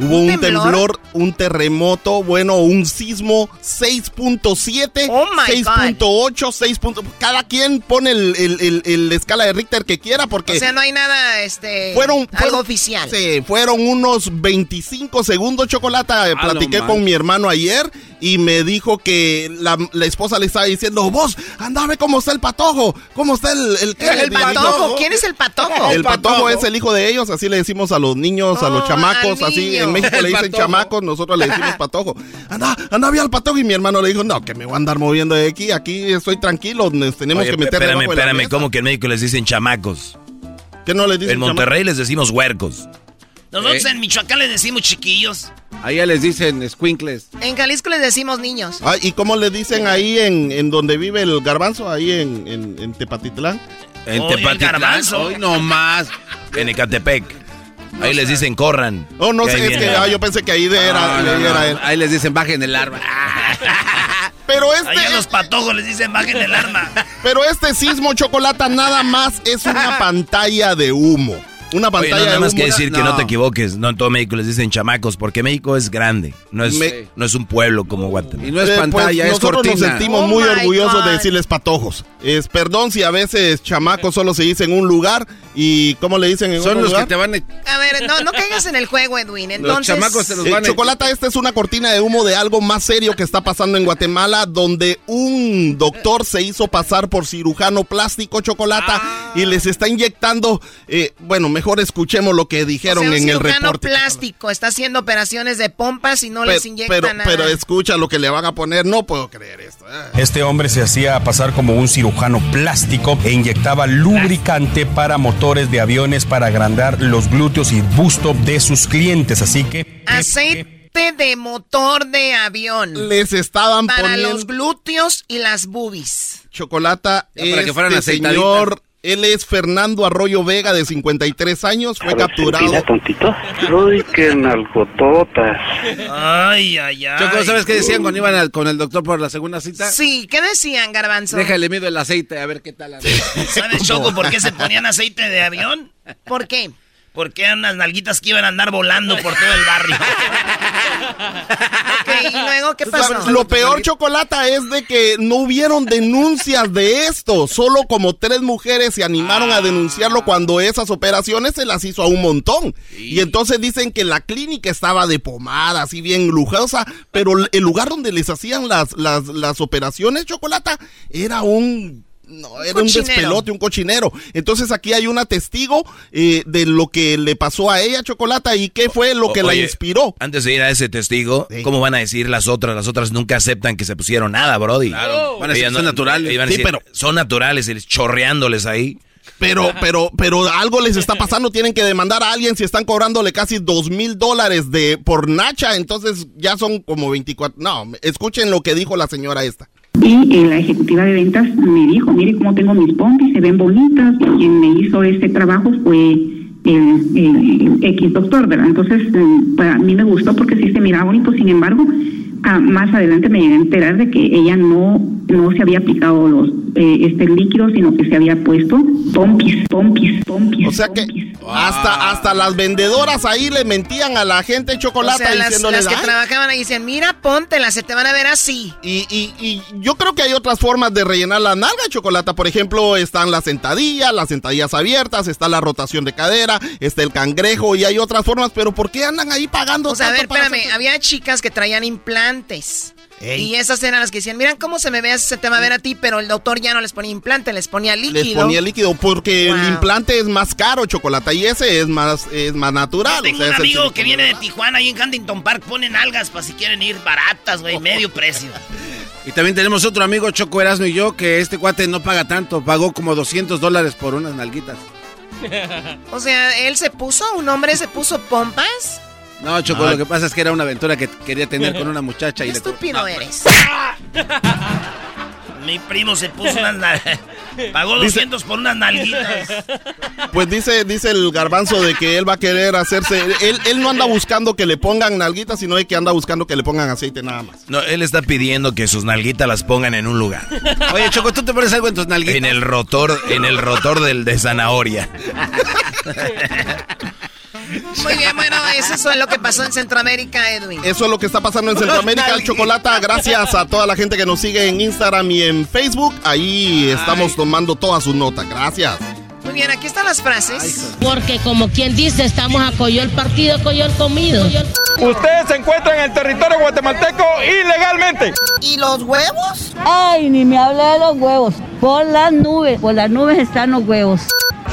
[SPEAKER 14] Hubo un
[SPEAKER 12] temblor?
[SPEAKER 14] temblor, un terremoto, bueno, un sismo 6.7,
[SPEAKER 12] Oh my
[SPEAKER 14] 6.8, 6. punto- Cada quien pone el, el- el- el escala de Richter que quiera porque
[SPEAKER 12] O sea, no hay nada, este,
[SPEAKER 14] fueron,
[SPEAKER 12] algo
[SPEAKER 14] fueron-
[SPEAKER 12] oficial.
[SPEAKER 14] Sí, fueron unos 25 segundos, Chocolata. Platiqué con mi hermano ayer y me dijo que la, la esposa le estaba diciendo, vos, andame cómo está el patojo, cómo está el... El, qué?"
[SPEAKER 12] El
[SPEAKER 14] Le digo,
[SPEAKER 12] patojo, ¿quién es el patojo?
[SPEAKER 14] el patojo es el hijo de ellos, así le decimos a los niños, a los
[SPEAKER 12] Oh,
[SPEAKER 14] chamacos, así en México le dicen
[SPEAKER 12] patojo.
[SPEAKER 14] chamacos, nosotros le decimos patojo. Anda, anda bien al patojo y mi hermano le dijo, no, que me voy a andar moviendo de aquí, aquí estoy tranquilo, nos tenemos
[SPEAKER 2] Oye,
[SPEAKER 14] que meter
[SPEAKER 2] espérame,
[SPEAKER 14] de la
[SPEAKER 2] espérame,
[SPEAKER 14] mesa".
[SPEAKER 2] ¿cómo que en México les dicen chamacos?
[SPEAKER 14] ¿Qué no les dicen
[SPEAKER 2] En Monterrey les decimos huercos.
[SPEAKER 1] Nosotros
[SPEAKER 3] Eh.
[SPEAKER 1] en Michoacán le decimos chiquillos.
[SPEAKER 3] Allá les dicen squinkles.
[SPEAKER 12] En Jalisco les decimos niños.
[SPEAKER 14] Ay, ¿Y cómo le dicen ahí en, en donde vive el garbanzo, ahí en, en, en Tepatitlán?
[SPEAKER 2] En Tepatitlán.
[SPEAKER 1] garbanzo.
[SPEAKER 2] Hoy no más. En Ecatepec. Ahí les dicen corran.
[SPEAKER 14] Oh, no
[SPEAKER 2] Que
[SPEAKER 14] sé, es que ah, yo pensé que ahí de era,
[SPEAKER 3] No, no,
[SPEAKER 14] de-
[SPEAKER 3] no.
[SPEAKER 14] era él.
[SPEAKER 3] Ahí les dicen bajen el arma.
[SPEAKER 14] Pero este,
[SPEAKER 1] Ahí a los patojos les dicen bajen el arma.
[SPEAKER 14] pero este sismo chocolate nada más es una pantalla de humo. Una
[SPEAKER 2] Oye,
[SPEAKER 14] pantalla
[SPEAKER 2] no, nada
[SPEAKER 14] de
[SPEAKER 2] más
[SPEAKER 14] humo.
[SPEAKER 2] que decir que no te equivoques. No en todo México les dicen chamacos, porque México es grande. No es,
[SPEAKER 14] Me-
[SPEAKER 2] no es un pueblo como Guatemala.
[SPEAKER 3] Y no es
[SPEAKER 14] Eh, pues,
[SPEAKER 3] pantalla, es
[SPEAKER 14] nosotros
[SPEAKER 3] cortina.
[SPEAKER 14] nos sentimos
[SPEAKER 12] Oh
[SPEAKER 14] muy orgullosos de decirles patojos. Es, perdón si a veces chamacos solo se dice en un lugar y ¿cómo le dicen en
[SPEAKER 3] Son
[SPEAKER 14] otro
[SPEAKER 3] los
[SPEAKER 14] lugar?
[SPEAKER 3] que te van a...
[SPEAKER 12] A ver, no, no caigas en el juego, Edwin. Entonces,
[SPEAKER 3] chamacos te los
[SPEAKER 14] Eh,
[SPEAKER 3] van a-
[SPEAKER 14] Chocolata, esta es una cortina de humo de algo más serio que está pasando en Guatemala, donde un doctor se hizo pasar por cirujano plástico, Chocolata, y les está inyectando, eh, bueno, mejor escuchemos lo que
[SPEAKER 12] o
[SPEAKER 14] dijeron
[SPEAKER 12] sea, un
[SPEAKER 14] en el
[SPEAKER 12] cirujano
[SPEAKER 14] reporte.
[SPEAKER 12] plástico está haciendo operaciones de pompas y no les
[SPEAKER 14] Pe-
[SPEAKER 12] inyecta
[SPEAKER 14] pero,
[SPEAKER 12] nada.
[SPEAKER 14] pero escucha lo que le van a poner, no puedo creer esto. eh.
[SPEAKER 17] Este hombre se hacía pasar como un cirujano plástico e inyectaba lubricante para motores de aviones para agrandar los glúteos y busto de sus clientes. Así que
[SPEAKER 12] Aceite de motor de avión.
[SPEAKER 14] Les estaban
[SPEAKER 12] Para
[SPEAKER 14] poniendo
[SPEAKER 12] los glúteos y las boobies.
[SPEAKER 14] Chocolata,
[SPEAKER 3] Ya para que fueran
[SPEAKER 14] este
[SPEAKER 3] aceitaditas.
[SPEAKER 14] señor, él es Fernando Arroyo Vega, de 53 años, fue capturado.
[SPEAKER 18] tontito. Uy, qué nalgototas.
[SPEAKER 1] Ay, ay, ay.
[SPEAKER 3] Choco, ¿sabes qué decían cuando iban al- con el doctor por la segunda cita?
[SPEAKER 12] Sí, ¿qué decían, Garbanzo?
[SPEAKER 3] Déjale mido el aceite a ver qué tal.
[SPEAKER 1] ¿Sabes, Choco, por qué se ponían aceite de avión?
[SPEAKER 12] ¿Por qué?
[SPEAKER 1] Porque eran las nalguitas que iban a andar volando por todo el barrio.
[SPEAKER 12] Ok, y luego, ¿qué pasó?
[SPEAKER 14] Lo peor, Chocolata, es de que no hubieron denuncias de esto. Solo como tres mujeres se animaron a denunciarlo cuando esas operaciones se las hizo a un montón. Y entonces dicen que la clínica estaba de pomada, así bien lujosa, pero el lugar donde les hacían las, las, las operaciones, Chocolata, era un... No, era un despelote, un cochinero. Entonces aquí hay una testigo eh, de lo que le pasó a ella, Chocolata, y qué fue lo que
[SPEAKER 2] O-
[SPEAKER 14] la inspiró.
[SPEAKER 2] Antes de ir a ese testigo, ¿cómo van a decir las otras? Las otras nunca aceptan que se pusieron nada, Brody.
[SPEAKER 3] Claro. Van a decir, son naturales.
[SPEAKER 2] ellas van a
[SPEAKER 14] Sí,
[SPEAKER 2] decir,
[SPEAKER 14] pero-
[SPEAKER 2] son naturales, chorreándoles ahí.
[SPEAKER 14] Pero, pero, pero algo les está pasando. Tienen que demandar a alguien si están cobrándole casi dos mil dólares de por Nacha. Entonces ya son como 24. No, escuchen lo que dijo la señora esta.
[SPEAKER 19] Y eh, la ejecutiva de ventas me dijo, mire cómo tengo mis pompis, se ven bonitas. Y quien me hizo este trabajo fue el, el X doctor, ¿verdad? Entonces, eh, para mí me gustó porque sí se miraba bonito. Sin embargo, ah, más adelante me llegué a enterar de que ella no, no se había aplicado los eh, este líquido, sino que se había puesto pompis, pompis, pompis.
[SPEAKER 14] O sea que hasta, hasta las vendedoras ahí le mentían a la gente
[SPEAKER 12] O
[SPEAKER 14] chocolate
[SPEAKER 12] sea, las,
[SPEAKER 14] diciéndoles,
[SPEAKER 12] las que
[SPEAKER 14] "Ay".
[SPEAKER 12] trabajaban ahí decían, mira, póntelas, se te van a ver así.
[SPEAKER 14] Y, y, y yo creo que hay otras formas de rellenar la nalga chocolate. Por ejemplo, están las sentadillas, las sentadillas abiertas, está la rotación de cadera, está el cangrejo y hay otras formas. Pero ¿por qué andan ahí pagando
[SPEAKER 12] O sea, a ver,
[SPEAKER 14] para
[SPEAKER 12] espérame,
[SPEAKER 14] hacer-
[SPEAKER 12] había chicas que traían implantes.
[SPEAKER 14] Ey.
[SPEAKER 12] Y esas eran las que decían, miran cómo se me ve, se te va a ver a ti, pero el doctor ya no les ponía implante, les ponía líquido.
[SPEAKER 14] Les ponía líquido porque
[SPEAKER 12] Wow.
[SPEAKER 14] el implante es más caro, chocolate, y ese es más, es más natural.
[SPEAKER 1] Tengo
[SPEAKER 14] o sea,
[SPEAKER 1] un amigo que viene de Tijuana y en Huntington Park ponen algas para si quieren ir baratas, güey, medio precio.
[SPEAKER 3] Y también tenemos otro amigo, Choco Erasmo y yo, que este cuate no paga tanto, pagó como 200 dólares por unas nalguitas.
[SPEAKER 12] O sea, él se puso, un hombre se puso pompas.
[SPEAKER 3] No, Choco, lo que pasa es que era una aventura que quería tener con una muchacha y
[SPEAKER 12] Qué
[SPEAKER 3] le...
[SPEAKER 12] estúpido eres.
[SPEAKER 1] Mi primo se puso unas, na- Pagó 200 por unas nalguitas.
[SPEAKER 14] Pues dice, dice el garbanzo de que él va a querer hacerse. Él, él no anda buscando que le pongan nalguitas, sino de que anda buscando que le pongan aceite nada más.
[SPEAKER 2] No, él está pidiendo que sus nalguitas las pongan en un lugar.
[SPEAKER 3] Oye, Choco, ¿tú te pones algo en tus nalguitas?
[SPEAKER 2] En el rotor, en el rotor del de zanahoria.
[SPEAKER 12] Muy bien, bueno, eso es lo que pasó en Centroamérica, Edwin.
[SPEAKER 14] Eso es lo que está pasando en Centroamérica, el chocolate. Gracias a toda la gente que nos sigue en Instagram y en Facebook. Ahí estamos tomando todas sus notas. Gracias.
[SPEAKER 12] Muy bien, aquí están las frases.
[SPEAKER 20] Porque como quien dice, estamos a el partido, el comido.
[SPEAKER 21] Ustedes se encuentran en el territorio guatemalteco ilegalmente.
[SPEAKER 5] ¿Y los huevos?
[SPEAKER 20] Ay, ni me hable de los huevos. Por las nubes, por las nubes están los huevos.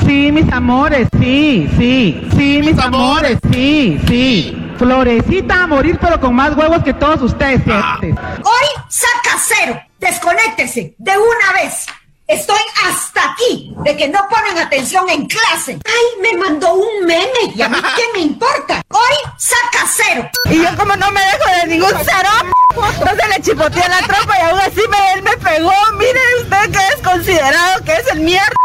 [SPEAKER 22] Sí, mis amores, sí, sí, sí, mis amores, sí, sí. Florecita a morir, pero con más huevos que todos ustedes.
[SPEAKER 23] Ah. Hoy saca cero. Desconéctese de una vez. Estoy hasta aquí de que no ponen atención en clase. Ay, me mandó un meme y a mí qué me importa. Hoy saca cero.
[SPEAKER 20] Y yo como no me dejo de ningún cero, no se le chipotea la tropa y aún así me, él me pegó. Mire usted que es considerado que es el mierda.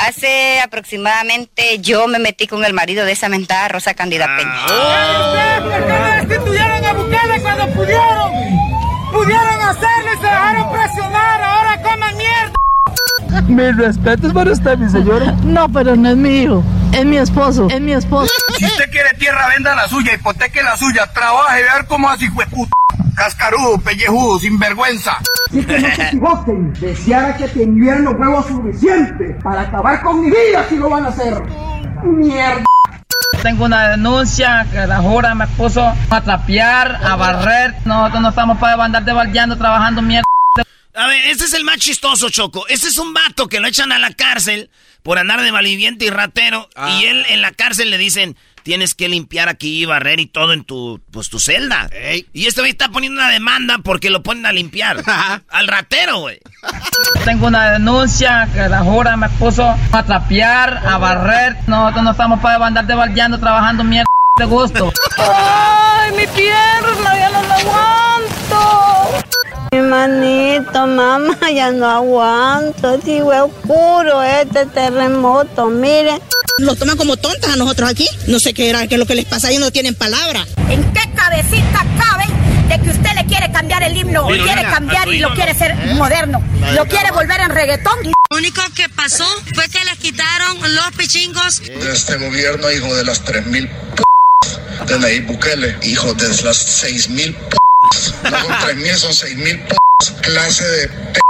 [SPEAKER 24] Hace aproximadamente yo me metí con el marido de esa mentada Rosa Candida Peña.
[SPEAKER 22] Ah. ¿Por qué no destituyeron a Bukele cuando pudieron? Pudieron hacerlo y se dejaron presionar. Ahora coman mierda.
[SPEAKER 20] Mis respetos para usted, mi señora. No, pero no es mi hijo. Es mi esposo. Es mi esposo.
[SPEAKER 21] Si usted quiere tierra, venda la suya, hipoteque la suya, trabaje, ver cómo así, puta. Cascarudo, pellejudo, sinvergüenza.
[SPEAKER 22] Si que no se equivoquen. Deseara que tuvieran los huevos suficientes para acabar con mi vida si lo van a hacer. Mierda.
[SPEAKER 25] Tengo una denuncia que la jura me puso a trapear, a barrer. Nosotros no estamos para andar de trabajando mierda.
[SPEAKER 1] A ver, este es el más chistoso, Choco. Este es un vato que lo echan a la cárcel por andar de malviviente y ratero.
[SPEAKER 3] Ah.
[SPEAKER 1] Y él en la cárcel le dicen, tienes que limpiar aquí, barrer y todo en tu, pues, tu celda. Y este güey está poniendo una demanda porque lo ponen a limpiar. Al ratero, güey.
[SPEAKER 25] Tengo una denuncia que la jura me puso a trapear, a barrer. Nosotros no estamos para andar de trabajando mierda de gusto.
[SPEAKER 20] ¡Ay, mi pierna! ¡Ya no la aguanto! Mi manito, mamá, ya no aguanto. Digo, es oscuro este terremoto, miren.
[SPEAKER 5] Nos toman como tontas a nosotros aquí. No sé qué era, qué es lo que les pasa, ellos no tienen palabra.
[SPEAKER 23] ¿En qué cabecita cabe de que usted le quiere cambiar el himno? Lo quiere cambiar y lo quiere ser moderno. Lo quiere volver en reggaetón.
[SPEAKER 20] Lo único que pasó fue que les quitaron los pichingos.
[SPEAKER 26] De este gobierno, hijo de las 3000 p de Nayib Bukele, hijo de las 6000 p no son 3000, son 6000 p clase de p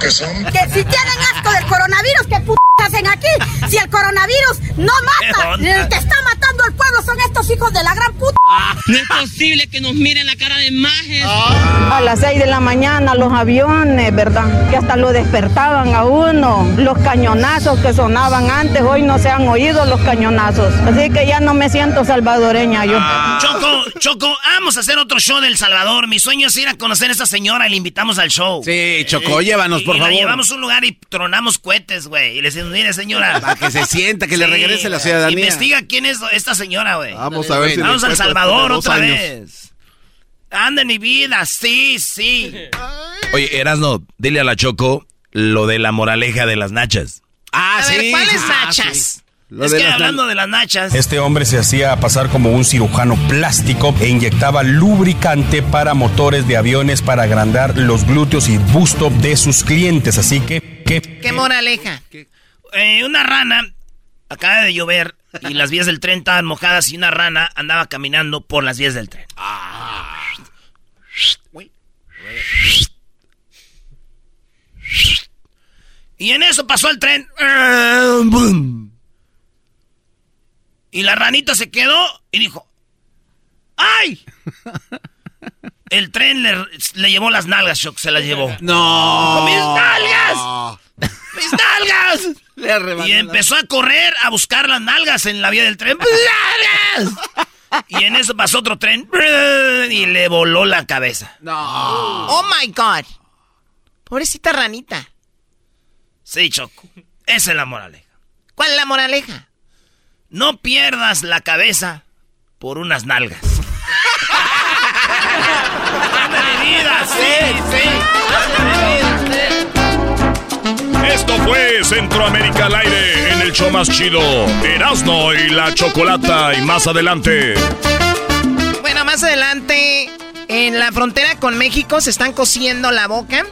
[SPEAKER 26] que son.
[SPEAKER 23] Que si tienen asco del coronavirus, ¿qué p hacen aquí? Si el coronavirus no mata, el que está matando al pueblo son estos hijos de la gran puta.
[SPEAKER 20] No es posible que nos miren la cara de imagen.
[SPEAKER 22] A las 6 de la mañana los aviones, ¿verdad? Que hasta lo despertaban a uno. Los cañonazos que sonaban antes, hoy no se han oído los cañonazos. Así que ya no me siento salvadoreña yo.
[SPEAKER 1] Choco, Choco, vamos a hacer otro show del Salvador. Mi sueño es ir a conocer a esa señora y le invitamos al show.
[SPEAKER 3] Sí, Choco, llévanos, por
[SPEAKER 1] y
[SPEAKER 3] favor.
[SPEAKER 1] La llevamos a un lugar y tronamos cohetes, güey. Y le decimos, mire, señora.
[SPEAKER 3] Para que se sienta, que le regrese la ciudadanía.
[SPEAKER 1] Investiga quién es esta señora, güey.
[SPEAKER 14] Vamos a ver si
[SPEAKER 1] Vamos al
[SPEAKER 14] encuentro
[SPEAKER 1] Salvador otra
[SPEAKER 14] años.
[SPEAKER 1] vez. Anda en mi vida, sí, sí.
[SPEAKER 2] Oye, Erasno, dile a la Choco lo de la moraleja de las nachas.
[SPEAKER 3] Ah,
[SPEAKER 1] A ver,
[SPEAKER 3] sí.
[SPEAKER 1] ¿cuáles
[SPEAKER 3] Ah,
[SPEAKER 1] nachas?
[SPEAKER 2] Lo
[SPEAKER 1] es
[SPEAKER 2] de
[SPEAKER 1] que
[SPEAKER 2] las
[SPEAKER 1] hablando de las nachas.
[SPEAKER 17] Este hombre se hacía pasar como un cirujano plástico e inyectaba lubricante para motores de aviones para agrandar los glúteos y busto de sus clientes. Así que, ¿qué?
[SPEAKER 12] ¿Qué moraleja?
[SPEAKER 1] Eh, una rana acaba de llover y las vías del tren estaban mojadas y una rana andaba caminando por las vías del tren. Y en eso pasó el tren. Y la ranita se quedó y dijo, ¡ay! El tren le, le llevó las nalgas, Shock, se las llevó.
[SPEAKER 3] No.
[SPEAKER 1] ¡Mis nalgas! ¡Mis nalgas!
[SPEAKER 3] Le
[SPEAKER 1] Y empezó a correr a buscar las nalgas en la vía del tren. ¡Nalgas! Y en eso pasó otro tren y le voló la cabeza.
[SPEAKER 3] No.
[SPEAKER 12] Oh my God. Pobrecita ranita.
[SPEAKER 1] Sí, Choco. Esa es la moraleja.
[SPEAKER 12] ¿Cuál es la moraleja?
[SPEAKER 1] No pierdas la cabeza por unas nalgas. ¡Anda mi vida! ¡Sí, sí! ¡Anda mi vida!
[SPEAKER 10] Esto fue Centroamérica al aire en el show más chido. Erasno y la chocolata. Y más adelante.
[SPEAKER 12] Bueno, más adelante, en la frontera con México se están cosiendo la boca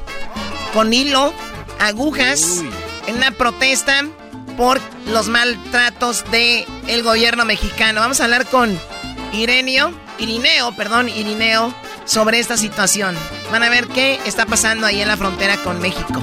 [SPEAKER 12] con hilo, agujas, en una protesta por los maltratos del el gobierno mexicano. Vamos a hablar con Ireneo, Irineo, perdón, Irineo, sobre esta situación. Van a ver qué está pasando ahí en la frontera con México.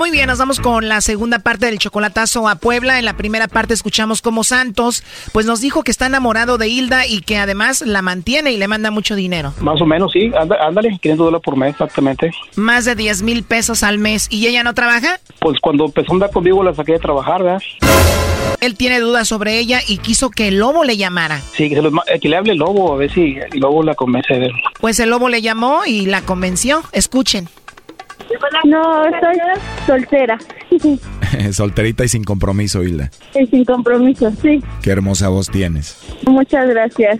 [SPEAKER 12] Muy bien, nos vamos con la segunda parte del chocolatazo a Puebla. En la primera parte escuchamos como Santos, pues nos dijo que está enamorado de Hilda y que además la mantiene y le manda mucho dinero.
[SPEAKER 27] Más o menos, sí. Ándale, 500 dólares por mes, exactamente.
[SPEAKER 12] Más de 10 mil pesos al mes. ¿Y ella no trabaja?
[SPEAKER 27] Pues cuando empezó a andar conmigo la saqué de trabajar, ¿verdad?
[SPEAKER 12] Él tiene dudas sobre ella y quiso que el lobo le llamara.
[SPEAKER 27] Sí, que, que le hable el lobo, a ver si el lobo la convence de él.
[SPEAKER 12] Pues el lobo le llamó y la convenció. Escuchen.
[SPEAKER 20] No, soy soltera.
[SPEAKER 28] Solterita y sin compromiso, Hilda.
[SPEAKER 20] Y sin compromiso, sí.
[SPEAKER 28] Qué hermosa voz tienes.
[SPEAKER 20] Muchas gracias.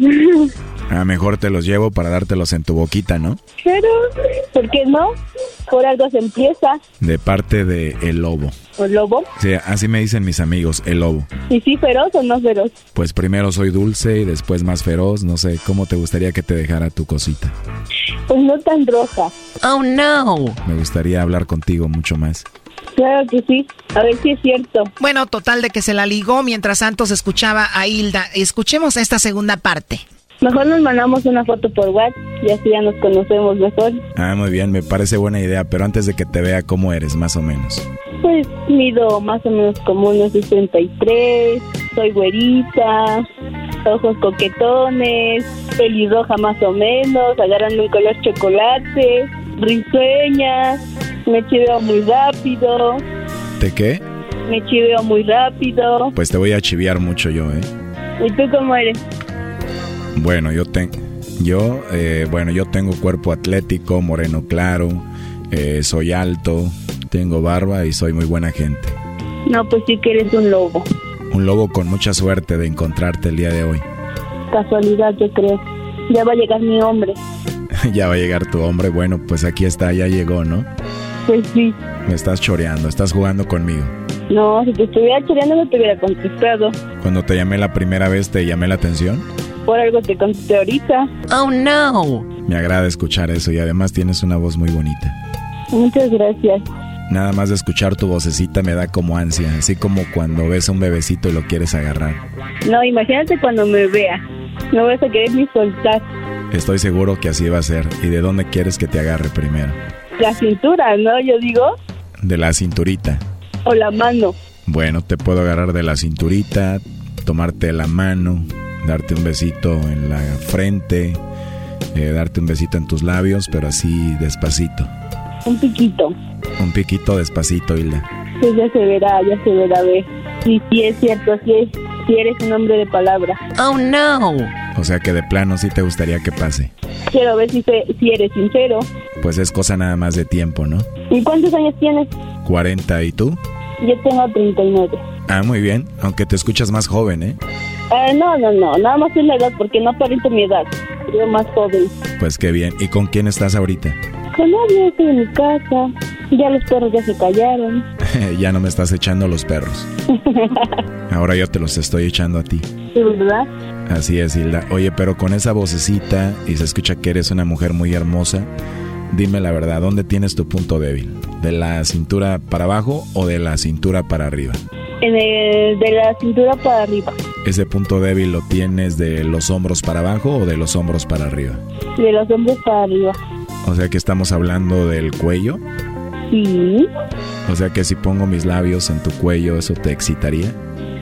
[SPEAKER 28] A mejor te los llevo para dártelos en tu boquita, ¿no?
[SPEAKER 20] Pero, ¿por qué no? Por algo se empieza.
[SPEAKER 28] De parte de El Lobo.
[SPEAKER 20] ¿El Lobo?
[SPEAKER 28] Sí, así me dicen mis amigos, El Lobo.
[SPEAKER 20] ¿Y sí feroz o no feroz?
[SPEAKER 28] Pues primero soy dulce y después más feroz. No sé, ¿cómo te gustaría que te dejara tu cosita?
[SPEAKER 20] Pues no tan roja.
[SPEAKER 12] Oh, no.
[SPEAKER 28] Me gustaría hablar contigo mucho más.
[SPEAKER 20] Claro que sí. A ver si es cierto.
[SPEAKER 12] Bueno, total de que se la ligó mientras Santos escuchaba a Hilda. Escuchemos esta segunda parte.
[SPEAKER 20] Mejor nos mandamos una foto por WhatsApp y así ya nos conocemos mejor.
[SPEAKER 28] Ah, muy bien, me parece buena idea, pero antes de que te vea, ¿cómo eres, más o menos?
[SPEAKER 20] Pues mido más o menos como unos 63, soy güerita, ojos coquetones, pelirroja más o menos, agarran un color chocolate, risueña, me chiveo muy rápido.
[SPEAKER 28] ¿Te qué?
[SPEAKER 20] Me chiveo muy rápido.
[SPEAKER 28] Pues te voy a chivear mucho yo, ¿eh?
[SPEAKER 20] ¿Y tú cómo eres?
[SPEAKER 28] Bueno, yo tengo, yo, eh, bueno, yo tengo cuerpo atlético, moreno claro, eh, soy alto, tengo barba y soy muy buena gente.
[SPEAKER 20] No, pues sí que eres un lobo.
[SPEAKER 28] Un lobo con mucha suerte de encontrarte el día de hoy.
[SPEAKER 20] Casualidad, yo creo. Ya va a llegar mi hombre.
[SPEAKER 28] ya va a llegar tu hombre. Bueno, pues aquí está, ya llegó, ¿no?
[SPEAKER 20] Pues sí.
[SPEAKER 28] Me estás choreando, estás jugando conmigo.
[SPEAKER 20] No, si te estuviera choreando no te hubiera contestado.
[SPEAKER 28] Cuando te llamé la primera vez, ¿te llamé la atención?
[SPEAKER 20] Por algo te contesté ahorita.
[SPEAKER 12] Oh, no.
[SPEAKER 28] Me agrada escuchar eso y además tienes una voz muy bonita.
[SPEAKER 20] Muchas gracias.
[SPEAKER 28] Nada más de escuchar tu vocecita me da como ansia, así como cuando ves a un bebecito y lo quieres agarrar.
[SPEAKER 20] No, imagínate cuando me vea. No vas a querer ni soltar.
[SPEAKER 28] Estoy seguro que así va a ser. ¿Y de dónde quieres que te agarre primero?
[SPEAKER 20] La cintura, ¿no? Yo digo.
[SPEAKER 28] De la cinturita.
[SPEAKER 20] O la mano.
[SPEAKER 28] Bueno, te puedo agarrar de la cinturita, tomarte la mano, darte un besito en la frente, eh, darte un besito en tus labios, pero así despacito.
[SPEAKER 20] Un piquito.
[SPEAKER 28] Un piquito despacito, Hilda.
[SPEAKER 20] Pues ya se verá, ya se verá, ver. Sí, sí es cierto, sí, es, sí eres un hombre de palabra.
[SPEAKER 12] Oh, no.
[SPEAKER 28] O sea que de plano sí te gustaría que pase.
[SPEAKER 20] Quiero ver si, se, si eres sincero.
[SPEAKER 28] Pues es cosa nada más de tiempo, ¿no?
[SPEAKER 20] ¿Y cuántos años tienes?
[SPEAKER 28] 40, ¿y tú?
[SPEAKER 20] Yo tengo 39.
[SPEAKER 28] Ah, muy bien, aunque te escuchas más joven, ¿eh?
[SPEAKER 20] Eh, no, no, no, nada más es la edad, porque no aparento mi edad. Yo más joven.
[SPEAKER 28] Pues qué bien. ¿Y con quién estás ahorita?
[SPEAKER 20] Con nadie, estoy en mi casa. Ya los perros ya se callaron.
[SPEAKER 28] ya no me estás echando los perros. Ahora yo te los estoy echando a ti.
[SPEAKER 20] ¿Verdad?
[SPEAKER 28] Así es, Hilda. Oye, pero con esa vocecita y se escucha que eres una mujer muy hermosa, dime la verdad, ¿dónde tienes tu punto débil? ¿De la cintura para abajo o de la cintura para arriba?
[SPEAKER 20] En el, de la cintura para arriba.
[SPEAKER 28] ¿Ese punto débil lo tienes de los hombros para abajo o de los hombros para arriba?
[SPEAKER 20] De los hombros para arriba.
[SPEAKER 28] O sea que estamos hablando del cuello.
[SPEAKER 20] Sí.
[SPEAKER 28] O sea que si pongo mis labios en tu cuello, ¿eso te excitaría?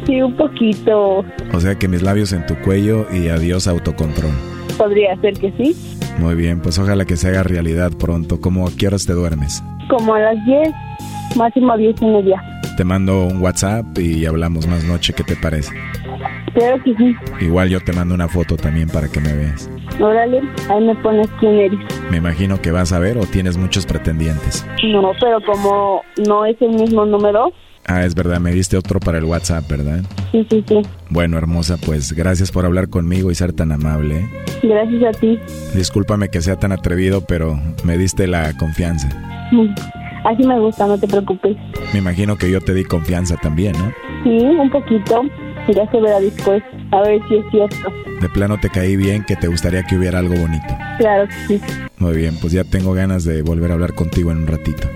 [SPEAKER 20] Sí, un poquito.
[SPEAKER 28] O sea que mis labios en tu cuello y adiós autocontrol.
[SPEAKER 20] Podría ser que sí.
[SPEAKER 28] Muy bien, pues ojalá que se haga realidad pronto. ¿Cómo a qué horas te duermes?
[SPEAKER 20] Como a las 10, máximo a 10 y media.
[SPEAKER 28] Te mando un WhatsApp y hablamos más noche, ¿qué te parece?
[SPEAKER 20] Claro que sí.
[SPEAKER 28] Igual yo te mando una foto también para que me veas.
[SPEAKER 20] Órale, ahí me pones quién eres.
[SPEAKER 28] Me imagino que vas a ver o tienes muchos pretendientes.
[SPEAKER 20] No, pero como no es el mismo número.
[SPEAKER 28] Ah, es verdad, me diste otro para el WhatsApp, ¿verdad?
[SPEAKER 20] Sí, sí, sí.
[SPEAKER 28] Bueno, hermosa, pues gracias por hablar conmigo y ser tan amable. ¿eh?
[SPEAKER 20] Gracias a ti.
[SPEAKER 28] Discúlpame que sea tan atrevido, pero me diste la confianza.
[SPEAKER 20] Así me gusta, no te preocupes.
[SPEAKER 28] Me imagino que yo te di confianza también, ¿no?
[SPEAKER 20] Sí, un poquito. Ya se verá después. A ver si es cierto.
[SPEAKER 28] De plano te caí bien, que te gustaría que hubiera algo bonito.
[SPEAKER 20] Claro que sí.
[SPEAKER 28] Muy bien, pues ya tengo ganas de volver a hablar contigo en un ratito.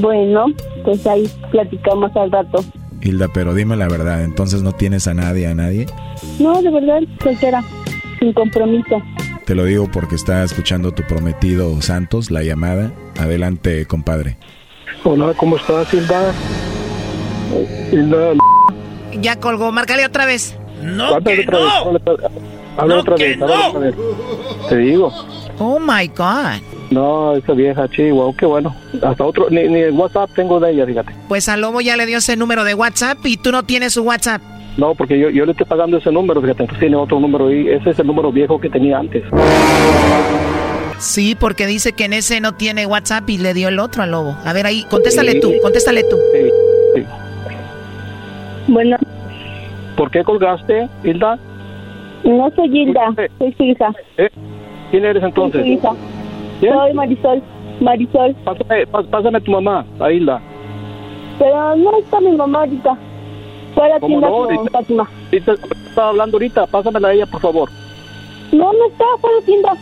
[SPEAKER 20] Bueno, pues ahí platicamos al rato.
[SPEAKER 28] Hilda, pero dime la verdad, ¿entonces no tienes a nadie, a nadie?
[SPEAKER 20] No, de verdad, soltera. Sin compromiso.
[SPEAKER 28] Te lo digo porque está escuchando tu prometido Santos, la llamada. Adelante, compadre.
[SPEAKER 27] Hola, ¿cómo estás, Hilda? Hilda,
[SPEAKER 12] Ya colgó, márcale otra vez.
[SPEAKER 1] No, que
[SPEAKER 27] otra
[SPEAKER 1] no.
[SPEAKER 27] Habla
[SPEAKER 1] No,
[SPEAKER 27] otra
[SPEAKER 1] que
[SPEAKER 27] vez, habla
[SPEAKER 1] no.
[SPEAKER 27] otra vez. Te digo.
[SPEAKER 12] Oh my God.
[SPEAKER 27] No, esa vieja chihuahua, qué bueno. Hasta otro, ni, ni el WhatsApp tengo de ella, fíjate.
[SPEAKER 12] Pues a Lobo ya le dio ese número de WhatsApp y tú no tienes su WhatsApp.
[SPEAKER 27] No, porque yo, yo le estoy pagando ese número, fíjate, entonces tiene otro número ahí. Ese es el número viejo que tenía antes.
[SPEAKER 12] Sí, porque dice que en ese no tiene WhatsApp y le dio el otro a Lobo. A ver ahí, contéstale
[SPEAKER 27] Sí.
[SPEAKER 12] tú, contéstale tú.
[SPEAKER 27] Sí, sí.
[SPEAKER 20] Bueno,
[SPEAKER 27] ¿Por qué colgaste, Hilda?
[SPEAKER 20] no soy Hilda, soy su hija.
[SPEAKER 27] ¿Eh? ¿Quién eres
[SPEAKER 20] Soy
[SPEAKER 27] entonces?
[SPEAKER 20] su hija.
[SPEAKER 27] ¿Quién?
[SPEAKER 20] Soy Marisol. Marisol.
[SPEAKER 27] Pásame, pásame a tu mamá, a Hilda.
[SPEAKER 20] Pero no está mi mamá ahorita. Fue la
[SPEAKER 27] ¿Cómo
[SPEAKER 20] tienda
[SPEAKER 27] no?
[SPEAKER 20] con Fátima.
[SPEAKER 27] Estaba hablando ahorita, pásamela a ella, por favor.
[SPEAKER 20] No, no está, fue a la tienda.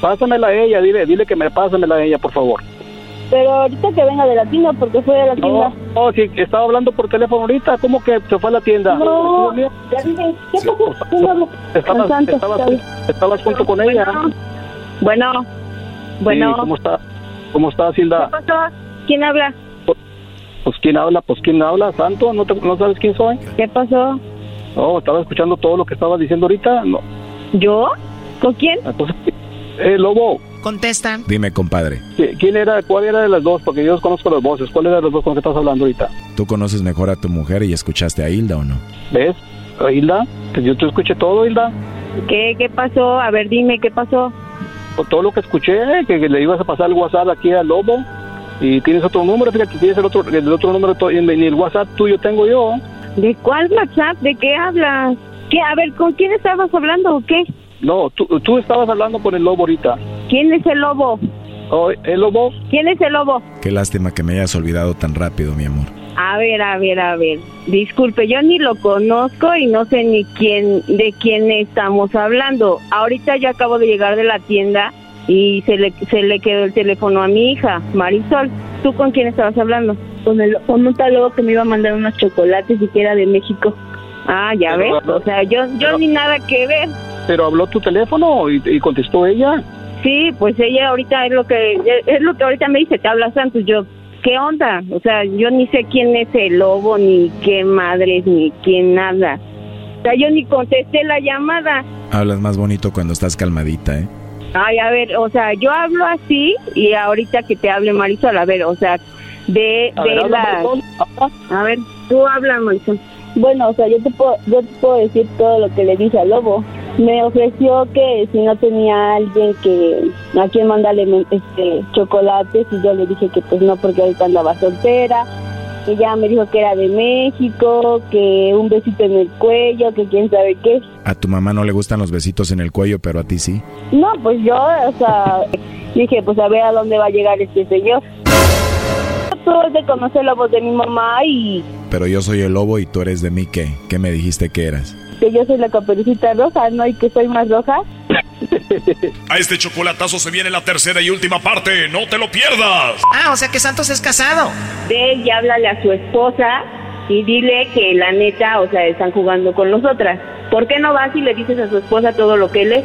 [SPEAKER 27] Pásamela a ella, dile, dile que me pásamela a ella, por favor.
[SPEAKER 20] Pero ahorita que venga de la tienda, porque fue a la tienda.
[SPEAKER 27] No, no, sí, estaba hablando por teléfono ahorita, ¿cómo que se fue a la tienda?
[SPEAKER 20] No,
[SPEAKER 27] ¿Sí,
[SPEAKER 20] ya dije, ¿qué pasó? ¿Quién habla?
[SPEAKER 27] Estabas, estabas,
[SPEAKER 20] está
[SPEAKER 27] estabas junto con ella.
[SPEAKER 20] Bueno, bueno.
[SPEAKER 27] Sí, ¿Cómo está? ¿Cómo estás, Hilda?
[SPEAKER 20] ¿Qué pasó? ¿Quién habla?
[SPEAKER 27] Pues quién habla, pues quién habla, Santo, ¿no, te- no sabes quién soy?
[SPEAKER 20] ¿Qué pasó?
[SPEAKER 27] No, estaba escuchando todo lo que estabas diciendo ahorita. No.
[SPEAKER 20] ¿Yo? ¿Con quién?
[SPEAKER 27] Entonces, eh, Lobo,
[SPEAKER 12] Contestan.
[SPEAKER 28] Dime, compadre,
[SPEAKER 27] ¿qui- ¿quién era, cuál era de las dos? Porque yo conozco las voces. ¿Cuál era de las dos con las que estás hablando ahorita?
[SPEAKER 28] ¿tú conoces mejor a tu mujer y escuchaste a Hilda o no?
[SPEAKER 27] ¿Ves? Eh, Hilda, que yo te escuché todo, Hilda.
[SPEAKER 20] ¿Qué, ¿Qué pasó? A ver, dime, ¿qué pasó?
[SPEAKER 27] Por todo lo que escuché, que, que le ibas a pasar el WhatsApp aquí al Lobo. Y tienes otro número, fíjate, tienes el otro, el otro número, ni el WhatsApp tuyo tengo yo.
[SPEAKER 20] ¿De cuál WhatsApp? ¿De qué hablas? ¿Qué? A ver, ¿con quién estabas hablando o qué?
[SPEAKER 27] No, tú, tú estabas hablando con el Lobo ahorita.
[SPEAKER 20] ¿Quién es el lobo?
[SPEAKER 27] Oh, ¿El Lobo?
[SPEAKER 20] ¿Quién es el lobo?
[SPEAKER 28] Qué lástima que me hayas olvidado tan rápido, mi amor.
[SPEAKER 20] A ver, a ver, a ver. Disculpe, yo ni lo conozco y no sé ni quién, de quién estamos hablando. Ahorita yo acabo de llegar de la tienda y se le, se le quedó el teléfono a mi hija, Marisol. ¿Tú con quién estabas hablando? Con, el, con un tal lobo que me iba a mandar unos chocolates y que era de México. Ah, ya
[SPEAKER 27] Pero-
[SPEAKER 20] ves. O sea, yo, yo ni nada que ver.
[SPEAKER 27] Pero habló tu teléfono y, y contestó ella.
[SPEAKER 20] Sí, pues ella ahorita es lo que es lo que ahorita me dice, te habla Santos, yo ¿qué onda? O sea, yo ni sé quién es el lobo ni qué madres ni quién nada. O sea, yo ni contesté la llamada.
[SPEAKER 28] Hablas más bonito cuando estás calmadita, ¿eh?
[SPEAKER 20] Ay, a ver, o sea, yo hablo así y ahorita que te hable Marisol, a ver, o sea, de,
[SPEAKER 27] A
[SPEAKER 20] de
[SPEAKER 27] ver, habla,
[SPEAKER 20] la... A ver, tú habla Marisol. Bueno, o sea, yo te puedo, yo te puedo decir todo lo que le dije al lobo. Me ofreció que si no tenía alguien que a quien mandarle este chocolates y yo le dije que pues no porque ahorita andaba soltera. Ya me dijo que era de México, que un besito en el cuello, que quién sabe qué.
[SPEAKER 28] A tu mamá no le gustan los besitos en el cuello, pero a ti sí.
[SPEAKER 20] No, pues yo, o sea, dije, pues a ver a dónde va a llegar este señor. tú de conocer la voz de mi mamá y
[SPEAKER 28] Pero yo soy el lobo y tú eres de mí, ¿qué? ¿Qué me dijiste que eras?
[SPEAKER 20] Que yo soy la caperucita roja, ¿no? Y que soy más roja.
[SPEAKER 29] A este chocolatazo se viene la tercera y última parte. ¡No te lo pierdas!
[SPEAKER 12] Ah, o sea que Santos es casado.
[SPEAKER 20] Ve y háblale a su esposa y dile que la neta, o sea, están jugando con nosotras. ¿Por qué no vas y le dices a su esposa todo lo que él es?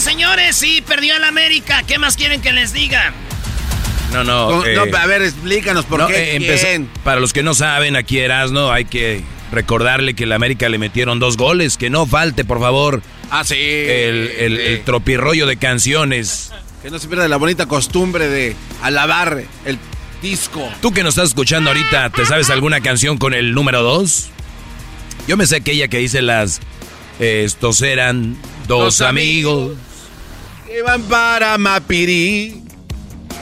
[SPEAKER 1] Señores, señores, sí, perdió el América. ¿Qué más quieren que les diga?
[SPEAKER 2] No, no. Eh,
[SPEAKER 3] no, a ver, explícanos por
[SPEAKER 2] no,
[SPEAKER 3] qué.
[SPEAKER 2] eh, empezó- para los que no saben, aquí Erasno, hay que recordarle que el América le metieron dos goles. Que no falte, por favor.
[SPEAKER 3] Ah, sí.
[SPEAKER 2] El, el, el tropirrollo de canciones.
[SPEAKER 3] Que no se pierda la bonita costumbre de alabar el disco.
[SPEAKER 2] Tú que nos estás escuchando ahorita, ¿te sabes alguna canción con el número dos? Yo me sé aquella que dice las... Estos eran dos,
[SPEAKER 3] Dos
[SPEAKER 2] amigos.
[SPEAKER 3] Que van para Mapirí.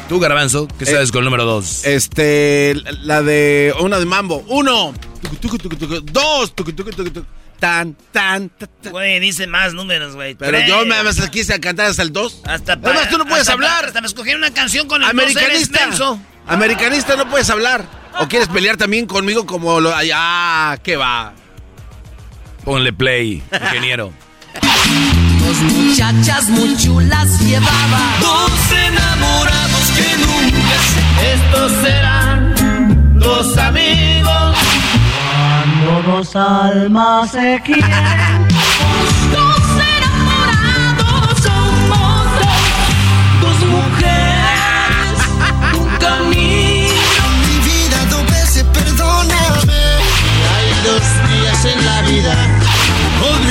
[SPEAKER 2] Tú, Garbanzo, ¿qué sabes con el número dos?
[SPEAKER 3] Este, la de. Una de mambo. Uno. Tucu, tucu, tucu, tucu. Dos. Tucu, tucu, tucu, tucu. Tan, tan.
[SPEAKER 1] Güey, dice más números, güey.
[SPEAKER 3] Pero
[SPEAKER 1] Tres.
[SPEAKER 3] yo me quise cantar hasta el dos.
[SPEAKER 1] Hasta
[SPEAKER 3] Además, tú no puedes
[SPEAKER 1] hasta-
[SPEAKER 3] hablar.
[SPEAKER 1] Hasta me escogieron una canción con el dos,
[SPEAKER 3] Americanista.
[SPEAKER 1] menso.
[SPEAKER 3] Americanista no puedes hablar. ¿O quieres pelear también conmigo como lo. Ah, ¿qué va?
[SPEAKER 2] Ponle play, ingeniero.
[SPEAKER 30] Dos muchachas muy chulas llevaba. Dos enamorados que nunca se...
[SPEAKER 31] Estos serán dos amigos.
[SPEAKER 30] Cuando dos almas se quieren. Dos enamorados somos dos. Dos mujeres, un camino. Mi vida dos veces perdóname.
[SPEAKER 31] Hay dos días en la vida.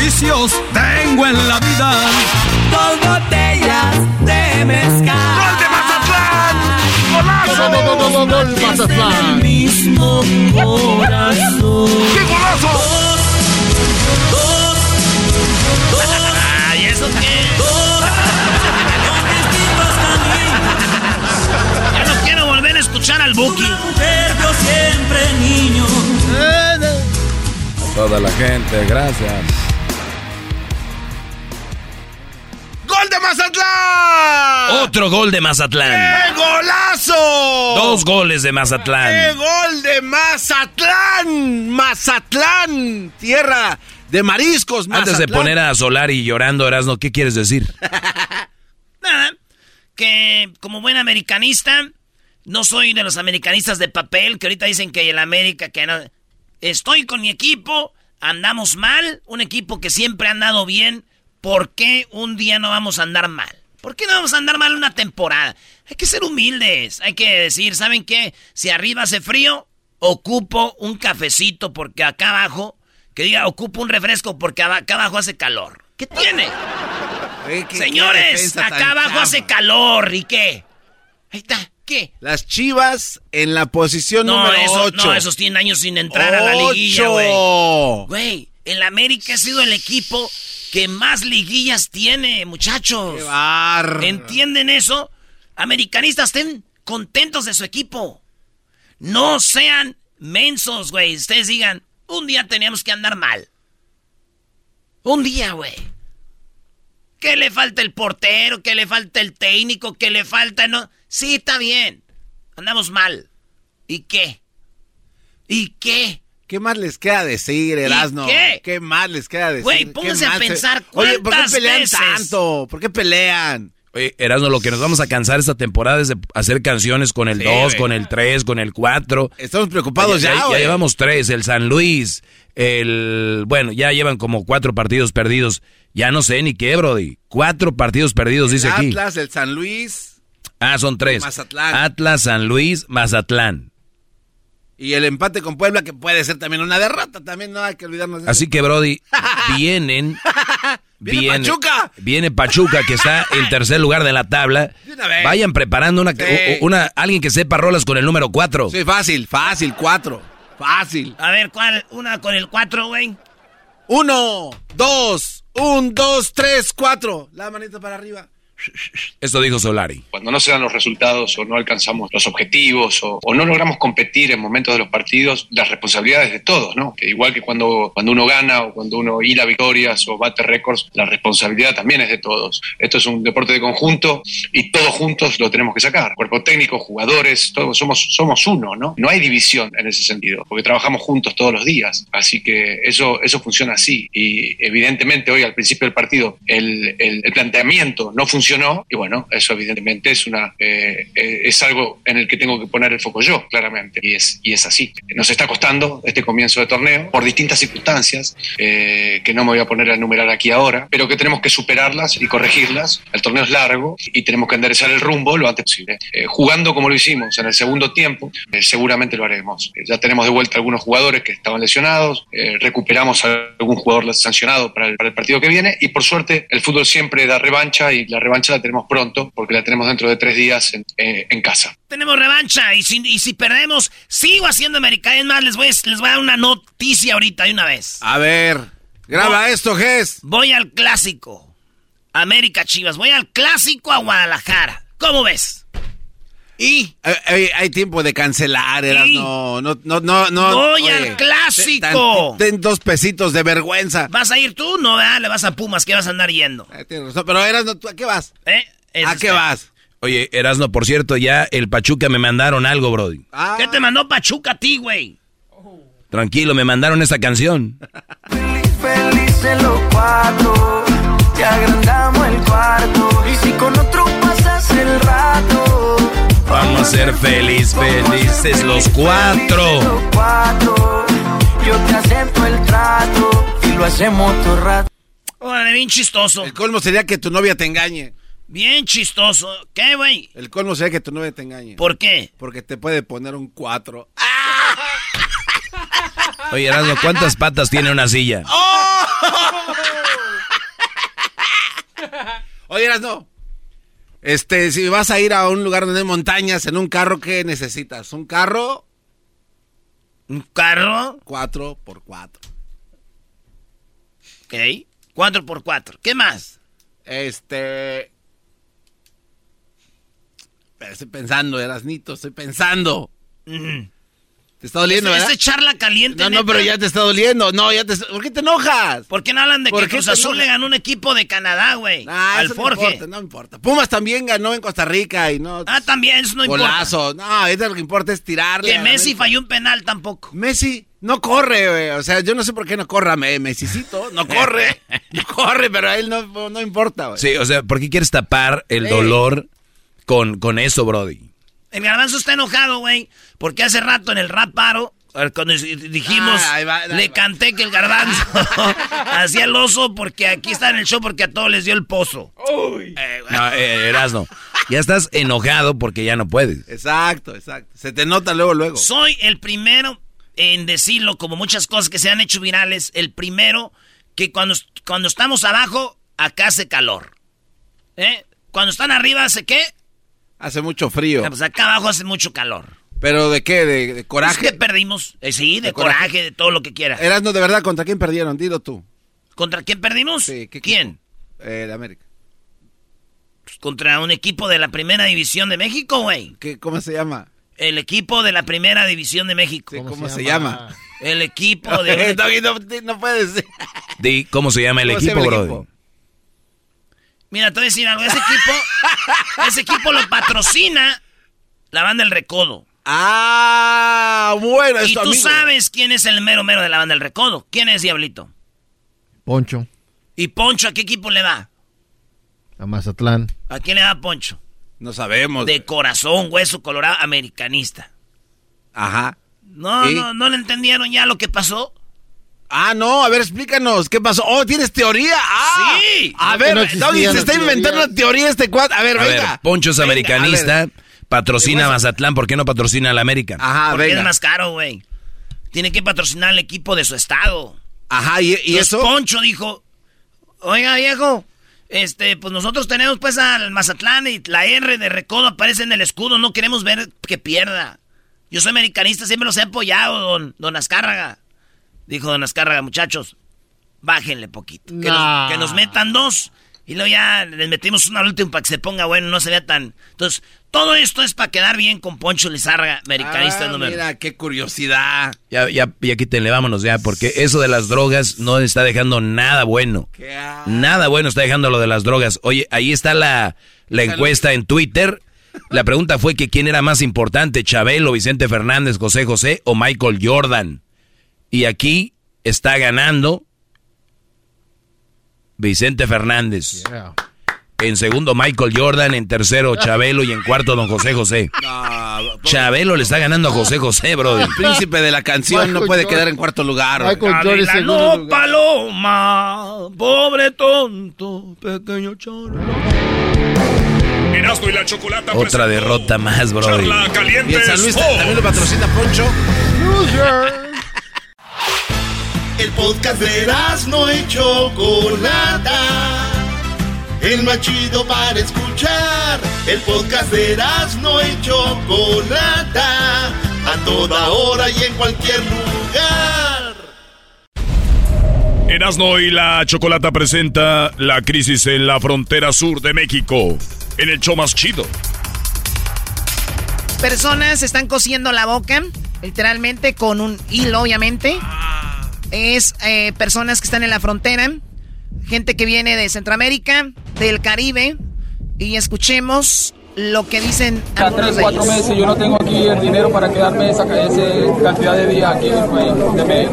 [SPEAKER 30] Dos vicios tengo en la vida. Dos botellas de mezcal. ¡Gol de Mazatlán!
[SPEAKER 31] ¡Golazo! Gol, gol, gol, gol, Mazatlán.
[SPEAKER 30] El mismo corazón.
[SPEAKER 31] ¡Qué golazo!
[SPEAKER 30] Dos, dos,
[SPEAKER 1] Ay, ¿eso qué?
[SPEAKER 30] dos.
[SPEAKER 1] Ya no quiero volver a escuchar al Buki.
[SPEAKER 30] Yo siempre niño.
[SPEAKER 28] Toda la gente, gracias.
[SPEAKER 3] Mazatlán!
[SPEAKER 2] Otro gol de Mazatlán.
[SPEAKER 3] ¡Qué golazo!
[SPEAKER 2] Dos goles de
[SPEAKER 3] ¡Qué
[SPEAKER 2] Mazatlán.
[SPEAKER 3] gol de Mazatlán! Mazatlán, tierra de mariscos.
[SPEAKER 2] Antes de poner a Solari llorando, Erasno, ¿qué quieres decir?
[SPEAKER 1] Nada. Que como buen americanista, no soy de los americanistas de papel que ahorita dicen que el América, que no. Estoy con mi equipo, andamos mal, un equipo que siempre ha andado bien. ¿Por qué un día no vamos a andar mal? ¿Por qué no vamos a andar mal una temporada? Hay que ser humildes, hay que decir, ¿saben qué? Si arriba hace frío, ocupo un cafecito porque acá abajo, que diga, ocupo un refresco porque acá abajo hace calor. ¿Qué tiene?
[SPEAKER 3] Qué-
[SPEAKER 1] Señores, acá abajo
[SPEAKER 3] chava.
[SPEAKER 1] hace calor, ¿y qué? Ahí está, ¿qué?
[SPEAKER 3] Las Chivas en la posición
[SPEAKER 1] No,
[SPEAKER 3] número
[SPEAKER 1] eso,
[SPEAKER 3] 8.
[SPEAKER 1] no, esos tienen años sin entrar a la liguilla, güey. Güey, el América ha sido el equipo que más liguillas tiene, muchachos.
[SPEAKER 3] ¡Qué!
[SPEAKER 1] ¿Entienden eso? Americanistas, estén contentos de su equipo. No sean mensos, güey. Ustedes digan, un día teníamos que andar mal. Un día, güey. ¿Qué le falta el portero? ¿Qué le falta el técnico? ¿Qué le falta? No. Sí, está bien. Andamos mal. ¿Y qué? ¿Y qué?
[SPEAKER 3] ¿Qué más les queda decir, Erasno?
[SPEAKER 1] qué?
[SPEAKER 3] ¿Qué más les queda decir?
[SPEAKER 1] Güey,
[SPEAKER 3] ¿Qué
[SPEAKER 1] pónganse a pensar
[SPEAKER 3] Oye, ¿por qué
[SPEAKER 1] cuántas
[SPEAKER 3] pelean
[SPEAKER 1] veces?
[SPEAKER 3] tanto? ¿Por qué pelean?
[SPEAKER 2] Oye, Erasmo, lo que nos vamos a cansar esta temporada es de hacer canciones con el
[SPEAKER 3] Sí,
[SPEAKER 2] 2,
[SPEAKER 3] güey.
[SPEAKER 2] con el 3, con el 4.
[SPEAKER 3] Estamos preocupados ya,
[SPEAKER 2] ya, llevamos tres, el San Luis, el... Bueno, ya llevan como cuatro partidos perdidos. Ya no sé ni qué, Brody. Cuatro partidos perdidos, dice
[SPEAKER 3] el
[SPEAKER 2] aquí.
[SPEAKER 3] Atlas, el San Luis
[SPEAKER 2] Ah, son tres.
[SPEAKER 3] Mazatlán.
[SPEAKER 2] Atlas, San Luis, Mazatlán.
[SPEAKER 3] Y el empate con Puebla, que puede ser también una derrota. También no hay que olvidarnos de
[SPEAKER 2] Así
[SPEAKER 3] eso.
[SPEAKER 2] que, Brody, vienen...
[SPEAKER 3] ¡Viene
[SPEAKER 2] viene-
[SPEAKER 3] Pachuca!
[SPEAKER 2] Viene Pachuca, que está en tercer lugar de la tabla.
[SPEAKER 3] De una vez.
[SPEAKER 2] Vayan preparando una,
[SPEAKER 3] Sí.
[SPEAKER 2] una alguien que sepa rolas con el número 4.
[SPEAKER 3] Sí, fácil, fácil, cuatro. Fácil.
[SPEAKER 1] A ver, ¿cuál? Una con el 4, güey.
[SPEAKER 3] Uno, dos, un, dos, tres, cuatro. La manita para arriba.
[SPEAKER 2] Esto dijo Solari.
[SPEAKER 32] Cuando no se dan los resultados o no alcanzamos los objetivos o, o no logramos competir en momentos de los partidos, las responsabilidades de todos, ¿no? Que igual que cuando, cuando uno gana o cuando uno hila victorias o bate récords, la responsabilidad también es de todos. Esto es un deporte de conjunto y todos juntos lo tenemos que sacar. Cuerpo técnico, jugadores, todos somos, somos uno, ¿no? No hay división en ese sentido, porque trabajamos juntos todos los días. Así que eso, eso funciona así. Y evidentemente hoy al principio del partido el, el- el planteamiento no funcionó y bueno, eso evidentemente es una eh, eh, es algo en el que tengo que poner el foco yo, claramente, y es, y es así. Nos está costando este comienzo de torneo por distintas circunstancias eh, que no me voy a poner a enumerar aquí ahora, pero que tenemos que superarlas y corregirlas. El torneo es largo y tenemos que enderezar el rumbo lo antes posible. Eh, jugando como lo hicimos en el segundo tiempo, eh, seguramente lo haremos. Eh, ya tenemos de vuelta algunos jugadores que estaban lesionados, recuperamos a algún jugador sancionado para el, para el partido que viene y por suerte el fútbol siempre da revancha y la revancha la tenemos pronto porque la tenemos dentro de tres días en, eh, en casa.
[SPEAKER 1] Tenemos revancha y si, y si perdemos, sigo haciendo América. Es más, les voy, a- les voy a dar una noticia ahorita de una vez.
[SPEAKER 3] A ver, graba
[SPEAKER 1] Voy-
[SPEAKER 3] esto, Ges.
[SPEAKER 1] Voy al clásico. América Chivas. Voy al clásico a Guadalajara. ¿Cómo ves?
[SPEAKER 3] Y hay, hay- hay tiempo de cancelar, Eras,
[SPEAKER 1] Y-
[SPEAKER 3] no, no, no, no, no.
[SPEAKER 1] Voy al clásico.
[SPEAKER 3] Ten, ten dos pesitos de vergüenza.
[SPEAKER 1] ¿Vas a ir tú? No, ¿verdad? Le vas a Pumas. ¿Qué vas a andar yendo?
[SPEAKER 3] Eh, tienes razón, pero Eras, no, ¿tú ¿a qué vas?
[SPEAKER 1] ¿Eh?
[SPEAKER 3] ¿A qué vas?
[SPEAKER 2] Oye, Erasno, por cierto, ya el Pachuca me mandaron algo, Brody.
[SPEAKER 3] Ah.
[SPEAKER 1] ¿Qué te mandó Pachuca a ti, güey?
[SPEAKER 2] Tranquilo, me mandaron esta canción.
[SPEAKER 30] Felices los cuatro, te agrandamos el cuarto. Y si con otro pasas el rato,
[SPEAKER 2] Vamos a ser feliz, felices los cuatro.
[SPEAKER 30] cuatro, yo te acepto el trato y lo hacemos todo rato.
[SPEAKER 1] Órale, bien chistoso.
[SPEAKER 3] El colmo sería que tu novia te engañe.
[SPEAKER 1] Bien chistoso. ¿Qué, güey?
[SPEAKER 3] El colmo sería que tu novia te engañe.
[SPEAKER 1] ¿Por qué?
[SPEAKER 3] Porque te puede poner un cuatro.
[SPEAKER 2] Oye, Erasno, ¿cuántas patas tiene una silla?
[SPEAKER 3] Oye, Eras, no. Este, si vas a ir a un lugar donde hay montañas en un carro, ¿qué necesitas? ¿Un carro?
[SPEAKER 1] ¿Un carro?
[SPEAKER 3] Cuatro por cuatro.
[SPEAKER 1] Ok. Cuatro por cuatro. ¿Qué más?
[SPEAKER 3] Este. Pero Estoy pensando, Erasnito, estoy pensando. Te está doliendo, ¿verdad?
[SPEAKER 1] ese charla caliente,
[SPEAKER 3] No, no,
[SPEAKER 1] neta.
[SPEAKER 3] pero ya te está doliendo. No, ya te ¿Por qué te enojas?
[SPEAKER 1] ¿Por qué no hablan de
[SPEAKER 3] ¿Por
[SPEAKER 1] que Cruz Azul le ganó un equipo de Canadá, güey?
[SPEAKER 3] Ah,
[SPEAKER 1] al
[SPEAKER 3] eso no
[SPEAKER 1] Forge.
[SPEAKER 3] importa, no importa. Pumas también ganó en Costa Rica y no.
[SPEAKER 1] Ah, también, eso no
[SPEAKER 3] Golazo. No, ahorita lo que importa es tirarle.
[SPEAKER 1] Que Messi falló un penal tampoco.
[SPEAKER 3] Messi no corre, güey. O sea, yo no sé por qué no corre a Me- Messicito. No corre. no corre, pero a él no, no importa, güey.
[SPEAKER 2] Sí, o sea, ¿por qué quieres tapar el dolor con, con eso, Brody?
[SPEAKER 1] El garbanzo está enojado, güey, porque hace rato en el rap paro, eh, cuando dijimos,
[SPEAKER 3] Ah, ahí va, ahí
[SPEAKER 1] le
[SPEAKER 3] va.
[SPEAKER 1] canté que el garbanzo hacía el oso porque aquí está en el show porque a todos les dio el pozo. Eh, güey.
[SPEAKER 2] No, eh, Erasno, ya estás enojado porque ya no puedes.
[SPEAKER 3] Exacto, exacto. Se te nota luego, luego.
[SPEAKER 1] Soy el primero en decirlo, como muchas cosas que se han hecho virales, el primero que cuando, cuando estamos abajo, acá hace calor. ¿Eh? Cuando están arriba, ¿hace qué?
[SPEAKER 3] Hace mucho frío.
[SPEAKER 1] Ah, Pues acá abajo hace mucho calor.
[SPEAKER 3] ¿Pero de qué? ¿De, de
[SPEAKER 1] Es
[SPEAKER 3] coraje?
[SPEAKER 1] que perdimos. Eh, sí, de,
[SPEAKER 3] ¿De
[SPEAKER 1] coraje,
[SPEAKER 3] coraje?
[SPEAKER 1] de todo lo que quieras.
[SPEAKER 3] Erasno, de verdad, ¿contra quién perdieron? Dilo tú.
[SPEAKER 1] ¿Contra quién perdimos?
[SPEAKER 3] Sí, ¿qué
[SPEAKER 1] ¿Quién?
[SPEAKER 3] Eh, de América.
[SPEAKER 1] Pues contra un equipo de la Primera División de México, güey.
[SPEAKER 3] ¿Qué, ¿Cómo se llama?
[SPEAKER 1] El equipo de la Primera División de México.
[SPEAKER 3] Sí, ¿Cómo, se, llama?
[SPEAKER 1] El equipo de...
[SPEAKER 3] no, no, no puedes decir.
[SPEAKER 2] Di, ¿cómo se llama el
[SPEAKER 3] ¿Cómo
[SPEAKER 2] equipo,
[SPEAKER 3] equipo?
[SPEAKER 1] Mira, te voy a decir algo. Ese equipo, ese equipo lo patrocina la banda El Recodo.
[SPEAKER 3] Ah, bueno.
[SPEAKER 1] Y tú sabes quién es el mero mero de la banda del recodo. ¿Quién es Diablito?
[SPEAKER 33] Poncho.
[SPEAKER 1] ¿Y Poncho a qué equipo le da?
[SPEAKER 33] A Mazatlán.
[SPEAKER 1] ¿A quién le da Poncho?
[SPEAKER 3] No sabemos.
[SPEAKER 1] De corazón, hueso colorado, americanista.
[SPEAKER 3] Ajá.
[SPEAKER 1] No, no, no le entendieron ya lo que pasó.
[SPEAKER 3] Ah, no, a ver, explícanos, ¿qué pasó? Oh, ¿tienes teoría? Ah,
[SPEAKER 1] sí.
[SPEAKER 3] A ver, no, se está inventando una teoría este cuadro. A ver,
[SPEAKER 2] a
[SPEAKER 3] venga.
[SPEAKER 2] Ver, Poncho es americanista, patrocina a Mazatlán, ¿por qué no patrocina a la América?
[SPEAKER 1] Ajá, Porque es más caro, güey. Tiene que patrocinar al equipo de su estado.
[SPEAKER 3] Ajá, ¿y, y eso?
[SPEAKER 1] Poncho dijo, oiga, viejo, este, pues nosotros tenemos pues al Mazatlán y la R de Recodo aparece en el escudo, no queremos ver que pierda. Yo soy americanista, siempre los he apoyado, don, don Azcárraga. Dijo don Azcárraga, muchachos, bájenle poquito. Que, nos, que nos metan dos. Y luego ya les metimos una última para que se ponga bueno, no se vea tan... Entonces, todo esto es para quedar bien con Poncho Lizárraga, americanista
[SPEAKER 3] ah,
[SPEAKER 1] número.
[SPEAKER 3] Mira, qué curiosidad.
[SPEAKER 2] Ya, ya, ya quítenle, vámonos ya, porque eso de las drogas no está dejando nada bueno. Nada bueno está dejando lo de las drogas. Oye, ahí está la, la encuesta en Twitter. La pregunta fue que quién era más importante, Chabelo, Vicente Fernández, José José o Michael Jordan. Y aquí está ganando Vicente Fernández. En segundo, Michael Jordan. En tercero, Chabelo. Y en cuarto, don José José. Chabelo le está ganando a José José, bro.
[SPEAKER 3] El príncipe de la canción no puede quedar en cuarto lugar.
[SPEAKER 1] Michael Jordan no, paloma, pobre tonto, pequeño chorro.
[SPEAKER 29] y la chocolata
[SPEAKER 2] Otra derrota más, bro.
[SPEAKER 29] Charla caliente.
[SPEAKER 3] Y en San Luis también lo patrocina Poncho.
[SPEAKER 9] El podcast de no y Chocolata. El más chido para escuchar. El podcast de no y Chocolata. A toda hora y en cualquier lugar.
[SPEAKER 29] Erasno y la Chocolata presenta la crisis en la frontera sur de México. En el show más chido.
[SPEAKER 12] Personas están cosiendo la boca, literalmente con un hilo, obviamente es eh, personas que están en la frontera, gente que viene de Centroamérica, del Caribe, y escuchemos lo que dicen
[SPEAKER 25] a tres, cuatro meses yo no tengo aquí el dinero para quedarme esa, cantidad de días aquí en el país.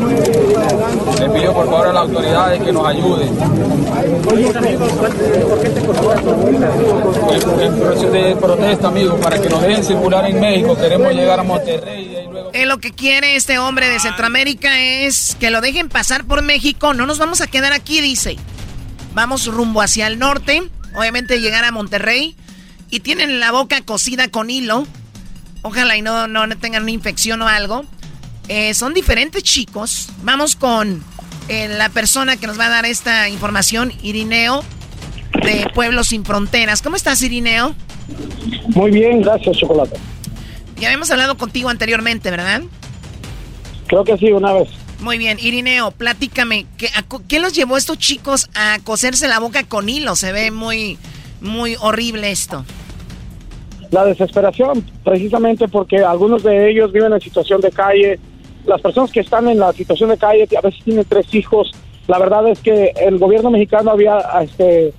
[SPEAKER 25] Le pido por favor a las autoridades que nos ayuden. En proceso de protesta, amigo, para que nos dejen circular en México. Queremos llegar a Monterrey. Luego...
[SPEAKER 12] lo que quiere este hombre de Centroamérica es que lo dejen pasar por México. No nos vamos a quedar aquí, dice. Vamos rumbo hacia el norte. Obviamente llegar a Monterrey y tienen la boca cosida con hilo. Ojalá y no, no tengan una infección o algo. Eh, son diferentes chicos. Vamos con eh, la persona que nos va a dar esta información, Irineo, de Pueblos Sin Fronteras. ¿Cómo estás, Irineo?
[SPEAKER 34] Muy bien, gracias, Chocolate.
[SPEAKER 12] Ya habíamos hablado contigo anteriormente, ¿verdad?
[SPEAKER 34] Creo que sí, una vez.
[SPEAKER 12] Muy bien, Irineo, platícame, ¿qué, ¿qué los llevó a estos chicos a coserse la boca con hilo? Se ve muy, muy horrible esto.
[SPEAKER 34] La desesperación, precisamente porque algunos de ellos viven en situación de calle. Las personas que están en la situación de calle a veces tienen tres hijos. La verdad es que el gobierno mexicano había este,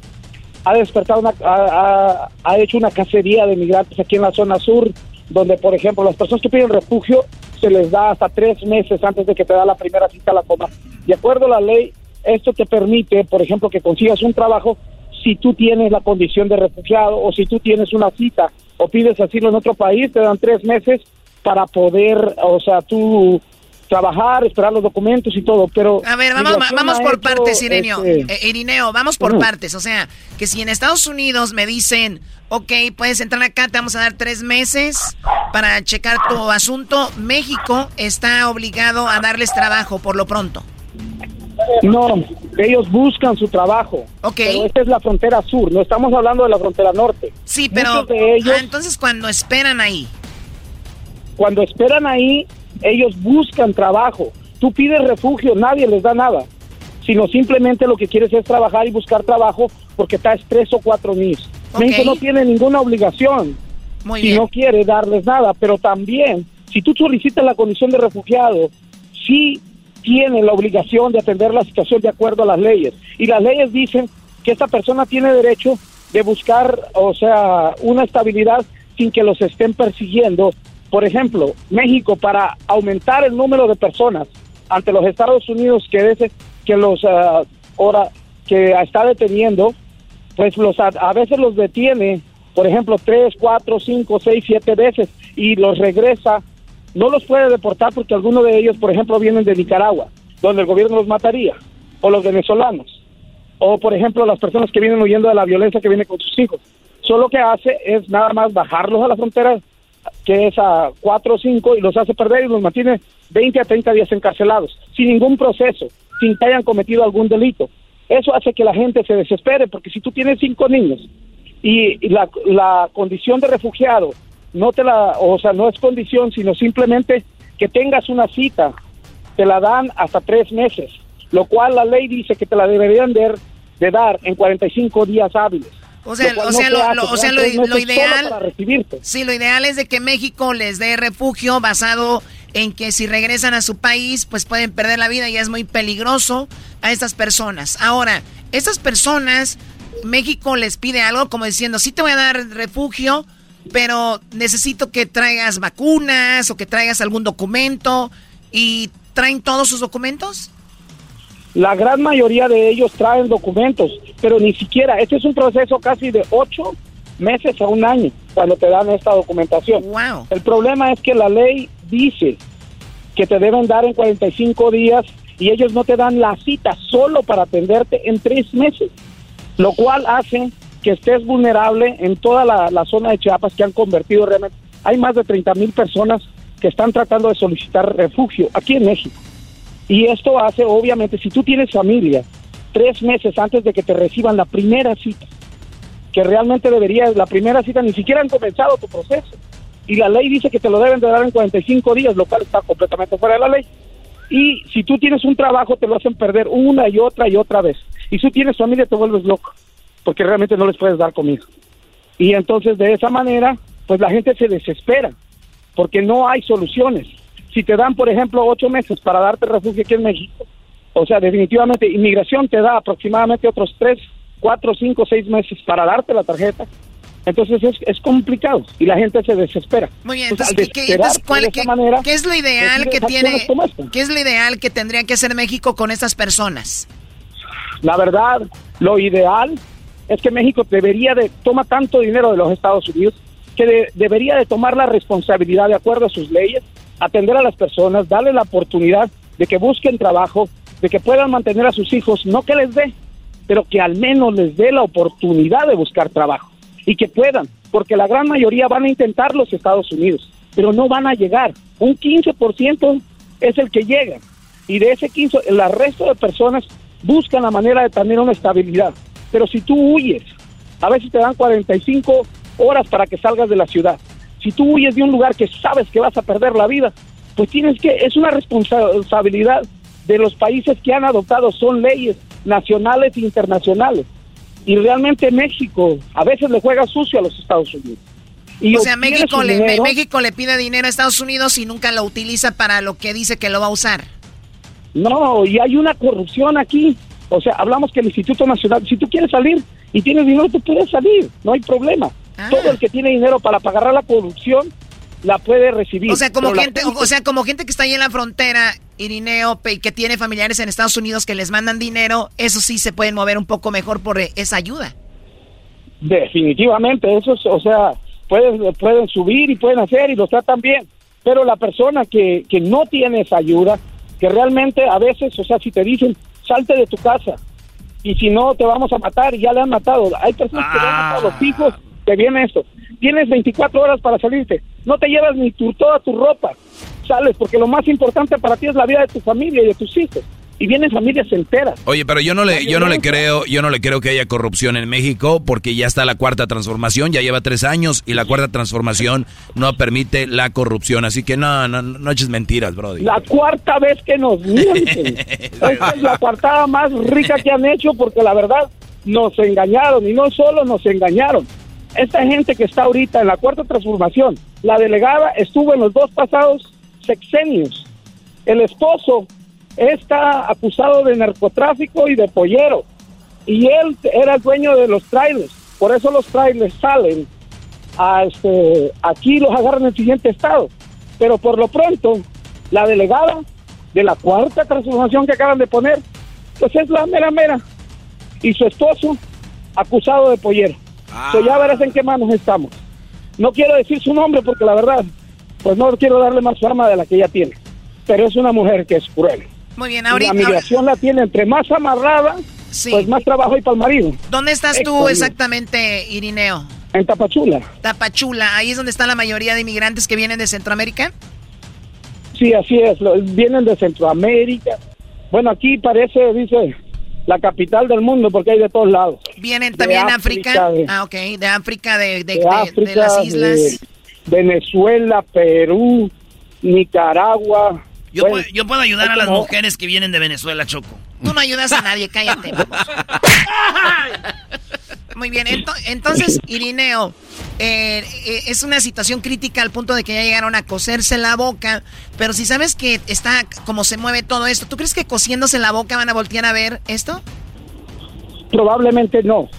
[SPEAKER 34] ha despertado, una, ha, ha, hecho una cacería de migrantes aquí en la zona sur, donde, por ejemplo, las personas que piden refugio se les da hasta tres meses antes de que te da la primera cita a la coma. De acuerdo a la ley, esto te permite, por ejemplo, que consigas un trabajo si tú tienes la condición de refugiado o si tú tienes una cita o pides asilo en otro país, te dan tres meses para poder, o sea, tú trabajar, esperar los documentos y todo, pero...
[SPEAKER 12] A ver, vamos, vamos por partes, Irineo. Este, eh, Irineo, vamos por partes. O sea, que si en Estados Unidos me dicen, ok, puedes entrar acá, te vamos a dar tres meses para checar tu asunto, México está obligado a darles trabajo por lo pronto.
[SPEAKER 34] No, ellos buscan su trabajo.
[SPEAKER 12] Ok.
[SPEAKER 34] Pero esta es la frontera sur, no estamos hablando de la frontera norte.
[SPEAKER 12] Sí, pero ellos, ah, entonces cuando esperan ahí.
[SPEAKER 34] Cuando esperan ahí, ellos buscan trabajo. Tú pides refugio, nadie les da nada. Sino simplemente lo que quieres es trabajar y buscar trabajo porque estás tres o cuatro mil. México no tiene ninguna obligación.
[SPEAKER 12] Muy
[SPEAKER 34] si
[SPEAKER 12] bien.
[SPEAKER 34] no quiere darles nada, pero también, si tú solicitas la condición de refugiado, sí tiene la obligación de atender la situación de acuerdo a las leyes. Y las leyes dicen que esta persona tiene derecho de buscar, o sea, una estabilidad sin que los estén persiguiendo por ejemplo, México para aumentar el número de personas ante los Estados Unidos que veces que los ah, ahora que está deteniendo, pues los a, a veces los detiene, por ejemplo, tres, cuatro, cinco, seis, siete veces y los regresa. No los puede deportar porque algunos de ellos, por ejemplo, vienen de Nicaragua, donde el gobierno los mataría, o los venezolanos, o por ejemplo las personas que vienen huyendo de la violencia que viene con sus hijos. Solo que hace es nada más bajarlos a la frontera, que es a cuatro o cinco, y los hace perder y los mantiene 20 a 30 días encarcelados, sin ningún proceso, sin que hayan cometido algún delito. Eso hace que la gente se desespere, porque si tú tienes cinco niños y la, la condición de refugiado no te la, o sea, no es condición, sino simplemente que tengas una cita, te la dan hasta tres meses, lo cual la ley dice que te la deberían de, de dar en 45 días hábiles.
[SPEAKER 12] O sea,
[SPEAKER 34] Lo
[SPEAKER 12] o sea,
[SPEAKER 34] se
[SPEAKER 12] lo,
[SPEAKER 34] hace,
[SPEAKER 12] lo- o sea, lo, ideal. Sí, lo ideal es de que México les dé refugio basado en que si regresan a su país, pues pueden perder la vida y es muy peligroso a estas personas. Ahora, estas personas, México les pide algo como diciendo, sí te voy a dar refugio, pero necesito que traigas vacunas o que traigas algún documento y traen todos sus documentos.
[SPEAKER 34] La gran mayoría de ellos traen documentos, pero ni siquiera, este es un proceso casi de ocho meses a un año cuando te dan esta documentación. El problema es que la ley dice que te deben dar en 45 días y ellos no te dan la cita solo para atenderte en tres meses, lo cual hace que estés vulnerable en toda la, la zona de Chiapas que han convertido realmente. Hay más de 30 mil personas que están tratando de solicitar refugio aquí en México. Y esto hace, obviamente, si tú tienes familia, tres meses antes de que te reciban la primera cita, que realmente debería, la primera cita ni siquiera han comenzado tu proceso. Y la ley dice que te lo deben de dar en 45 días, lo cual está completamente fuera de la ley. Y si tú tienes un trabajo, te lo hacen perder una y otra y otra vez. Y si tú tienes familia, te vuelves loco, porque realmente no les puedes dar comida. Y entonces de esa manera, pues la gente se desespera, porque no hay soluciones. Si te dan, por ejemplo, ocho meses para darte refugio aquí en México, o sea, definitivamente inmigración te da aproximadamente otros tres, cuatro, cinco, seis meses para darte la tarjeta. Entonces es, es complicado y la gente se desespera.
[SPEAKER 12] Muy bien,
[SPEAKER 34] Entonces,
[SPEAKER 12] ¿qué, entonces, ¿cuál-
[SPEAKER 34] de
[SPEAKER 12] qué-
[SPEAKER 34] esa manera,
[SPEAKER 12] qué es lo ideal que tiene? ¿Qué es lo ideal que tendría que hacer México con estas personas?
[SPEAKER 34] La verdad, lo ideal es que México debería de toma tanto dinero de los Estados Unidos que de- debería de tomar la responsabilidad de acuerdo a sus leyes, atender a las personas, darle la oportunidad de que busquen trabajo, de que puedan mantener a sus hijos, no que les dé, pero que al menos les dé la oportunidad de buscar trabajo y que puedan, porque la gran mayoría van a intentar los Estados Unidos, pero no van a llegar. Un 15% es el que llega y de ese 15, el resto de personas buscan la manera de tener una estabilidad. Pero si tú huyes, a veces te dan 45 horas para que salgas de la ciudad. Si tú huyes de un lugar que sabes que vas a perder la vida, pues tienes que, es una responsabilidad de los países que han adoptado, son leyes nacionales e internacionales. Y realmente México a veces le juega sucio a los Estados Unidos. Y
[SPEAKER 12] o sea, México le,
[SPEAKER 34] dinero-
[SPEAKER 12] México le pide dinero a Estados Unidos y nunca lo utiliza para lo que dice que lo va a usar.
[SPEAKER 34] No, y hay una corrupción aquí. O sea, hablamos que el Instituto Nacional, si tú quieres salir y tienes dinero, tú puedes salir, no hay problema.
[SPEAKER 12] Ah.
[SPEAKER 34] Todo el que tiene dinero para pagar la corrupción la puede recibir.
[SPEAKER 12] O sea, como gente, o sea, como gente que está ahí en la frontera, Irineo, y que tiene familiares en Estados Unidos que les mandan dinero, eso sí se pueden mover un poco mejor por eh, esa ayuda.
[SPEAKER 34] Definitivamente, eso es, o sea, pueden, pueden subir y pueden hacer y lo tratan bien. Pero la persona que, que no tiene esa ayuda, que realmente a veces, o sea, si te dicen, salte de tu casa y si no te vamos a matar y ya le han matado. Hay personas que le han matado a los hijos, que viene esto. Tienes 24 horas para salirte, no te llevas ni tu, toda tu ropa, sales porque lo más importante para ti es la vida de tu familia y de tus hijos. Y vienen familias enteras.
[SPEAKER 2] Oye, pero yo no le, yo no le creo, yo no le creo que haya corrupción en México porque ya está la cuarta transformación, ya lleva tres años y la cuarta transformación no permite la corrupción, así que no, no, no eches mentiras, Brody.
[SPEAKER 34] La cuarta vez que nos mienten. Esta es la cuartada más rica que han hecho porque la verdad nos engañaron y no solo nos engañaron. Esta gente que está ahorita en la cuarta transformación, la delegada estuvo en los dos pasados sexenios. El esposo está acusado de narcotráfico y de pollero. Y él era el dueño de los trailers. Por eso los trailers salen a este, aquí los agarran en el siguiente estado. Pero por lo pronto, la delegada de la cuarta transformación que acaban de poner, pues es la mera mera. Y su esposo, acusado de pollero. So ya verás en qué manos estamos. No quiero decir su nombre porque la verdad, pues no quiero darle más fama de la que ella tiene. Pero es una mujer que es cruel.
[SPEAKER 12] Muy bien, ahorita.
[SPEAKER 34] La migración la tiene entre más amarrada, pues más trabajo hay para el marido.
[SPEAKER 12] ¿Dónde estás tú
[SPEAKER 34] Héctor,
[SPEAKER 12] exactamente, Irineo?
[SPEAKER 34] En Tapachula.
[SPEAKER 12] Tapachula, ahí es donde está la mayoría de inmigrantes que vienen de Centroamérica.
[SPEAKER 34] Sí, así es. Vienen de Centroamérica. Bueno, aquí parece, dice, la capital del mundo porque hay de todos lados.
[SPEAKER 12] Vienen
[SPEAKER 34] De
[SPEAKER 12] también
[SPEAKER 34] África,
[SPEAKER 12] África.
[SPEAKER 34] de-
[SPEAKER 12] Ah, ok, de África, de, de,
[SPEAKER 34] de,
[SPEAKER 12] de- de
[SPEAKER 34] África,
[SPEAKER 12] las islas.
[SPEAKER 34] de Venezuela, Perú, Nicaragua.
[SPEAKER 1] Yo,
[SPEAKER 34] Bueno,
[SPEAKER 1] puedo, yo puedo ayudar a las
[SPEAKER 34] como-
[SPEAKER 1] mujeres que vienen de Venezuela, Choco.
[SPEAKER 12] Tú no ayudas a nadie, cállate. Muy bien, ento- entonces, Irineo, eh, eh, es una situación crítica al punto de que ya llegaron a coserse la boca, pero si sabes que está como se mueve todo esto, ¿tú crees que cosiéndose la boca van a voltear a ver esto?
[SPEAKER 34] Probablemente no.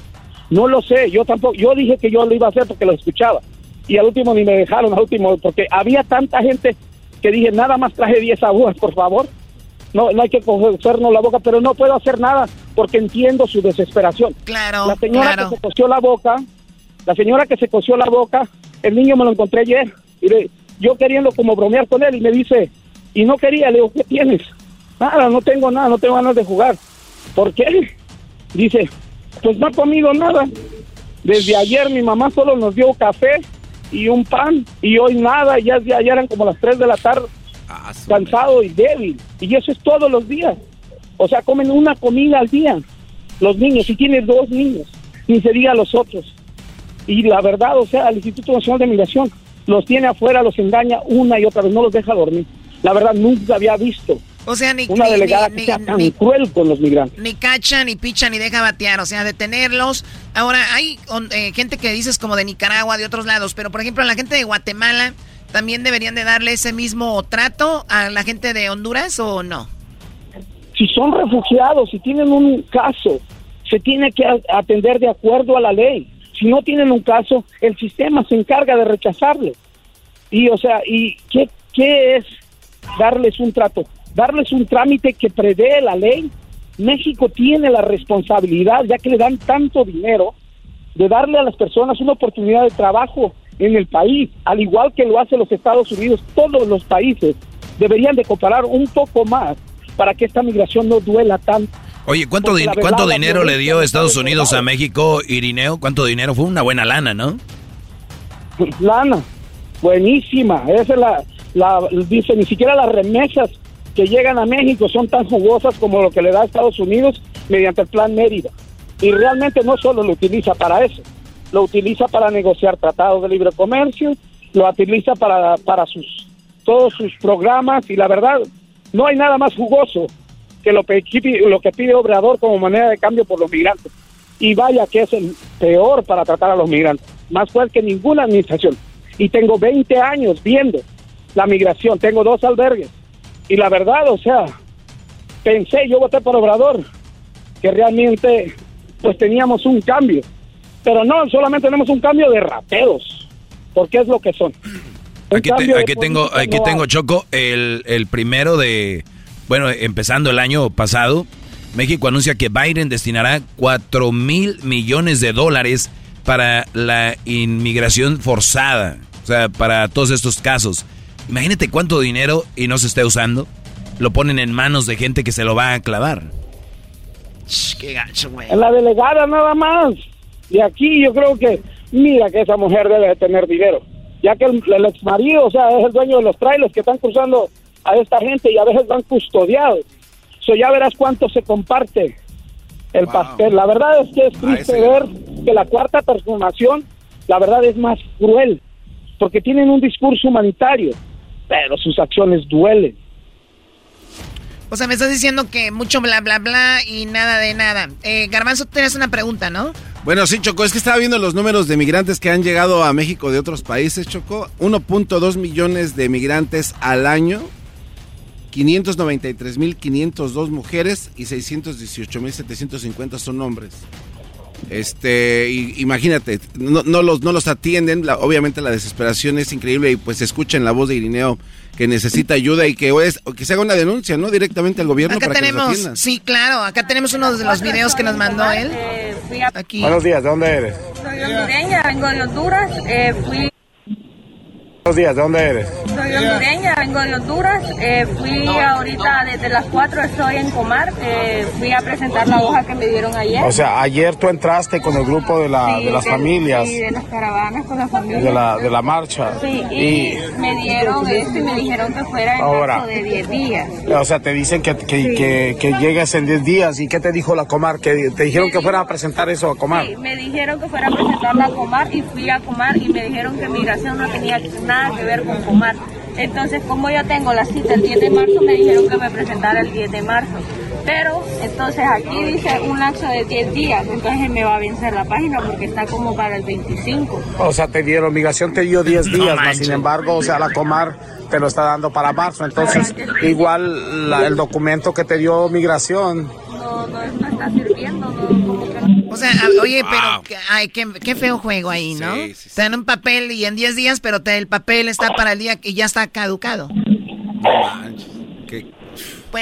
[SPEAKER 34] No lo sé. Yo tampoco. Yo dije que yo lo iba a hacer porque lo escuchaba. Y al último ni me dejaron, al último, porque había tanta gente que dije, nada más traje 10 agujas, por favor. No, no hay que cosernos la boca, pero no puedo hacer nada porque entiendo su desesperación.
[SPEAKER 12] Claro,
[SPEAKER 34] La señora
[SPEAKER 12] claro.
[SPEAKER 34] que se cosió la boca, la señora que se cosió la boca, el niño me lo encontré ayer. Y le- yo queriendo como bromear con él y me dice, y no quería, le digo, ¿qué tienes? Nada, no tengo nada, no tengo ganas de jugar. ¿Por qué? Dice, pues no ha comido nada. Desde ayer mi mamá solo nos dio café y un pan y hoy nada, ya, ya, ya eran como las 3 de la tarde, cansado y débil. Y eso es todos los días. O sea, comen una comida al día los niños, si tienes dos niños, ni se diga los otros. Y la verdad, o sea, el Instituto Nacional de Migración los tiene afuera, los engaña una y otra vez, no los deja dormir. La verdad, nunca había visto
[SPEAKER 12] O sea, ni,
[SPEAKER 34] una
[SPEAKER 12] ni-
[SPEAKER 34] delegada
[SPEAKER 12] ni-
[SPEAKER 34] que
[SPEAKER 12] ni-
[SPEAKER 34] sea tan
[SPEAKER 12] ni-
[SPEAKER 34] cruel con los migrantes.
[SPEAKER 12] ni cacha, ni picha, ni deja batear, o sea, detenerlos. Ahora, hay eh, gente que dices como de Nicaragua, de otros lados, pero por ejemplo, la gente de Guatemala también deberían de darle ese mismo trato a la gente de Honduras o no?
[SPEAKER 34] si son refugiados, si tienen un caso, se tiene que atender de acuerdo a la ley. Si no tienen un caso, el sistema se encarga de rechazarlo. Y, o sea, ¿y qué, qué es darles un trato? Darles un trámite que prevé la ley. México tiene la responsabilidad, ya que le dan tanto dinero, de darle a las personas una oportunidad de trabajo en el país, al igual que lo hacen los Estados Unidos, todos los países deberían de comparar un poco más para que esta migración no duela tanto.
[SPEAKER 2] Oye, ¿cuánto, din-
[SPEAKER 34] verdad,
[SPEAKER 2] ¿cuánto dinero le dio Estados Unidos a. México, Irineo? ¿Cuánto dinero? Fue una buena lana, ¿no?
[SPEAKER 34] Lana, buenísima. Esa es la, la, dice, ni siquiera las remesas que llegan a México son tan jugosas como lo que le da a Estados Unidos mediante el Plan Mérida. Y realmente no solo lo utiliza para eso, lo utiliza para negociar tratados de libre comercio, lo utiliza para, para sus todos sus programas y la verdad no hay nada más jugoso que lo que, lo que pide Obrador como manera de cambio por los migrantes. Y vaya que es el peor para tratar a los migrantes, más fuerte que ninguna administración. Y tengo 20 años viendo la migración, tengo dos albergues. Y la verdad, o sea, pensé, yo voté por Obrador, que realmente pues teníamos un cambio. Pero no, solamente tenemos un cambio de rateros, porque es lo que son. Un
[SPEAKER 2] Aquí, te- aquí tengo, aquí
[SPEAKER 34] no
[SPEAKER 2] tengo. Choco, el, el primero de, bueno, empezando el año pasado, México anuncia que Biden destinará 4 mil millones de dólares para la inmigración forzada, o sea, para todos estos casos. Imagínate cuánto dinero y no se esté usando, lo ponen en manos de gente que se lo va a clavar.
[SPEAKER 1] Qué gacho, güey.
[SPEAKER 34] En la delegada nada más. Y aquí yo creo que, mira que esa mujer debe de tener dinero. Ya que el, el ex marido, o sea, es el dueño de los trailers que están cruzando a esta gente y a veces van custodiados. So ya verás cuánto se comparte el pastel. La verdad es que es triste ver que la cuarta transformación, la verdad es más cruel. Porque tienen un discurso humanitario, pero sus acciones duelen.
[SPEAKER 12] O sea, me estás diciendo que mucho bla, bla, bla y nada de nada. Eh, Garbanzo, tienes una pregunta, ¿no?
[SPEAKER 3] Bueno, sí, Choco, es que estaba viendo los números de migrantes que han llegado a México de otros países, Choco. 1.2 millones de migrantes al año, 593.502 mujeres y 618.750 son hombres. Este, imagínate, no, los, no los atienden, obviamente la desesperación es increíble y pues escuchan la voz de Irineo que necesita ayuda y que, es, que se haga una denuncia, ¿no? Directamente al gobierno
[SPEAKER 12] Acá
[SPEAKER 3] para que
[SPEAKER 12] tenemos,
[SPEAKER 3] atiendan.
[SPEAKER 12] sí, claro, acá tenemos uno de los videos que nos mandó él. Aquí.
[SPEAKER 35] Buenos días, ¿de dónde eres?
[SPEAKER 36] Soy hondureña, vengo de Honduras. eh, fui,
[SPEAKER 35] Buenos días, ¿de dónde eres?
[SPEAKER 36] soy hondureña, vengo de Honduras. eh, fui ahorita desde las 4, estoy en Comar. eh, fui a presentar la hoja que me dieron ayer.
[SPEAKER 35] O sea, ayer tú entraste con el grupo de, la,
[SPEAKER 36] Sí,
[SPEAKER 35] de las
[SPEAKER 36] de-
[SPEAKER 35] familias,
[SPEAKER 36] Sí, de las caravanas con las familias.
[SPEAKER 35] de la, de la marcha.
[SPEAKER 36] Sí, y,
[SPEAKER 35] Y,
[SPEAKER 36] me dieron esto y me dijeron que fuera en
[SPEAKER 35] Ahora.
[SPEAKER 36] de 10 días.
[SPEAKER 35] o sea, te dicen que, que, que, que llegues en 10 días. ¿Y qué te dijo la Comar? Que te dijeron que fuera a presentar eso a Comar.
[SPEAKER 36] Sí, me dijeron que fuera a presentarla a Comar y fui a Comar y me dijeron que migración no tenía nada que ver con Comar. Entonces, como yo tengo la cita el 10 de marzo, me dijeron que me presentara el 10 de marzo. Pero, entonces aquí dice un lapso de 10 días, entonces me va a vencer la página porque está como para el 25.
[SPEAKER 35] O sea, te dieron, migración te dio 10 días, más sin embargo, o sea, la Comar te lo está dando para marzo. Entonces, igual la- el documento que te dio migración.
[SPEAKER 36] No, no, no está sirviendo, no, como que no.
[SPEAKER 12] O sea, a- oye, pero que- ay, qué, qué feo juego ahí, ¿no? Te dan un papel y en 10 días, pero te- el papel está para el día que ya está caducado.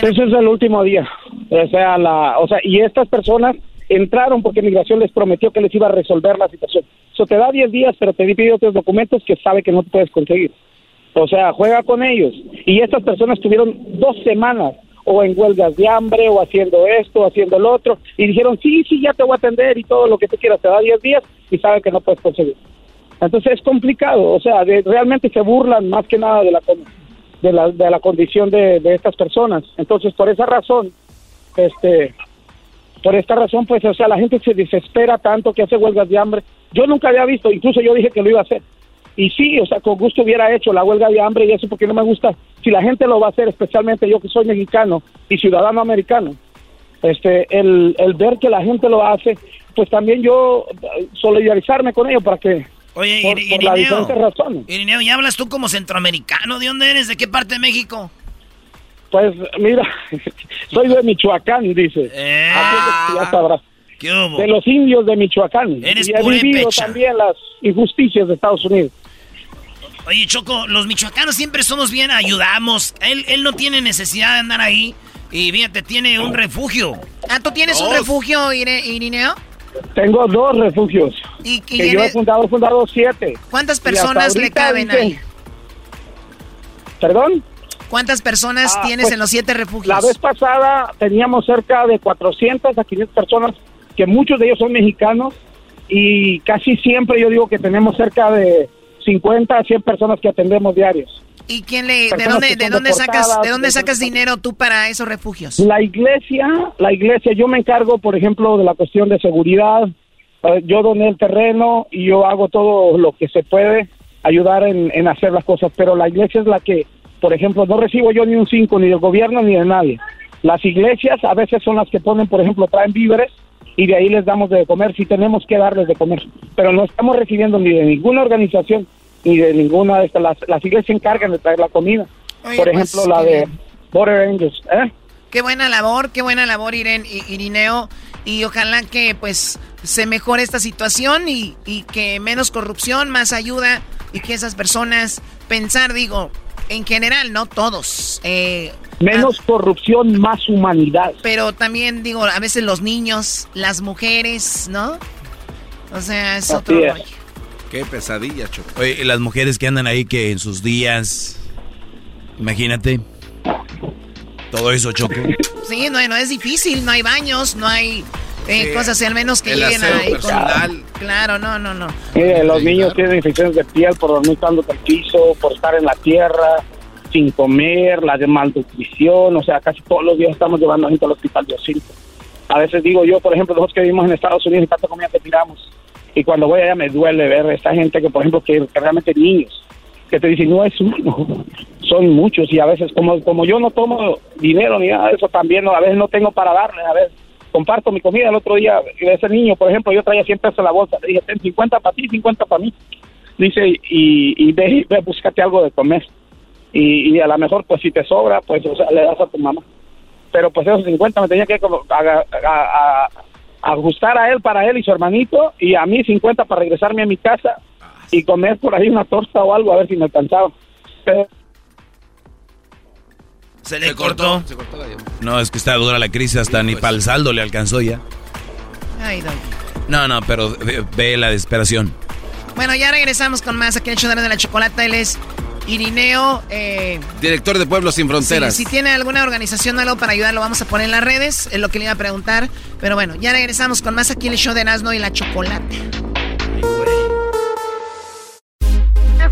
[SPEAKER 34] Ese es el último día. O sea, la, o sea, y estas personas entraron porque migración les prometió que les iba a resolver la situación. Eso te da 10 días, pero te pide otros documentos que sabe que no puedes conseguir. O sea, juega con ellos. Y estas personas tuvieron dos semanas o en huelgas de hambre o haciendo esto, haciendo lo otro, y dijeron, sí, sí, ya te voy a atender y todo lo que tú quieras, te da 10 días y sabe que no puedes conseguir. Entonces es complicado, o sea, de- realmente se burlan más que nada de la, de la, de la condición de, de estas personas. Entonces, por esa razón, este, por esta razón, pues, o sea, la gente se desespera tanto que hace huelgas de hambre. Yo nunca había visto, incluso yo dije que lo iba a hacer. Y sí, o sea, con gusto hubiera hecho la huelga de hambre y eso porque no me gusta. Si la gente lo va a hacer, especialmente yo que soy mexicano y ciudadano americano, este, el, el ver que la gente lo hace, pues también yo eh, solidarizarme con ellos para que,
[SPEAKER 1] Oye,
[SPEAKER 34] por,
[SPEAKER 1] Iri-
[SPEAKER 34] por
[SPEAKER 1] Irineo,
[SPEAKER 34] diferentes razones.
[SPEAKER 1] Irineo, ¿ya hablas tú como centroamericano? ¿De dónde eres? ¿De qué parte de México?
[SPEAKER 34] Pues mira, soy de Michoacán, dice. Así es que ya sabrás.
[SPEAKER 1] ¿Qué hubo?
[SPEAKER 34] De los indios de Michoacán.
[SPEAKER 1] Eres
[SPEAKER 34] y he vivido
[SPEAKER 1] purépecha.
[SPEAKER 34] también las injusticias de Estados Unidos.
[SPEAKER 1] Oye, Choco, los michoacanos siempre somos bien, ayudamos. Él, él no tiene necesidad de andar ahí. Y fíjate, tiene un refugio.
[SPEAKER 12] Ah, ¿tú tienes un refugio, Irineo?
[SPEAKER 34] Tengo dos refugios.
[SPEAKER 12] ¿Y, y
[SPEAKER 34] que yo he fundado, he fundado siete.
[SPEAKER 12] ¿Cuántas personas le caben
[SPEAKER 34] dicen-
[SPEAKER 12] ahí?
[SPEAKER 34] ¿Perdón?
[SPEAKER 12] ¿Cuántas personas
[SPEAKER 34] Ah,
[SPEAKER 12] tienes
[SPEAKER 34] pues,
[SPEAKER 12] en los siete refugios?
[SPEAKER 34] La vez pasada teníamos cerca de 400 a 500 personas, que muchos de ellos son mexicanos, y casi siempre yo digo que tenemos cerca de 50 a 100 personas que atendemos diarios.
[SPEAKER 12] ¿Y quién le, de dónde, de dónde sacas, de dónde
[SPEAKER 34] de-
[SPEAKER 12] sacas dinero tú para esos refugios?
[SPEAKER 34] La iglesia, la iglesia, yo me encargo, por ejemplo, de la cuestión de seguridad. Eh, yo doné el terreno y yo hago todo lo que se puede ayudar en, en hacer las cosas, pero la iglesia es la que, por ejemplo, no recibo yo ni un cinco ni del gobierno ni de nadie. Las iglesias a veces son las que ponen, por ejemplo, traen víveres y de ahí les damos de comer si tenemos que darles de comer, pero no estamos recibiendo ni de ninguna organización ni de ninguna de estas. Las, las iglesias se encargan de traer la comida.
[SPEAKER 12] Oye,
[SPEAKER 34] por
[SPEAKER 12] pues,
[SPEAKER 34] ejemplo, la de. Border Angels. ¿eh?
[SPEAKER 12] Qué buena labor, qué buena labor, Iren, I- Irineo. Y ojalá que pues se mejore esta situación y, y que menos corrupción, más ayuda y que esas personas pensar, digo, en general, no todos. eh,
[SPEAKER 34] Menos corrupción, más humanidad.
[SPEAKER 12] pero también digo, a veces los niños, las mujeres, ¿no? O sea, es otro rollo.
[SPEAKER 3] Qué pesadilla, Choco.
[SPEAKER 2] Oye, las mujeres que andan ahí que en sus días, imagínate, todo eso choco.
[SPEAKER 12] Sí, no, no es difícil, no hay baños, no hay eh,
[SPEAKER 3] Sí,
[SPEAKER 12] cosas, al menos que
[SPEAKER 3] el
[SPEAKER 12] lleguen
[SPEAKER 3] aseo
[SPEAKER 12] ahí. con-
[SPEAKER 3] personal.
[SPEAKER 12] Claro, no, no, no.
[SPEAKER 34] Mire, los niños tienen infecciones de piel por dormir tanto el piso, por estar en la tierra, sin comer, la de malnutrición, o sea, casi todos los días estamos llevando a gente al hospital de Ocinco. A veces digo yo, por ejemplo, nosotros que vivimos en Estados Unidos y tanta comida que tiramos, y cuando voy allá me duele ver esta gente que, por ejemplo, que, que realmente niños, que te dicen, no es uno, son muchos, y a veces, como, como yo no tomo dinero ni nada de eso, también no, a veces no tengo para darle, a ver, comparto mi comida. El otro día, ese niño, por ejemplo, yo traía 100 pesos en la bolsa, le dije, ten 50 para ti, 50 para mí. Dice, y, y ve, ve, búscate algo de comer. Y, y a lo mejor, pues si te sobra, pues o sea, le das a tu mamá. Pero pues esos 50 me tenía que como a- ajustar a él para él y su hermanito y a mí 50 para regresarme a mi casa y comer por ahí una torta o algo a ver si me alcanzaba.
[SPEAKER 37] Se le cortó.
[SPEAKER 2] No, es que está dura la crisis, hasta ni para el saldo le alcanzó ya.
[SPEAKER 12] Ay,
[SPEAKER 2] No, no, pero ve, la desesperación.
[SPEAKER 12] Bueno, ya regresamos con más aquí en el de la Chocolata. Él es Irineo. Eh,
[SPEAKER 3] Director de Pueblos Sin Fronteras.
[SPEAKER 12] si tiene alguna organización o algo para ayudar, lo vamos a poner en las redes. Es lo que le iba a preguntar. Pero bueno, ya regresamos con más aquí en el show de Erasmo y la Chocolata.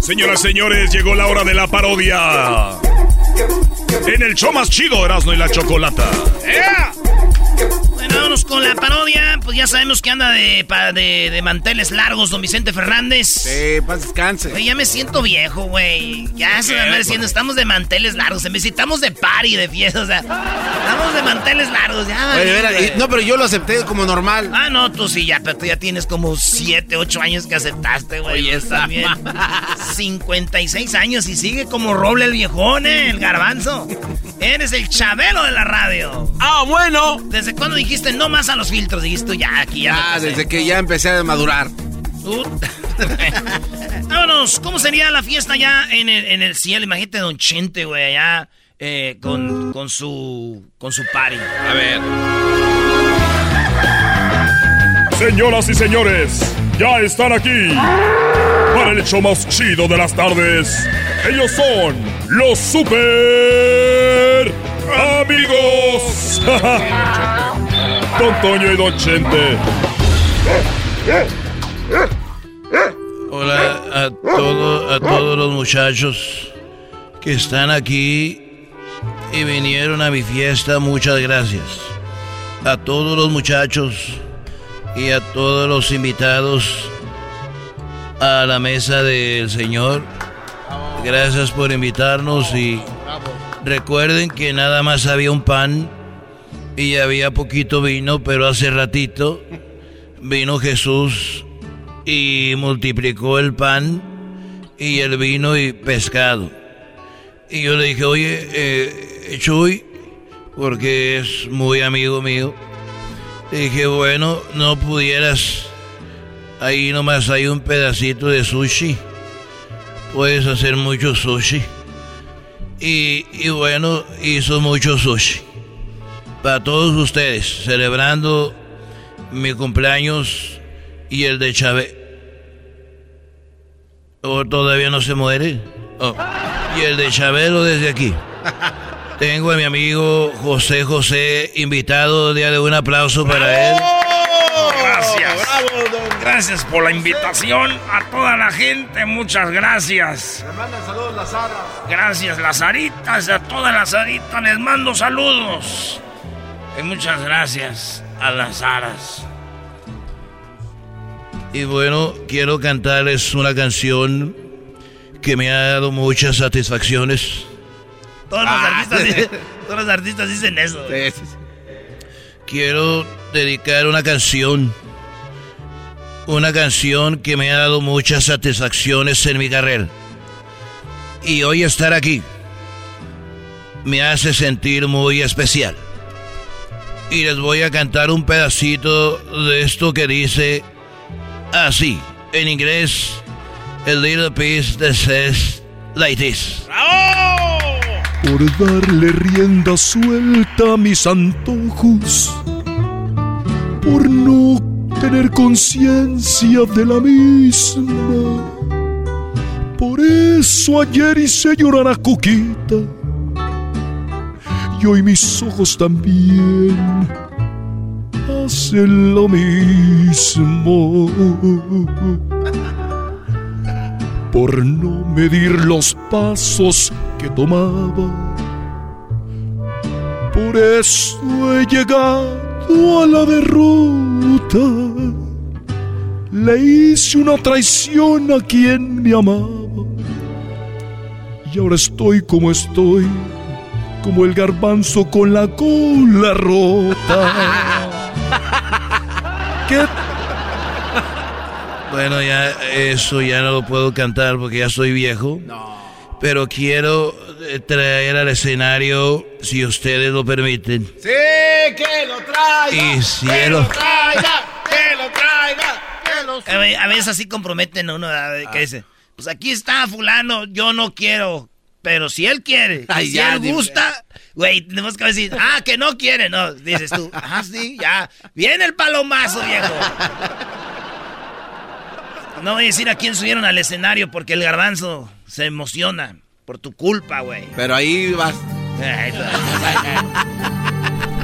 [SPEAKER 10] Señoras, señores, llegó la hora de la parodia. En el show más chido, Erasmo y la Chocolata.
[SPEAKER 37] Vámonos con la parodia. Pues ya sabemos que anda de, de, manteles largos don Vicente Fernández.
[SPEAKER 3] Sí, paz descanse.
[SPEAKER 37] ya me siento viejo, güey. Ya se me diciendo, estamos de manteles largos. Necesitamos de party, de fiesta. O sea, estamos de manteles largos. Ya,
[SPEAKER 3] no, pero yo lo acepté como normal.
[SPEAKER 37] Ah, no, tú sí, ya, pero tú ya tienes como 7, 8 años que aceptaste, güey. Oye, está bien. 56 años y sigue como roble el viejón, ¿eh? El garbanzo. Eres el chabelo de la radio.
[SPEAKER 3] Ah, bueno.
[SPEAKER 37] ¿Desde cuándo dijiste no más a los filtros? Dijiste ya, aquí ya.
[SPEAKER 3] Ah, desde que ya empecé a madurar.
[SPEAKER 37] Vámonos, ¿cómo sería la fiesta ya en el, en el cielo? Imagínate Don Chente, güey, allá eh, con, con su con su party.
[SPEAKER 3] A ver.
[SPEAKER 10] Señoras y señores, ya están aquí para el hecho más chido de las tardes. Ellos son los super amigos. Don Toño y Don Chente.
[SPEAKER 1] Hola a, a todos los muchachos que están aquí y vinieron a mi fiesta. Muchas gracias. A todos los muchachos y a todos los invitados a la mesa del Señor. Gracias por invitarnos y recuerden que nada más había un pan y había poquito vino, pero hace ratito vino Jesús y multiplicó el pan y el vino y pescado. Y yo le dije, oye, eh, Chuy, porque es muy amigo mío, dije, bueno, no pudieras, ahí nomás hay un pedacito de sushi, puedes hacer mucho sushi. Y, y bueno, hizo mucho sushi. Para todos ustedes, celebrando mi cumpleaños y el de Chávez. ¿O todavía no se muere? Oh. Y el de Chabelo desde aquí. Tengo a mi amigo José José invitado. Día de un aplauso para él.
[SPEAKER 38] Gracias. Gracias por la invitación a toda la gente. Muchas gracias.
[SPEAKER 3] Le mandan saludos las aras.
[SPEAKER 38] Gracias, las aritas. A todas las aritas les mando saludos. Y muchas gracias a las aras.
[SPEAKER 1] Y bueno, quiero cantarles una canción que me ha dado muchas satisfacciones.
[SPEAKER 37] Todos, los, ah. artistas, todos los artistas dicen eso.
[SPEAKER 1] Quiero dedicar una canción. Una canción que me ha dado muchas satisfacciones en mi carrera. Y hoy estar aquí me hace sentir muy especial. Y les voy a cantar un pedacito de esto que dice así, en inglés a little piece that says like this.
[SPEAKER 10] Por darle rienda suelta a mis antojos, por no tener conciencia de la misma. Por eso ayer hice llorar a Coquita y hoy mis ojos también
[SPEAKER 29] hacen lo mismo. Por no medir los pasos que tomaba. Por eso he llegado a la derrota. Le hice una traición a quien me amaba. Y ahora estoy como estoy como el garbanzo con la cola rota. ¿Qué?
[SPEAKER 39] Bueno, ya eso ya no lo puedo cantar porque ya soy viejo. Pero quiero eh, traer al escenario, si ustedes lo permiten.
[SPEAKER 3] Sí, que lo traiga.
[SPEAKER 39] Y cielo.
[SPEAKER 3] Que lo traiga, que lo traiga, que lo
[SPEAKER 1] A ve- a veces así comprometen a uno, que dice, pues aquí está fulano, yo no quiero, pero si él quiere,
[SPEAKER 3] Ay,
[SPEAKER 1] si
[SPEAKER 3] ya,
[SPEAKER 1] él
[SPEAKER 3] dime.
[SPEAKER 1] gusta, güey, tenemos que decir, ah, que no quiere, no, dices tú, ah, sí, ya, viene el palomazo, viejo. No voy a decir a quién subieron al escenario porque el garbanzo se emociona por tu culpa, güey.
[SPEAKER 3] Pero ahí vas.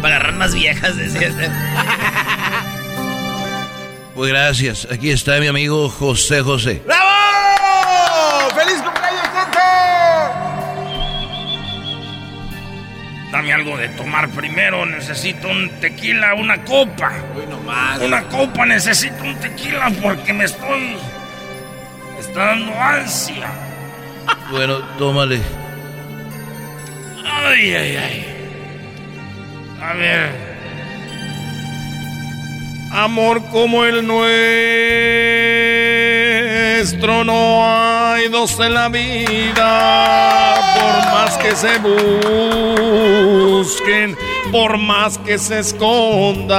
[SPEAKER 1] Para agarrar más viejas, decías.
[SPEAKER 39] Pues gracias. Aquí está mi amigo José José.
[SPEAKER 3] ¡Bravo!
[SPEAKER 40] Dame algo de tomar primero. Necesito un tequila, una copa. Una copa, necesito un tequila porque me estoy. me está dando ansia.
[SPEAKER 39] Bueno, tómale.
[SPEAKER 40] Ay, ay, ay. A ver.
[SPEAKER 29] Amor como el nuestro no hay dos en la vida, por más que se busquen, por más que se escondan,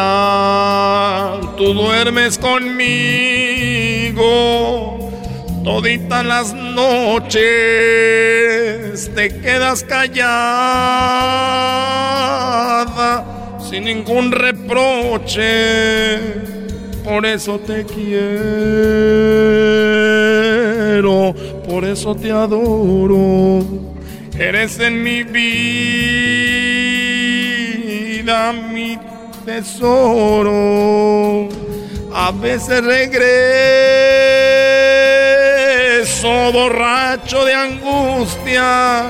[SPEAKER 29] tú duermes conmigo toditas las noches, te quedas callada sin ningún reproche, por eso te quiero, por eso te adoro, eres en mi vida mi tesoro, a veces regreso borracho de angustia,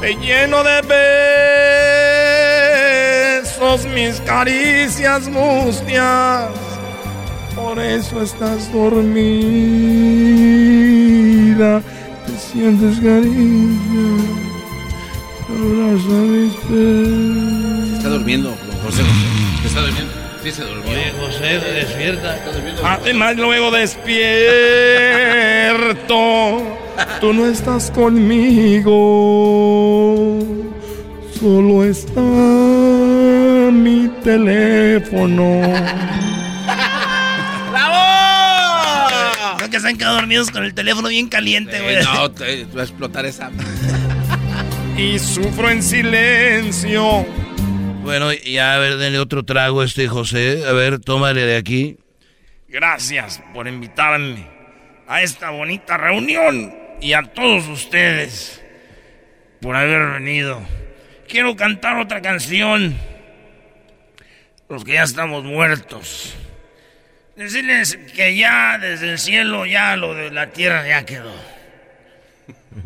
[SPEAKER 29] te lleno de besos, mis caricias mustias. Por eso estás dormida, te sientes caricia, abraza mis pies.
[SPEAKER 3] Está durmiendo, don José José. Está durmiendo. Sí, se durmió.
[SPEAKER 39] Oye, José, despierta.
[SPEAKER 29] Además luego despierto, tú no estás conmigo, solo está mi teléfono.
[SPEAKER 1] Que se han quedado dormidos con el teléfono bien caliente, güey.
[SPEAKER 3] Eh, no, te, te va a explotar esa.
[SPEAKER 29] Y sufro en silencio.
[SPEAKER 39] Bueno, ya a ver, denle otro trago a este José. A ver, tómale de aquí.
[SPEAKER 40] Gracias por invitarme a esta bonita reunión y a todos ustedes por haber venido. Quiero cantar otra canción. Los que ya estamos muertos. Decirles que ya desde el cielo, ya lo de la tierra ya quedó.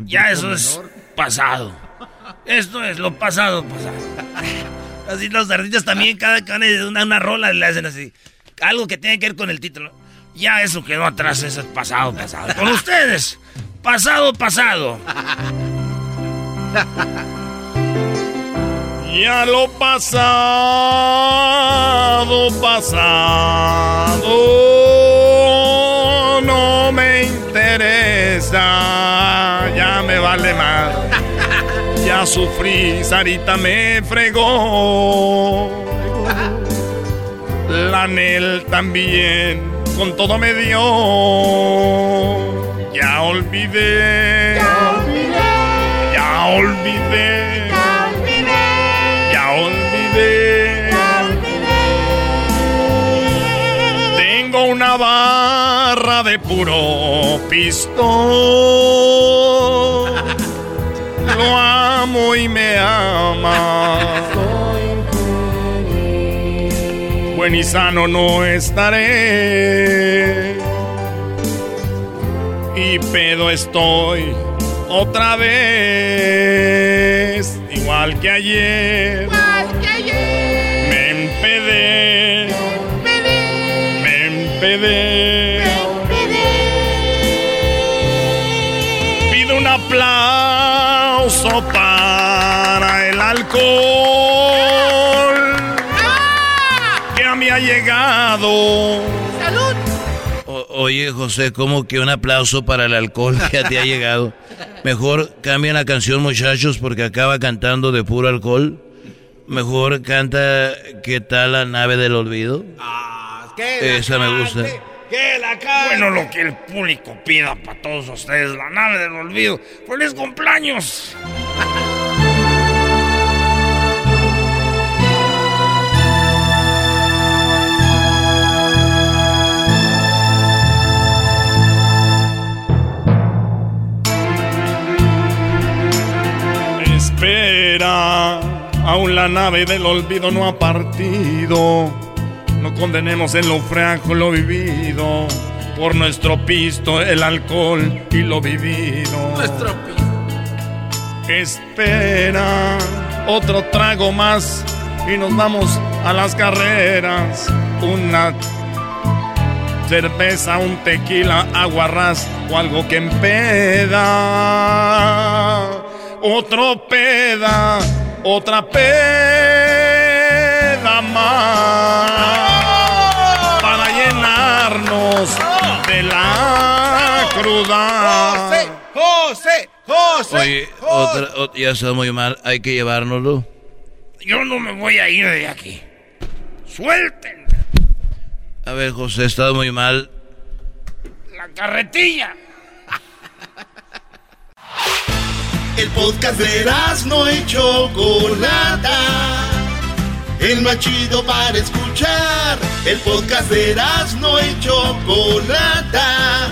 [SPEAKER 40] Ya eso es pasado. Esto es lo pasado, pasado.
[SPEAKER 1] Así los artistas también, cada que van a una, una rola le hacen así. Algo que tiene que ver con el título.
[SPEAKER 40] Ya eso quedó atrás, eso es pasado, pasado. Con ustedes, pasado, pasado.
[SPEAKER 29] Ya lo pasado, pasado, no me interesa, ya me vale más. Ya sufrí, Sarita me fregó. La Nel también, con todo me dio. Ya olvidé. Ya olvidé. Ya olvidé. Una barra de puro pistón. Lo amo y me ama. buen y sano no estaré. Y pedo estoy otra vez, igual que ayer. Me empedé. Pido un aplauso para el alcohol que a mí ha llegado.
[SPEAKER 2] ¡Salud! oye, José, ¿cómo que un aplauso para el alcohol que a ti ha llegado? Mejor cambia la canción, muchachos, porque acaba cantando de puro alcohol. Mejor canta ¿Qué tal la nave del olvido? Esa me gusta.
[SPEAKER 29] Bueno, lo que el público pida para todos ustedes, la nave del olvido. ¡Feliz cumpleaños! Espera, aún la nave del olvido no ha partido. No condenemos en lo fraco lo vivido. Por nuestro pisto, el alcohol y lo vivido.
[SPEAKER 3] Nuestro.
[SPEAKER 29] Espera, otro trago más y nos vamos a las carreras. Una cerveza, un tequila, aguarrás o algo que empeda. Otro peda, otra peda más cruda.
[SPEAKER 3] José, José, José.
[SPEAKER 2] Oye, otra, ot- ya está muy mal, hay que llevárnoslo.
[SPEAKER 29] Yo no me voy a ir de aquí. Suelten
[SPEAKER 2] A ver, José, está muy mal.
[SPEAKER 29] la carretilla.
[SPEAKER 9] El podcast de no y Chocolata. El más chido para escuchar. El podcast de no y Chocolata.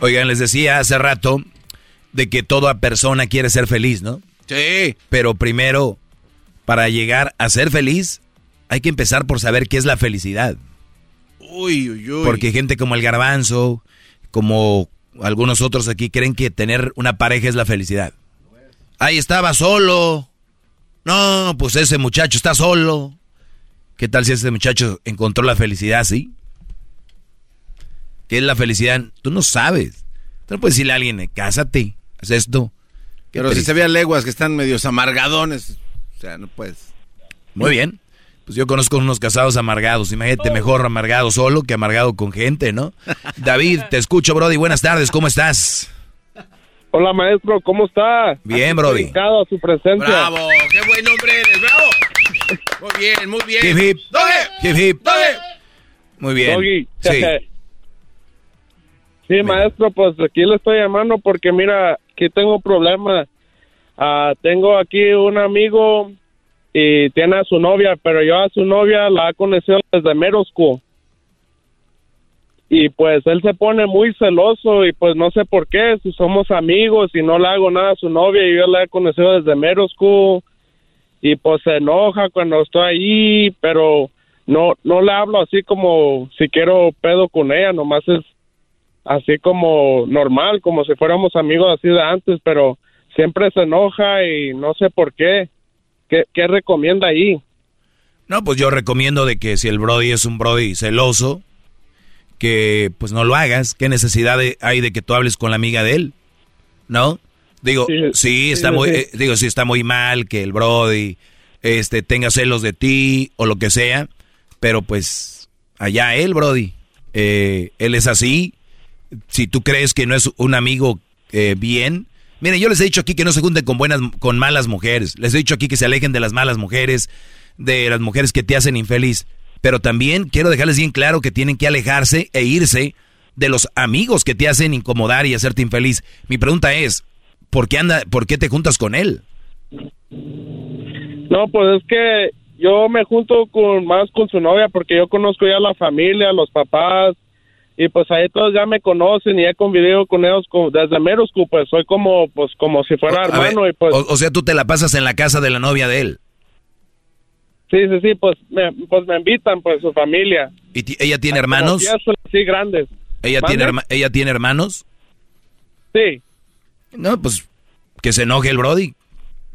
[SPEAKER 2] Oigan, les decía hace rato de que toda persona quiere ser feliz, ¿no?
[SPEAKER 3] Sí.
[SPEAKER 2] Pero primero, para llegar a ser feliz, hay que empezar por saber qué es la felicidad.
[SPEAKER 3] Uy, uy, uy.
[SPEAKER 2] Porque gente como el garbanzo, como algunos otros aquí, creen que tener una pareja es la felicidad. Ahí estaba solo. No, pues ese muchacho está solo. ¿Qué tal si ese muchacho encontró la felicidad así? ¿Qué es la felicidad? Tú no sabes. Tú no puedes decirle a alguien, cásate, haz esto. Qué
[SPEAKER 3] Pero si se vean leguas que están medios amargadones. O sea, no puedes.
[SPEAKER 2] Muy bien. Pues yo conozco unos casados amargados. Imagínate, mejor amargado solo que amargado con gente, ¿no? David, te escucho, Brody. Buenas tardes, ¿cómo estás?
[SPEAKER 39] Hola maestro, ¿cómo está?
[SPEAKER 2] Bien, Brody.
[SPEAKER 39] Dedicado a su presencia.
[SPEAKER 3] ¡Bravo! ¡Qué buen hombre eres! ¡Bravo! Muy bien, muy bien.
[SPEAKER 2] Hip, hip.
[SPEAKER 3] ¡Doggy!
[SPEAKER 2] Hip, hip.
[SPEAKER 39] Doggy.
[SPEAKER 2] Muy bien.
[SPEAKER 39] Doggy.
[SPEAKER 2] Sí.
[SPEAKER 39] Sí, maestro, pues aquí le estoy llamando porque mira, aquí tengo un problema. Ah, tengo aquí un amigo y tiene a su novia, pero yo a su novia la he conocido desde School. Y pues él se pone muy celoso y pues no sé por qué, si somos amigos y no le hago nada a su novia y yo la he conocido desde School y pues se enoja cuando estoy ahí, pero no no le hablo así como si quiero pedo con ella, nomás es así como normal, como si fuéramos amigos así de antes, pero siempre se enoja y no sé por qué. ¿Qué, qué recomienda ahí?
[SPEAKER 2] No, pues yo recomiendo de que si el Brody es un Brody celoso, que pues no lo hagas. ¿Qué necesidad de- hay de que tú hables con la amiga de él? ¿No? Digo, sí, está
[SPEAKER 39] sí,
[SPEAKER 2] muy,
[SPEAKER 39] sí.
[SPEAKER 2] eh, digo, sí está muy mal que el Brody este tenga celos de ti o lo que sea, pero pues allá él, Brody. Eh, él es así. Si tú crees que no es un amigo eh, bien, Mire, yo les he dicho aquí que no se junten con buenas, con malas mujeres. Les he dicho aquí que se alejen de las malas mujeres, de las mujeres que te hacen infeliz. Pero también quiero dejarles bien claro que tienen que alejarse e irse de los amigos que te hacen incomodar y hacerte infeliz. Mi pregunta es, ¿por qué anda, por qué te juntas con él?
[SPEAKER 41] No, pues es que yo me junto con más con su novia porque yo conozco ya la familia, los papás, y pues ahí todos ya me conocen y he convivido con ellos desde Meroscu, pues soy como pues como si fuera hermano y pues
[SPEAKER 2] o, sea, tú te la pasas en la casa de la novia de él.
[SPEAKER 41] Sí, sí, sí, pues me, pues me invitan pues su familia.
[SPEAKER 2] ¿Y ella tiene hermanos?
[SPEAKER 41] Sí, grandes.
[SPEAKER 2] ¿Ella tiene ella tiene hermanos?
[SPEAKER 41] Sí.
[SPEAKER 2] No, pues que se enoje el Brody.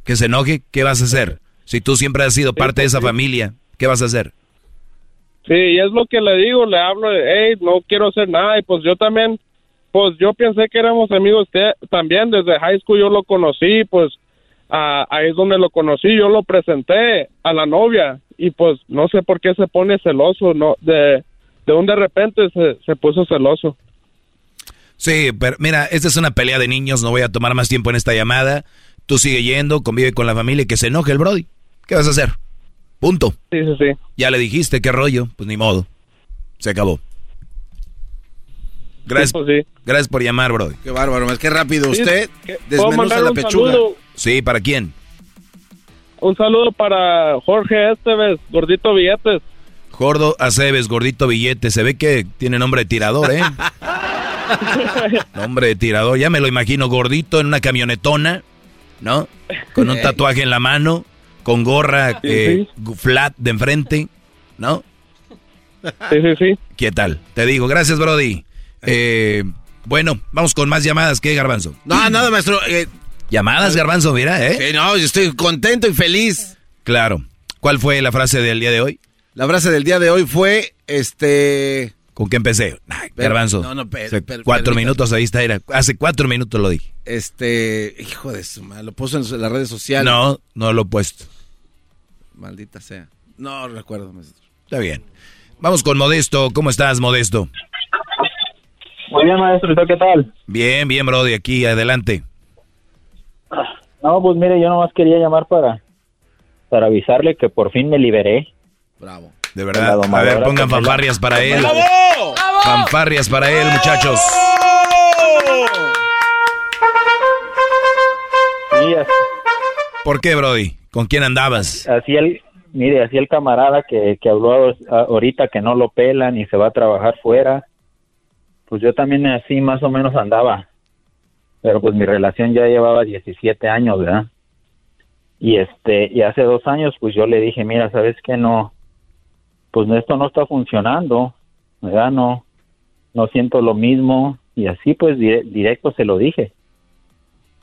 [SPEAKER 2] Que se enoje, ¿qué vas a hacer? Si tú siempre has sido parte de esa familia, ¿qué vas a hacer?
[SPEAKER 41] Sí, y es lo que le digo, le hablo de, hey, no quiero hacer nada, y pues yo también, pues yo pensé que éramos amigos también, desde high school yo lo conocí, pues ahí es donde lo conocí, yo lo presenté a la novia, y pues no sé por qué se pone celoso, no, de, de un de repente se, se puso celoso.
[SPEAKER 2] Sí, pero mira, esta es una pelea de niños, no voy a tomar más tiempo en esta llamada. Tú sigue yendo, convive con la familia y que se enoje el Brody. ¿Qué vas a hacer? Punto.
[SPEAKER 41] Sí, sí, sí.
[SPEAKER 2] Ya le dijiste qué rollo, pues ni modo. Se acabó. Gracias,
[SPEAKER 41] pues
[SPEAKER 2] gracias por llamar, Brody.
[SPEAKER 3] Qué bárbaro, más que rápido. Usted desmenuza la pechuga.
[SPEAKER 2] Sí, ¿para quién?
[SPEAKER 41] Un saludo para Jorge Esteves, gordito billetes.
[SPEAKER 2] Gordo Aceves, gordito billetes. Se ve que tiene nombre de tirador, ¿eh? nombre de tirador. Ya me lo imagino gordito en una camionetona, ¿no? Con un tatuaje en la mano con gorra eh, flat de enfrente, ¿no?
[SPEAKER 41] Sí, sí, sí.
[SPEAKER 2] ¿Qué tal? Te digo, gracias, Brody. Eh, bueno, vamos con más llamadas. ¿Qué, Garbanzo?
[SPEAKER 3] No, nada, maestro. Eh,
[SPEAKER 2] llamadas, Garbanzo, mira, ¿eh?
[SPEAKER 3] no, yo estoy contento y feliz.
[SPEAKER 2] Claro. ¿Cuál fue la frase del día de hoy?
[SPEAKER 3] La frase del día de hoy fue, este...
[SPEAKER 2] ¿Con qué empecé? garbanzo. No, no, pero, cuatro minutos ahí está, era. Hace cuatro minutos lo dije.
[SPEAKER 3] Este, hijo de su madre, lo puso en las redes sociales.
[SPEAKER 2] No, no lo he puesto.
[SPEAKER 3] Maldita sea. No recuerdo,
[SPEAKER 2] Está bien. Vamos con Modesto. ¿Cómo estás, Modesto?
[SPEAKER 42] Muy bien, maestro. ¿Qué tal?
[SPEAKER 2] Bien, bien, bro. De aquí, adelante.
[SPEAKER 42] No, pues mire, yo nomás quería llamar para, para avisarle que por fin me liberé.
[SPEAKER 3] Bravo.
[SPEAKER 2] De verdad. A ver, pongan fanfarrias para él. ¡Bravo! Fanfarrias para él, muchachos. ¿Por qué, Brody? ¿Con quién andabas?
[SPEAKER 42] Así el, mire, así el camarada que, que habló ahorita que no lo pelan y se va a trabajar fuera, pues yo también así más o menos andaba. Pero pues mi relación ya llevaba 17 años, ¿verdad? Y este, y hace dos años pues yo le dije, mira, ¿sabes qué? No, pues esto no está funcionando, ¿verdad? No, no siento lo mismo. Y así pues directo se lo dije.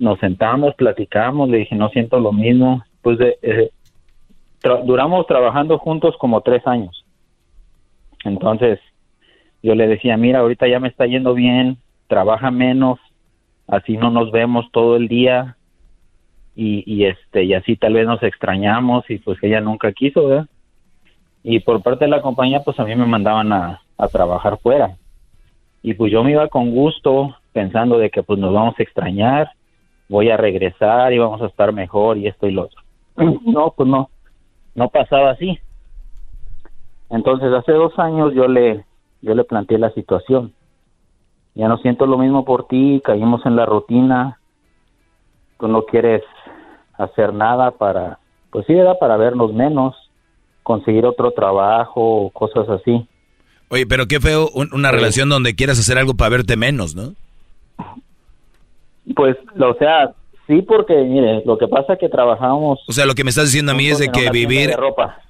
[SPEAKER 42] Nos sentamos, platicamos, le dije, no siento lo mismo, pues eh, duramos trabajando juntos como tres años. Entonces, yo le decía, mira, ahorita ya me está yendo bien, trabaja menos, así no nos vemos todo el día y, y este y así tal vez nos extrañamos y pues ella nunca quiso, ¿verdad? Y por parte de la compañía, pues a mí me mandaban a, a trabajar fuera. Y pues yo me iba con gusto pensando de que pues nos vamos a extrañar, voy a regresar y vamos a estar mejor y esto y lo otro. no, pues no, no pasaba así. Entonces hace dos años yo le, yo le planteé la situación. Ya no siento lo mismo por ti, caímos en la rutina, tú no quieres hacer nada para, pues sí, era para vernos menos, conseguir otro trabajo, cosas así.
[SPEAKER 2] Oye, pero qué feo una relación donde quieras hacer algo para verte menos, ¿no?
[SPEAKER 42] Pues, o sea, Sí, porque mire, lo que pasa es que trabajamos.
[SPEAKER 2] O sea, lo que me estás diciendo a mí es de que vivir.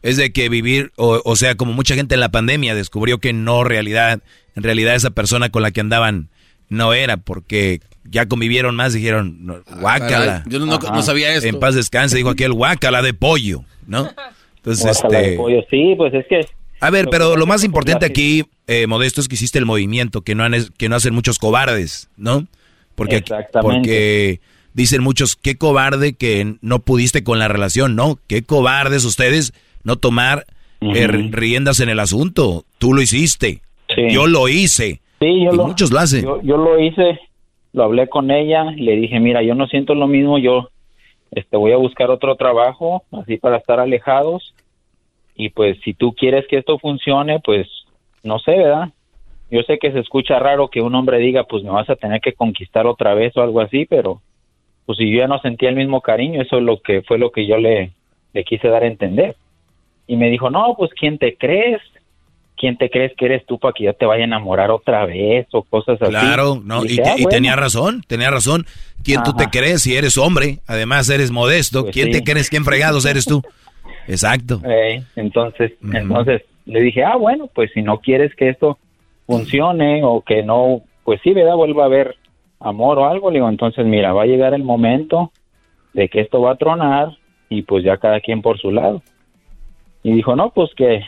[SPEAKER 2] Es de que vivir, o, o, sea, como mucha gente en la pandemia descubrió que no realidad, en realidad esa persona con la que andaban no era, porque ya convivieron más, dijeron, ah, guácala.
[SPEAKER 3] yo no, sabía eso.
[SPEAKER 2] En paz descanse, dijo aquel guácala de pollo, ¿no?
[SPEAKER 42] Entonces, este. Pollo. Sí, pues es que.
[SPEAKER 2] A ver, pero lo más importante aquí, eh, Modesto, es que hiciste el movimiento, que no, han, que no hacen muchos cobardes, ¿no? Porque, porque dicen muchos, qué cobarde que no pudiste con la relación, ¿no? Qué cobardes ustedes no tomar eh, riendas en el asunto. Tú lo hiciste. Yo lo hice.
[SPEAKER 42] Sí, yo
[SPEAKER 2] y muchos lo hacen.
[SPEAKER 42] Yo, lo hice. lo hablé con ella, le dije, mira, yo no siento lo mismo, yo este voy a buscar otro trabajo, así para estar alejados. Y pues si tú quieres que esto funcione, pues no sé, ¿verdad? Yo sé que se escucha raro que un hombre diga, pues me vas a tener que conquistar otra vez o algo así, pero pues si yo ya no sentía el mismo cariño, eso es lo que fue lo que yo le, le quise dar a entender. Y me dijo, no, pues ¿quién te crees? ¿Quién te crees que eres tú para que yo te vaya a enamorar otra vez o cosas así?
[SPEAKER 2] Claro, no, y,
[SPEAKER 42] dije,
[SPEAKER 2] te-
[SPEAKER 42] "Ah,
[SPEAKER 2] y
[SPEAKER 42] bueno".
[SPEAKER 2] tenía razón, tenía razón. ¿Quién tú te crees si eres hombre? Además eres modesto.
[SPEAKER 42] Pues
[SPEAKER 2] ¿Quién
[SPEAKER 42] sí.
[SPEAKER 2] te crees? ¿Quién fregados eres tú? Exacto.
[SPEAKER 42] Eh, entonces, entonces le dije, ah, bueno, pues si no quieres que esto funcione o que no, pues sí, ¿verdad? Vuelva a haber amor o algo. Le digo, entonces, mira, va a llegar el momento de que esto va a tronar y pues ya cada quien por su lado. Y dijo, no, pues que,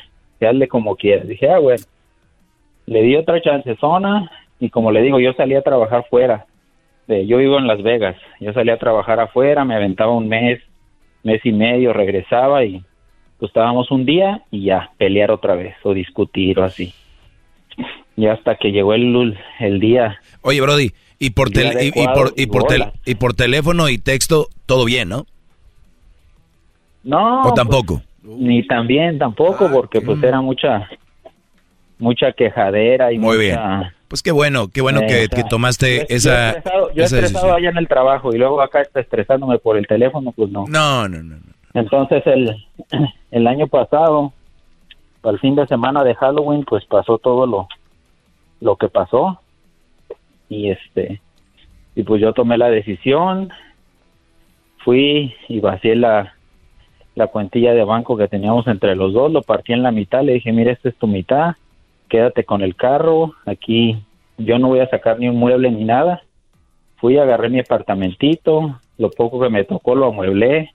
[SPEAKER 42] que hazle como quieras. Dije, ah, bueno. Le di otra chance zona y como le digo, yo salí a trabajar fuera. De- yo vivo en Las Vegas. Yo salí a trabajar afuera, me aventaba un mes, mes y medio, regresaba y pues estábamos un día y ya, pelear otra vez o discutir o así. Y hasta que llegó el, el día.
[SPEAKER 2] Oye, Brody, y por, tele- y, por, y, por tel- y por teléfono y texto, todo bien, ¿no?
[SPEAKER 42] No.
[SPEAKER 2] ¿O tampoco?
[SPEAKER 42] pues, ni también, tampoco, porque pues era mucha, mucha quejadera y
[SPEAKER 2] Muy
[SPEAKER 42] mucha...
[SPEAKER 2] bien. Pues qué bueno, qué bueno
[SPEAKER 42] Eh,
[SPEAKER 2] que,
[SPEAKER 42] o sea,
[SPEAKER 2] que tomaste
[SPEAKER 42] yo- yo
[SPEAKER 2] esa,
[SPEAKER 42] estresado- Yo
[SPEAKER 2] esa
[SPEAKER 42] estresado allá en el trabajo y luego acá está estresándome por el teléfono, pues no.
[SPEAKER 2] No, no, no.
[SPEAKER 42] Entonces el, el año pasado, al fin de semana de Halloween, pues pasó todo lo, lo que pasó y este y pues yo tomé la decisión, fui y vacié la, la cuentilla de banco que teníamos entre los dos, lo partí en la mitad, le dije, mira, esta es tu mitad, quédate con el carro, aquí yo no voy a sacar ni un mueble ni nada. Fui, agarré mi apartamentito, lo poco que me tocó lo amueblé,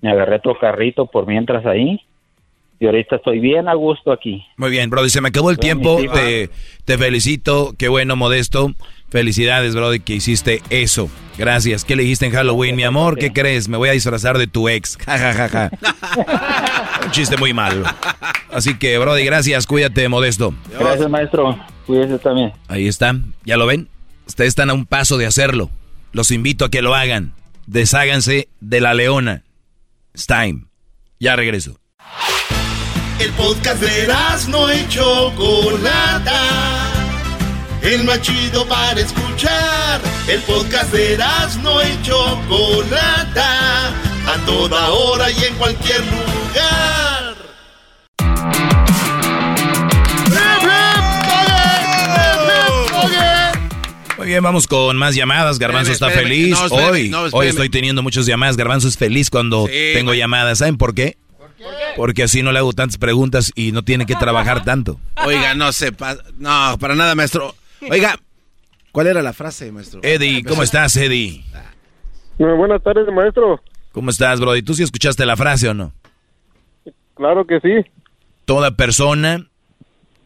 [SPEAKER 42] me agarré otro carrito por mientras ahí y ahorita estoy bien a gusto aquí.
[SPEAKER 2] Muy bien, Brody, se me acabó el tiempo. Te, te felicito, qué bueno, Modesto. Felicidades, Brody, que hiciste eso. Gracias. ¿Qué le dijiste en Halloween, mi amor? ¿Qué crees? Me voy a disfrazar de tu ex. Ja, ja, ja, ja. Un chiste muy malo. Así que, Brody, gracias. Cuídate, Modesto.
[SPEAKER 42] Gracias, maestro. Cuídese también.
[SPEAKER 2] Ahí está. ¿Ya lo ven? Ustedes están a un paso de hacerlo. Los invito a que lo hagan. Desháganse de la leona. It's time. Ya regreso.
[SPEAKER 9] El podcast de no y Chocolata. El más chido para escuchar. El podcast de no y Chocolata. A toda hora y en cualquier lugar.
[SPEAKER 2] Muy bien, vamos con más llamadas. Garbanzo
[SPEAKER 3] Espérame,
[SPEAKER 2] está
[SPEAKER 3] espérame.
[SPEAKER 2] feliz.
[SPEAKER 3] No, espérame,
[SPEAKER 2] hoy,
[SPEAKER 3] no,
[SPEAKER 2] hoy estoy teniendo muchas llamadas. Garbanzo es feliz cuando
[SPEAKER 3] Sí,
[SPEAKER 2] tengo llamadas. ¿Saben por qué? Porque así no le hago tantas preguntas y no tiene que trabajar tanto.
[SPEAKER 3] Oiga, no se pa- No, para nada, maestro. Oiga, ¿cuál era la frase, maestro?
[SPEAKER 2] Eddie, ¿cómo estás, Eddie?
[SPEAKER 41] Muy buenas tardes, maestro.
[SPEAKER 2] ¿Cómo estás, Brody? ¿Tú sí escuchaste la frase o no?
[SPEAKER 41] Claro que sí.
[SPEAKER 2] Toda persona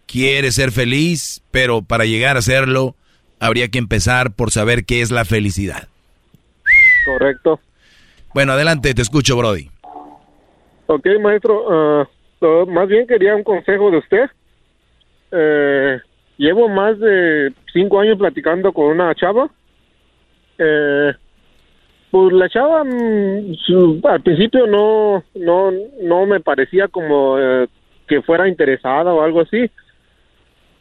[SPEAKER 2] quiere ser feliz, pero para llegar a serlo habría que empezar por saber qué es la felicidad.
[SPEAKER 41] Correcto.
[SPEAKER 2] Bueno, adelante, te escucho, Brody.
[SPEAKER 41] Ok, maestro. ah, más bien quería un consejo de usted. Eh, llevo más de cinco años platicando con una chava. Eh, pues la chava mm, su- al principio no, no, no me parecía como eh, que fuera interesada o algo así.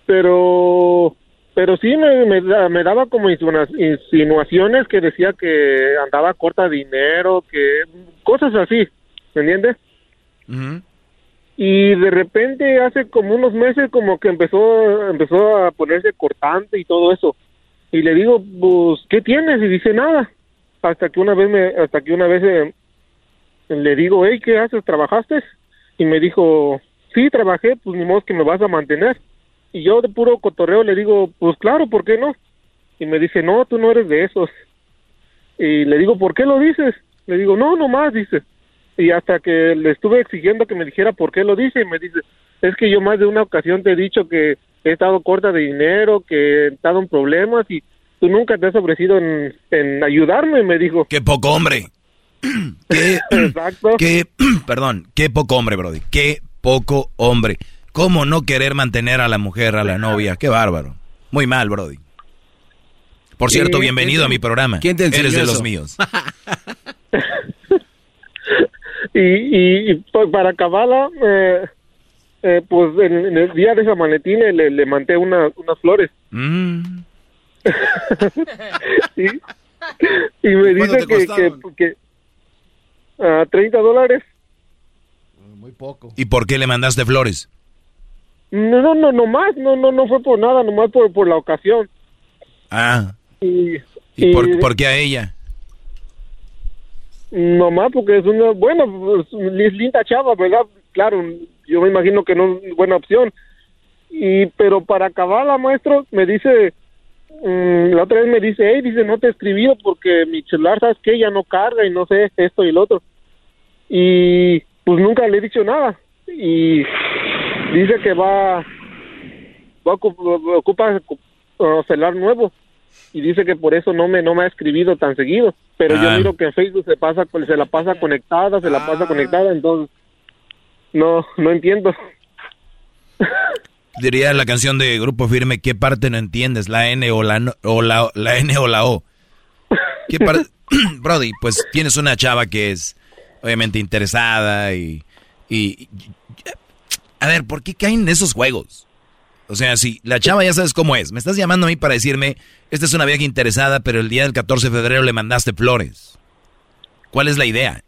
[SPEAKER 41] Pero pero sí me, me, me daba como insinu- insinuaciones que decía que andaba corta dinero, que cosas así, ¿me entiendes? Y de repente hace como unos meses como que empezó empezó a ponerse cortante y todo eso. Y le digo, pues, ¿qué tienes? Y dice nada. Hasta que una vez me hasta que una vez eh, le digo, hey, ¿qué haces? ¿Trabajaste? Y me dijo, sí, trabajé, pues ni modo que me vas a mantener. Y yo de puro cotorreo le digo, pues claro, ¿por qué no? Y me dice, no, tú no eres de esos. Y le digo, ¿por qué lo dices? Le digo, no, nomás, dice. Y hasta que le estuve exigiendo que me dijera por qué lo dice, y me dice, es que yo más de una ocasión te he dicho que he estado corta de dinero, que he estado en problemas y tú nunca te has ofrecido en, en ayudarme, me dijo.
[SPEAKER 2] Qué poco hombre. qué,
[SPEAKER 41] Exacto.
[SPEAKER 2] qué, perdón, qué poco hombre, Brody. Qué poco hombre. ¿Cómo no querer mantener a la mujer, a la novia? Qué bárbaro. Muy mal, Brody. Por cierto,
[SPEAKER 3] ¿Y
[SPEAKER 2] bienvenido a mi programa.
[SPEAKER 3] quién te
[SPEAKER 2] Eres de los míos.
[SPEAKER 41] y, y, y, pues, para acabarla, eh, eh, pues en, en el día de San Valentín le, le, mandé una, unas flores.
[SPEAKER 2] Mm.
[SPEAKER 41] y, y me
[SPEAKER 3] ¿Cuánto
[SPEAKER 41] dice que, que, que a 30 dólares.
[SPEAKER 33] Muy poco.
[SPEAKER 2] ¿Y por qué le mandaste flores?
[SPEAKER 41] No, no, no, nomás, no, no, no fue por nada, nomás por, por la ocasión.
[SPEAKER 2] Ah,
[SPEAKER 41] Y,
[SPEAKER 2] ¿y
[SPEAKER 41] y
[SPEAKER 2] por, por qué a ella?
[SPEAKER 41] Nomás porque es una, buena, es linda chava, ¿verdad? Claro, yo me imagino que no es buena opción. Y, pero para acabarla, maestro, me dice, mm, la otra vez me dice, hey, dice, no te he escribido porque mi celular, ¿sabes qué? Ya no carga y no sé, esto y lo otro. Y pues nunca le he dicho nada. Y dice que va, va a ocup- ocupa uh, celular nuevo. Y dice que por eso no me, no me ha escribido tan seguido. Pero yo
[SPEAKER 2] Ah.
[SPEAKER 41] miro que en Facebook se pasa, se la pasa conectada, se la pasa conectada, entonces no, no entiendo.
[SPEAKER 2] Diría la canción de Grupo Firme, ¿qué parte no entiendes? ¿La N o la, no- o la, la N o la O? Brody, pues tienes una chava que es obviamente interesada y, y... A ver, ¿por qué caen en esos juegos? O sea, si la chava ya sabes cómo es, me estás llamando a mí para decirme, esta es una vieja interesada, pero el día del 14 de febrero le mandaste flores. ¿Cuál es la idea?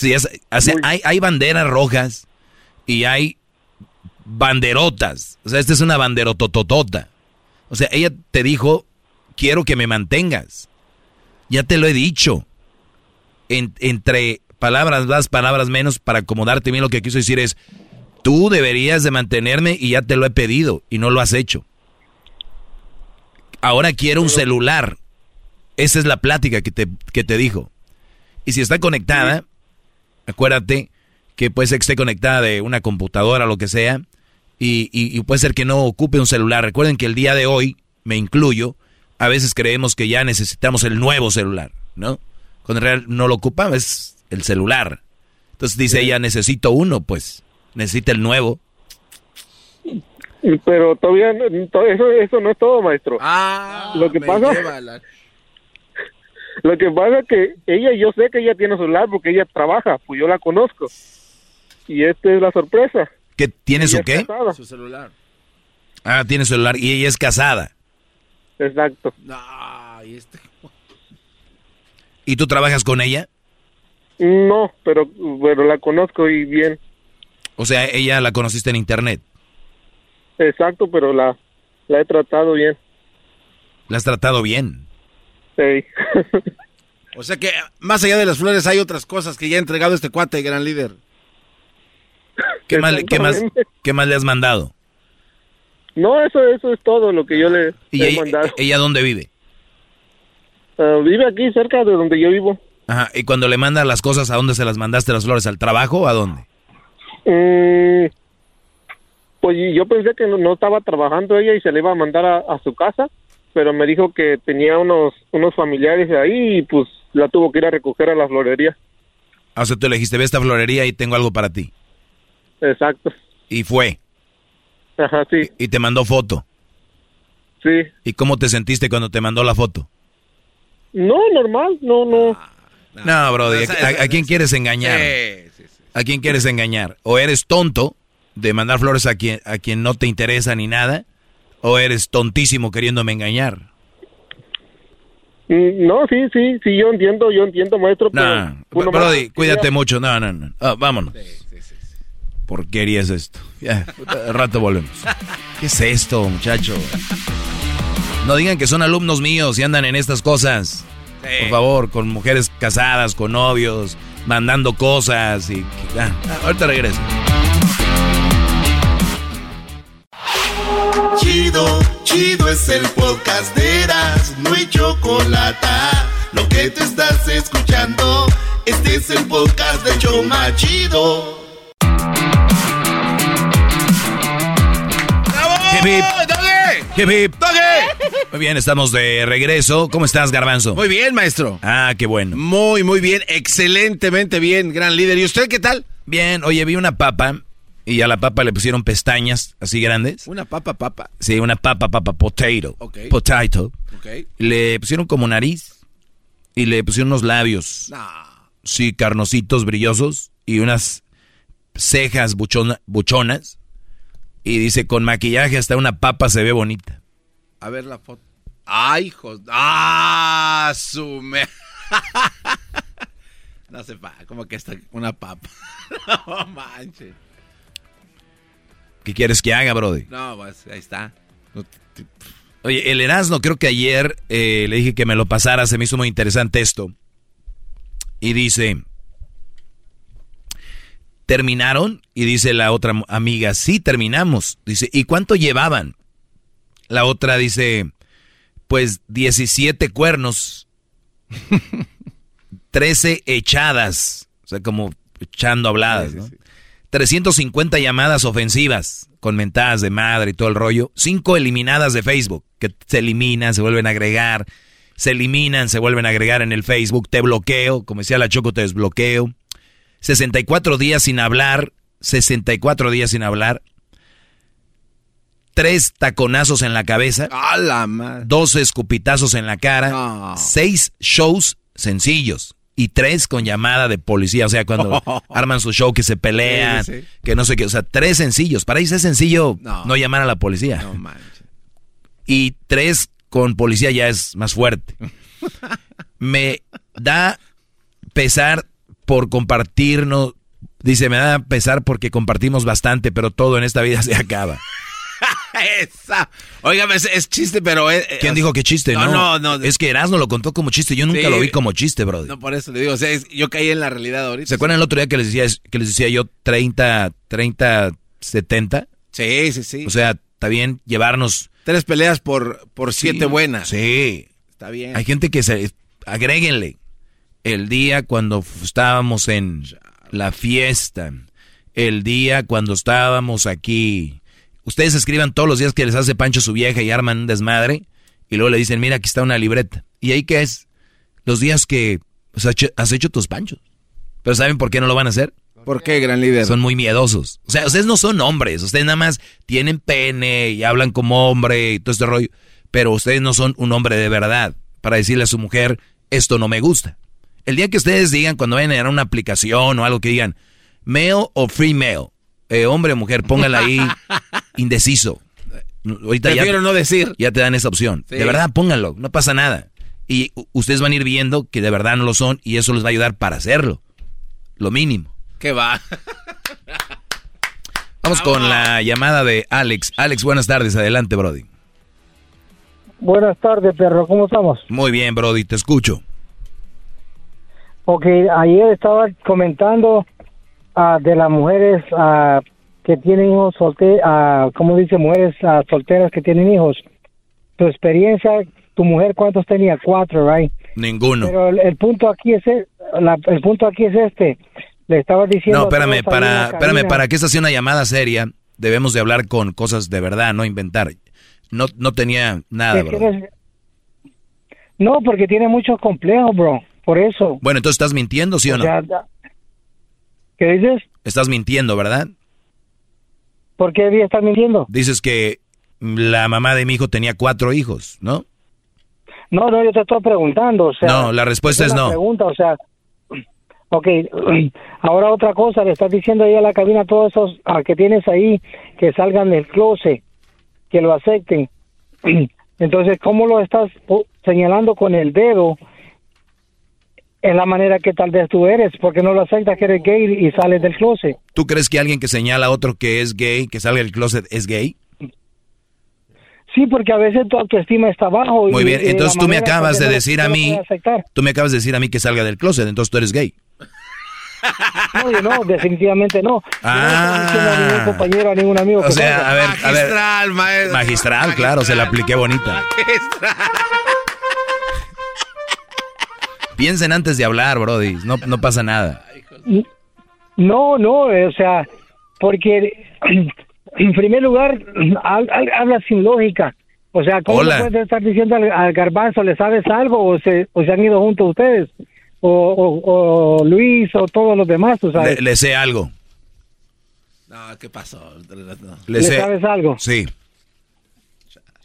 [SPEAKER 2] Es, o sea, hay, hay banderas rojas y hay banderotas. O sea, esta es una banderotototota. O sea, ella te dijo, quiero que me mantengas. Ya te lo he dicho. En- entre palabras más, palabras menos, para acomodarte bien, lo que quiso decir es, tú deberías de mantenerme y ya te lo he pedido y no lo has hecho. Ahora quiero un celular. Esa es la plática que te, que te dijo. Y si está conectada, acuérdate que puede ser que esté conectada de una computadora o lo que sea, y, y- y puede ser que no ocupe un celular. Recuerden que el día de hoy, me incluyo, a veces creemos que ya necesitamos el nuevo celular, ¿no? Cuando en realidad no lo ocupamos, es el celular. Entonces dice ella, necesito uno, pues, necesita el nuevo.
[SPEAKER 41] Pero todavía no- to- eso, eso no es todo, maestro.
[SPEAKER 3] Ah,
[SPEAKER 41] lo que
[SPEAKER 3] me
[SPEAKER 41] pasa,
[SPEAKER 3] la-
[SPEAKER 41] lo que pasa es que ella, yo sé que ella tiene celular porque ella trabaja, pues yo la conozco. Y esta es la sorpresa.
[SPEAKER 2] ¿Qué tiene
[SPEAKER 41] Ella
[SPEAKER 2] su qué?
[SPEAKER 41] casada.
[SPEAKER 3] Su celular.
[SPEAKER 2] Ah, tiene celular y ella es casada.
[SPEAKER 41] Exacto.
[SPEAKER 3] No, y este...
[SPEAKER 2] ¿Y tú trabajas con ella?
[SPEAKER 41] No, pero, pero la conozco y bien.
[SPEAKER 2] O sea, ella la conociste en internet.
[SPEAKER 41] Exacto, pero la, la he tratado bien.
[SPEAKER 2] La has tratado bien.
[SPEAKER 41] Sí.
[SPEAKER 3] O sea que más allá de las flores hay otras cosas que ya ha entregado este cuate, gran líder.
[SPEAKER 2] ¿Qué más, le- qué más, qué más le has mandado?
[SPEAKER 41] No, eso, eso es todo lo que yo le
[SPEAKER 2] ¿Y
[SPEAKER 41] he
[SPEAKER 2] ella,
[SPEAKER 41] mandado.
[SPEAKER 2] ella dónde vive?
[SPEAKER 41] Ah, vive aquí cerca de donde yo vivo.
[SPEAKER 2] Ajá, y cuando le mandas las cosas, ¿a dónde se las mandaste las flores? ¿Al trabajo o a dónde?
[SPEAKER 41] Mm, pues y yo pensé que no, no estaba trabajando ella y se le iba a mandar a, a su casa, pero me dijo que tenía unos unos familiares ahí y pues la tuvo que ir a recoger a la florería.
[SPEAKER 2] Ah, O sea, tú le dijiste, ve a esta florería y tengo algo para ti.
[SPEAKER 41] Exacto.
[SPEAKER 2] Y fue.
[SPEAKER 41] Ajá, sí.
[SPEAKER 2] Y te mandó foto.
[SPEAKER 41] Sí.
[SPEAKER 2] ¿Y cómo te sentiste cuando te mandó la foto?
[SPEAKER 41] No, normal, no, no.
[SPEAKER 2] No, Brody, ¿a, a- a quién quieres engañar? ¿A quién quieres engañar? ¿O eres tonto de mandar flores a quien, a quien no te interesa ni nada? ¿O eres tontísimo queriéndome engañar?
[SPEAKER 41] Mm, No, sí, sí, sí, yo entiendo, yo entiendo, maestro. pero
[SPEAKER 2] No,
[SPEAKER 41] más
[SPEAKER 2] Brody, cuídate mucho. No, no, no. Ah, vámonos. Porquería es esto. Ya, al rato volvemos. ¿Qué es esto, muchacho? No digan que son alumnos míos y andan en estas cosas. Por favor, con mujeres casadas, con novios, mandando cosas y... ah, ah, ahorita regreso.
[SPEAKER 9] Chido, chido es el podcast de Eras, no hay chocolate. Lo que te estás escuchando, este es el podcast de Choma Chido.
[SPEAKER 2] Hip. Muy bien, estamos de regreso. ¿Cómo estás, Garbanzo?
[SPEAKER 3] Muy bien, maestro.
[SPEAKER 2] Ah, qué bueno.
[SPEAKER 3] Muy, muy bien. Excelentemente bien, gran líder. ¿Y usted qué tal?
[SPEAKER 2] Bien, oye, vi una papa Y a la papa le pusieron pestañas así grandes.
[SPEAKER 3] Una papa, papa.
[SPEAKER 2] Sí, una papa, papa, potato. Potato. Le pusieron como nariz y le pusieron unos labios. Sí, carnositos, brillosos y unas cejas buchonas. Y dice, con maquillaje hasta una papa se ve bonita.
[SPEAKER 3] A ver la foto. ¡Ay, hijos! ¡Ah, sume! no sepa, como que está una papa. no manches.
[SPEAKER 2] ¿Qué quieres que haga, Brody?
[SPEAKER 3] No, pues ahí está.
[SPEAKER 2] Oye, el Erasmo, creo que ayer eh, le dije que me lo pasara, se me hizo muy interesante esto. Y dice, ¿terminaron? Y dice la otra amiga, sí, terminamos. Dice, ¿y cuánto llevaban? La otra dice, pues 17 cuernos, 13 echadas, o sea, como echando habladas, ¿no? 350 llamadas ofensivas con mentadas de madre y todo el rollo. 5 eliminadas de Facebook, que se eliminan, se vuelven a agregar. Se eliminan, se vuelven a agregar en el Facebook. Te bloqueo, como decía la Choco, te desbloqueo. 64 días sin hablar. 64 días sin hablar. Tres taconazos en la cabeza. Dos escupitazos en la cara. Seis shows sencillos y tres con llamada de policía. O sea, cuando arman su show que se pelean, que no sé qué. O sea, tres sencillos. Para ellos es sencillo no, llamar a la policía. No manches. Y tres con policía ya es más fuerte. me da pesar por compartirnos. Dice, me da pesar porque compartimos bastante, pero todo en esta vida se acaba.
[SPEAKER 3] Esa. Óigame, es, chiste, pero... Es,
[SPEAKER 2] ¿Quién dijo que chiste? No, no, no. Es que Erasmo lo contó como chiste. Yo nunca lo vi como chiste, bro.
[SPEAKER 3] No, por eso le digo. O sea, yo caí en la realidad ahorita.
[SPEAKER 2] ¿Se acuerdan el otro día que les decía, que les decía yo 30, 30, 70?
[SPEAKER 3] Sí, sí, sí.
[SPEAKER 2] O sea, está bien llevarnos...
[SPEAKER 3] Tres peleas por, por siete buenas.
[SPEAKER 2] Sí.
[SPEAKER 3] Está bien.
[SPEAKER 2] Hay gente que se... Agréguenle. El día cuando estábamos en la fiesta. El día cuando estábamos aquí Ustedes escriban todos los días que les hace Pancho su vieja y arman un desmadre. Y luego le dicen, mira, aquí está una libreta. ¿Y ahí qué es? Los días que has hecho tus panchos. Pero ¿saben por qué no lo van a hacer?
[SPEAKER 3] ¿Por qué, gran líder?
[SPEAKER 2] Son muy miedosos. O sea, ustedes no son hombres. Ustedes nada más tienen pene y hablan como hombre y todo este rollo. Pero ustedes no son un hombre de verdad para decirle a su mujer, esto no me gusta. El día que ustedes digan, cuando vayan a una aplicación o algo que digan, male o female, eh, hombre o mujer, póngala ahí indeciso.
[SPEAKER 3] Ahorita ya, no decir.
[SPEAKER 2] Ya te dan esa opción. De verdad, pónganlo, no pasa nada. Y ustedes van a ir viendo que de verdad no lo son y eso les va a ayudar para hacerlo. Lo mínimo.
[SPEAKER 3] ¿Qué va?
[SPEAKER 2] Vamos con la llamada de Alex. Alex, buenas tardes. Adelante, Brody.
[SPEAKER 43] Buenas tardes, perro. ¿Cómo estamos?
[SPEAKER 2] Muy bien, Brody. Te escucho.
[SPEAKER 43] Ok, ayer estaba comentando uh, de las mujeres uh, que tienen hijos solteros, uh, ¿cómo dice? Mujeres solteras que tienen hijos. Tu experiencia, tu mujer, ¿cuántos tenía? Cuatro, right?
[SPEAKER 2] Ninguno.
[SPEAKER 43] Pero el, punto aquí es el, la, el punto aquí es este. Le estaba diciendo.
[SPEAKER 2] No, espérame, para, espérame, para que esta sea una llamada seria, debemos de hablar con cosas de verdad, no inventar. No, no tenía nada, bro.
[SPEAKER 43] No, porque tiene muchos complejos, bro. Por eso.
[SPEAKER 2] Bueno, entonces estás mintiendo, ¿sí o, no?
[SPEAKER 43] ¿Qué dices?
[SPEAKER 2] Estás mintiendo, ¿verdad?
[SPEAKER 43] ¿Por qué debía estar mintiendo?
[SPEAKER 2] Dices que la mamá de mi hijo tenía cuatro hijos, ¿no?
[SPEAKER 43] No, no, yo te estoy preguntando, o sea...
[SPEAKER 2] No, la respuesta es, no.
[SPEAKER 43] pregunta, o sea... Ok, ahora otra cosa, le estás diciendo ahí a la cabina a todos esos a que tienes ahí que salgan del closet, que lo acepten. Entonces, ¿cómo lo estás señalando con el dedo en la manera que tal vez tú eres, porque no lo aceptas que eres gay y sales del closet.
[SPEAKER 2] ¿Tú crees que alguien que señala a otro que es gay, que salga del closet, es gay?
[SPEAKER 43] Sí, porque a veces tu autoestima está bajo.
[SPEAKER 2] Muy bien, entonces tú me acabas de decir a mí, tú me acabas de decir a mí que salga del closet, entonces tú eres gay.
[SPEAKER 43] No, yo no, definitivamente no.
[SPEAKER 2] Ah.
[SPEAKER 43] No a ningún compañero, a ningún amigo.
[SPEAKER 2] O sea, a ver,
[SPEAKER 3] a ver. Magistral,
[SPEAKER 2] maestro. Magistral, claro, se la apliqué bonita. Magistral. Piensen antes de hablar, Brody. No, no pasa nada.
[SPEAKER 43] No, no, o sea, porque en primer lugar habla sin lógica. O sea, ¿cómo le puedes estar diciendo al, garbanzo, le sabes algo o se, o se han ido juntos ustedes? O, o, Luis o todos los demás,
[SPEAKER 2] Le, sé algo.
[SPEAKER 3] No, ¿qué pasó?
[SPEAKER 43] ¿Le, sabes algo?
[SPEAKER 2] Sí.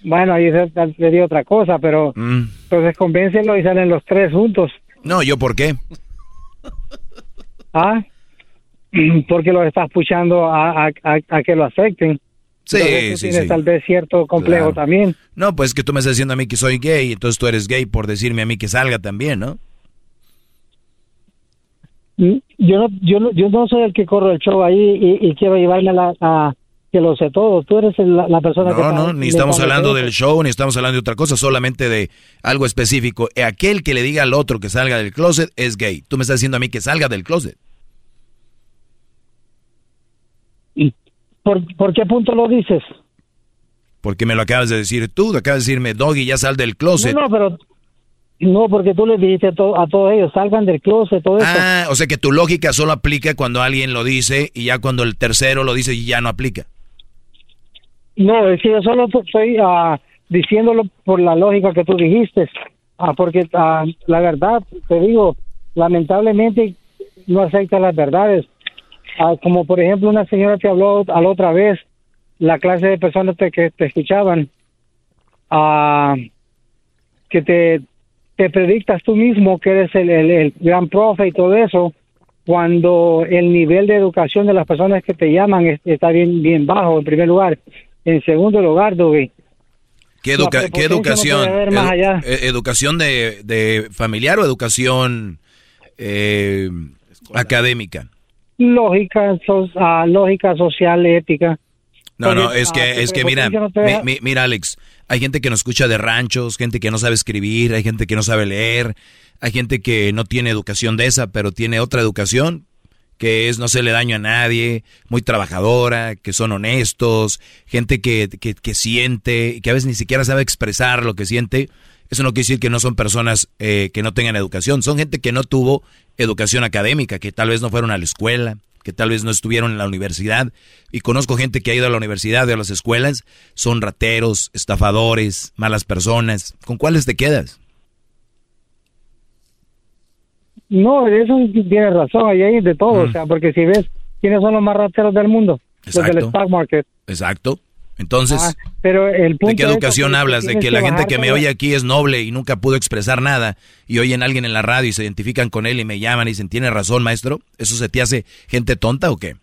[SPEAKER 43] Bueno, ahí se dio otra cosa, pero
[SPEAKER 2] Mm.
[SPEAKER 43] entonces convéncelo y salen los tres juntos.
[SPEAKER 2] No, ¿yo por qué?
[SPEAKER 43] ¿Ah? Porque los estás puchando a, a, a- que lo acepten.
[SPEAKER 2] Sí,
[SPEAKER 43] tú
[SPEAKER 2] sí,
[SPEAKER 43] tienes
[SPEAKER 2] sí.
[SPEAKER 43] tal vez cierto complejo
[SPEAKER 2] Claro.
[SPEAKER 43] también.
[SPEAKER 2] No, pues que tú me estás diciendo a mí que soy gay, entonces tú eres gay por decirme a mí que salga también, ¿no?
[SPEAKER 43] Mm, Yo no, yo no, yo no soy el que corro el show ahí y, y quiero llevarme a, la, a que lo sé todo. Tú eres la, la persona que...
[SPEAKER 2] No, no, ni estamos hablando del show, ni estamos hablando de otra cosa, solamente de algo específico. Eh, Aquel que le diga al otro que salga del closet es gay. Tú me estás diciendo a mí que salga del closet.
[SPEAKER 43] ¿Por, ¿Por qué punto lo dices?
[SPEAKER 2] Porque me lo acabas de decir tú, acabas de decirme, Doggy, ya sal del closet.
[SPEAKER 43] No, no, pero... No, porque tú le dijiste a, to- a todos ellos, salgan del closet, todo eso.
[SPEAKER 2] Ah, o sea que tu lógica solo aplica cuando alguien lo dice y ya cuando el tercero lo dice ya no aplica.
[SPEAKER 43] No, es que yo solo estoy ah, diciéndolo por la lógica que tú dijiste. Ah, porque ah, la verdad, te digo, lamentablemente no acepta las verdades. Como por ejemplo una señora que habló a la otra vez, la clase de personas te- que te escuchaban, que te, te predictas tú mismo que eres el, el, gran profe y todo eso, cuando el nivel de educación de las personas que te llaman es- está bien, bien bajo, en primer lugar. En segundo lugar, Doggy,
[SPEAKER 2] ¿Qué, educa- qué
[SPEAKER 43] no
[SPEAKER 2] educación?
[SPEAKER 43] más
[SPEAKER 2] Edu-
[SPEAKER 43] allá.
[SPEAKER 2] eh, ¿Educación de, de familiar o educación eh, académica?
[SPEAKER 43] lógica, so- ah, lógica social, ética.
[SPEAKER 2] No, no, es
[SPEAKER 43] ah,
[SPEAKER 2] que, es que mira,
[SPEAKER 43] no
[SPEAKER 2] mi- mi- mira Alex, hay gente que no escucha de ranchos, gente que no sabe escribir, hay gente que no sabe leer, hay gente que no tiene educación de esa, pero tiene otra educación que es no hacerle daño a nadie, muy trabajadora, que son honestos, gente que, que, que siente que a veces ni siquiera sabe expresar lo que siente. Eso no quiere decir que no son personas eh, que no tengan educación, son gente que no tuvo educación académica, que tal vez no fueron a la escuela, que tal vez no estuvieron en la universidad. Y conozco gente que ha ido a la universidad y a las escuelas, son rateros, estafadores, malas personas. ¿Con cuáles te quedas?
[SPEAKER 43] No, eso tienes razón, ahí hay de todo, o sea, porque si ves quiénes son los más rateros del mundo, los del
[SPEAKER 2] Exacto.
[SPEAKER 43] stock market.
[SPEAKER 2] Exacto. Entonces,
[SPEAKER 43] Ah, pero el punto
[SPEAKER 2] ¿de qué educación hablas? De que la gente que me oye aquí es noble y nunca pudo expresar nada y oyen a alguien en la radio y se identifican con él y me llaman y dicen, ¿tiene razón, maestro? ¿Eso se te hace gente tonta o qué?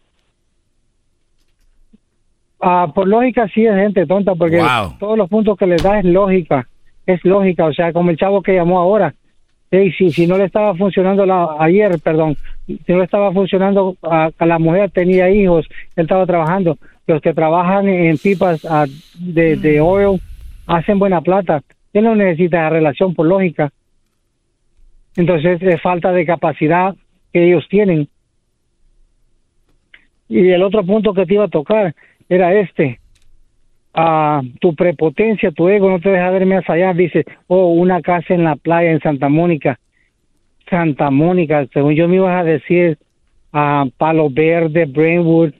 [SPEAKER 43] Ah, por lógica sí es gente tonta, porque
[SPEAKER 2] Wow.
[SPEAKER 43] todos los puntos que les da es lógica, es lógica, o sea, como el chavo que llamó ahora. Ey, si, si no le estaba funcionando la, ayer, perdón, si no le estaba funcionando a, a la mujer, tenía hijos, él estaba trabajando. Los que trabajan en pipas ah, de, de oil hacen buena plata. Él no necesita esa relación por lógica. Entonces es falta de capacidad que ellos tienen. Y el otro punto que te iba a tocar era este. Ah, tu prepotencia, tu ego no te deja ver más allá. Dice, oh, una casa en la playa en Santa Mónica. Santa Mónica, según yo me ibas a decir, Palo Verde, Brentwood,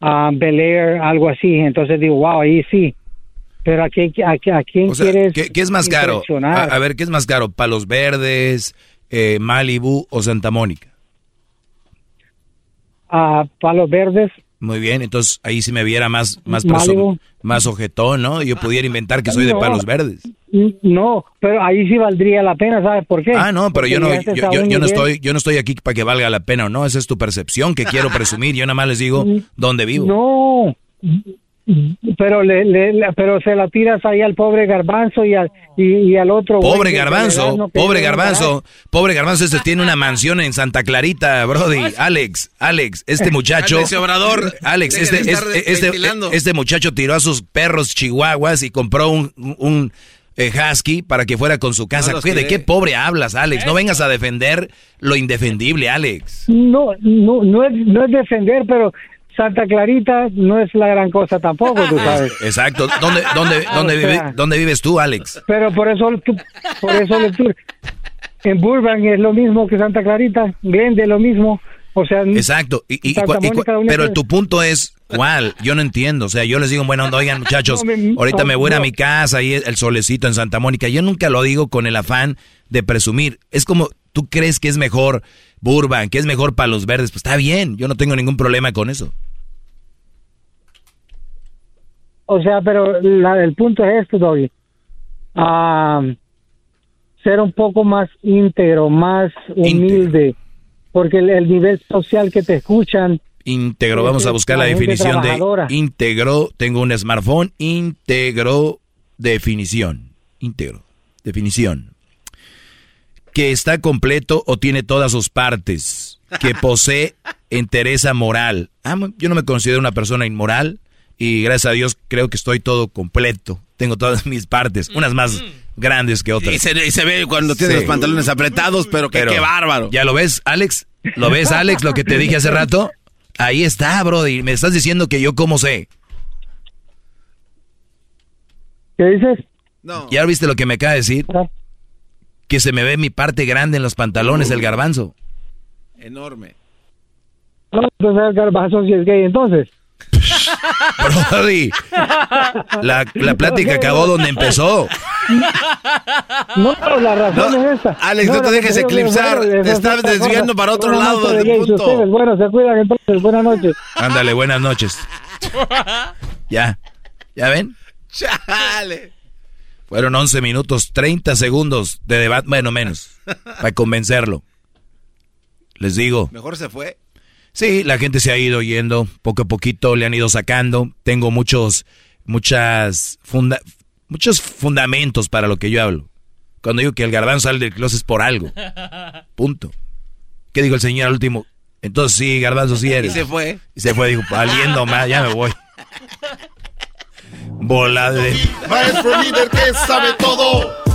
[SPEAKER 43] ah, Bel Air, algo así. Entonces digo, wow, ahí sí. Pero aquí, aquí, ¿a quién
[SPEAKER 2] O sea,
[SPEAKER 43] quieres
[SPEAKER 2] ¿qué, qué es más caro? A, a ver, ¿qué es más caro? ¿Palos Verdes, eh, Malibu o Santa Mónica?
[SPEAKER 43] Ah, Palos Verdes,
[SPEAKER 2] Muy bien, entonces ahí si me viera más, más, perso- más ojetón, ¿no? Yo pudiera inventar que soy de. Palos Verdes.
[SPEAKER 43] No, pero ahí sí valdría la pena, ¿sabes por qué?
[SPEAKER 2] Ah, no, pero yo no, yo, yo- yo no estoy, yo no estoy aquí para que valga la pena o no, esa es tu percepción que quiero presumir, yo nada más les digo dónde vivo.
[SPEAKER 43] No, pero le, le- le- pero se la tiras ahí al pobre garbanzo y al, y, y al otro.
[SPEAKER 2] Pobre garbanzo,
[SPEAKER 43] no,
[SPEAKER 2] pobre garbanzo, pobre garbanzo, este tiene una mansión en Santa Clarita, Brody. Alex, Alex, este muchacho.
[SPEAKER 3] Ese obrador.
[SPEAKER 2] Alex, este, este, este,
[SPEAKER 3] ventilando.
[SPEAKER 2] este muchacho tiró a sus perros chihuahuas y compró un, un eh, husky para que fuera con su casa.
[SPEAKER 3] No los
[SPEAKER 2] ¿Qué- ¿De qué pobre hablas, Alex? No vengas a defender lo indefendible, Alex.
[SPEAKER 43] No, no, no es, no es defender, pero Santa Clarita no es la gran cosa tampoco, tú sabes.
[SPEAKER 2] Exacto. ¿Dónde, dónde, dónde,
[SPEAKER 43] O sea.
[SPEAKER 2] vive- dónde vives tú, Alex?
[SPEAKER 43] Pero por eso, por eso en Burbank es lo mismo que Santa Clarita, vende lo mismo, o sea.
[SPEAKER 2] Exacto. Y, y- y y pero tu punto es, ¿cuál? Yo no entiendo. O sea, yo les digo, bueno, oigan, muchachos,
[SPEAKER 43] No, me-
[SPEAKER 2] ahorita me voy a mi casa, ahí el solecito en Santa Mónica. Yo nunca lo digo con el afán de presumir. Es como, tú crees que es mejor Burbank, que es mejor para los verdes. Pues está bien, yo no tengo ningún problema con eso.
[SPEAKER 43] O sea, pero la- el punto es esto, Doggy. Ah, ser un poco más íntegro, más humilde, porque el, el nivel social que te escuchan
[SPEAKER 2] Íntegro, vamos a buscar la, definición de íntegro. Tengo un smartphone, íntegro, definición. Íntegro, definición. Que está completo o tiene todas sus partes. Que posee entereza moral. Ah, yo no me considero una persona inmoral y gracias a Dios creo que estoy todo completo. Tengo todas mis partes, unas más grandes que otras.
[SPEAKER 3] Y se, y se ve cuando tiene
[SPEAKER 2] Sí.
[SPEAKER 3] los pantalones apretados, pero, que,
[SPEAKER 2] Pero,
[SPEAKER 3] qué bárbaro.
[SPEAKER 2] ¿Ya lo ves, Alex? ¿Lo ves, Alex, lo que te dije hace rato? Ahí está, Brody. Me estás diciendo que yo cómo sé.
[SPEAKER 43] ¿Qué dices?
[SPEAKER 2] ¿Ya viste lo que me acaba de decir? Que se me ve mi parte grande en los pantalones, el garbanzo.
[SPEAKER 3] Enorme.
[SPEAKER 43] No, entonces el garbanzo si es gay, entonces.
[SPEAKER 2] Brody, la, la plática acabó donde empezó.
[SPEAKER 43] No, pero la razón es esta.
[SPEAKER 3] Alex, no te dejes eclipsar, te
[SPEAKER 43] es
[SPEAKER 3] estás desviando para otro
[SPEAKER 43] Buenas
[SPEAKER 3] lado del
[SPEAKER 43] de
[SPEAKER 3] punto.
[SPEAKER 43] ustedes. Bueno, se cuidan entonces. Buenas noches.
[SPEAKER 2] Ándale, buenas noches. Ya, ¿ya ven?
[SPEAKER 3] Chale.
[SPEAKER 2] Fueron 11 minutos, 30 segundos de debate, bueno, menos, para convencerlo. Les digo.
[SPEAKER 3] Mejor se fue.
[SPEAKER 2] Sí, la gente se ha ido yendo, poco a poquito le han ido sacando. Tengo muchos, muchas funda- muchos fundamentos para lo que yo hablo. Cuando digo que el garbanzo sale del closet es por algo. Punto. ¿Qué dijo el señor al último? Entonces sí, garbanzo sí eres.
[SPEAKER 3] Y se fue.
[SPEAKER 2] Y se fue, dijo, valiendo más, ya me voy. Bola de...
[SPEAKER 9] Maestro líder que sabe todo.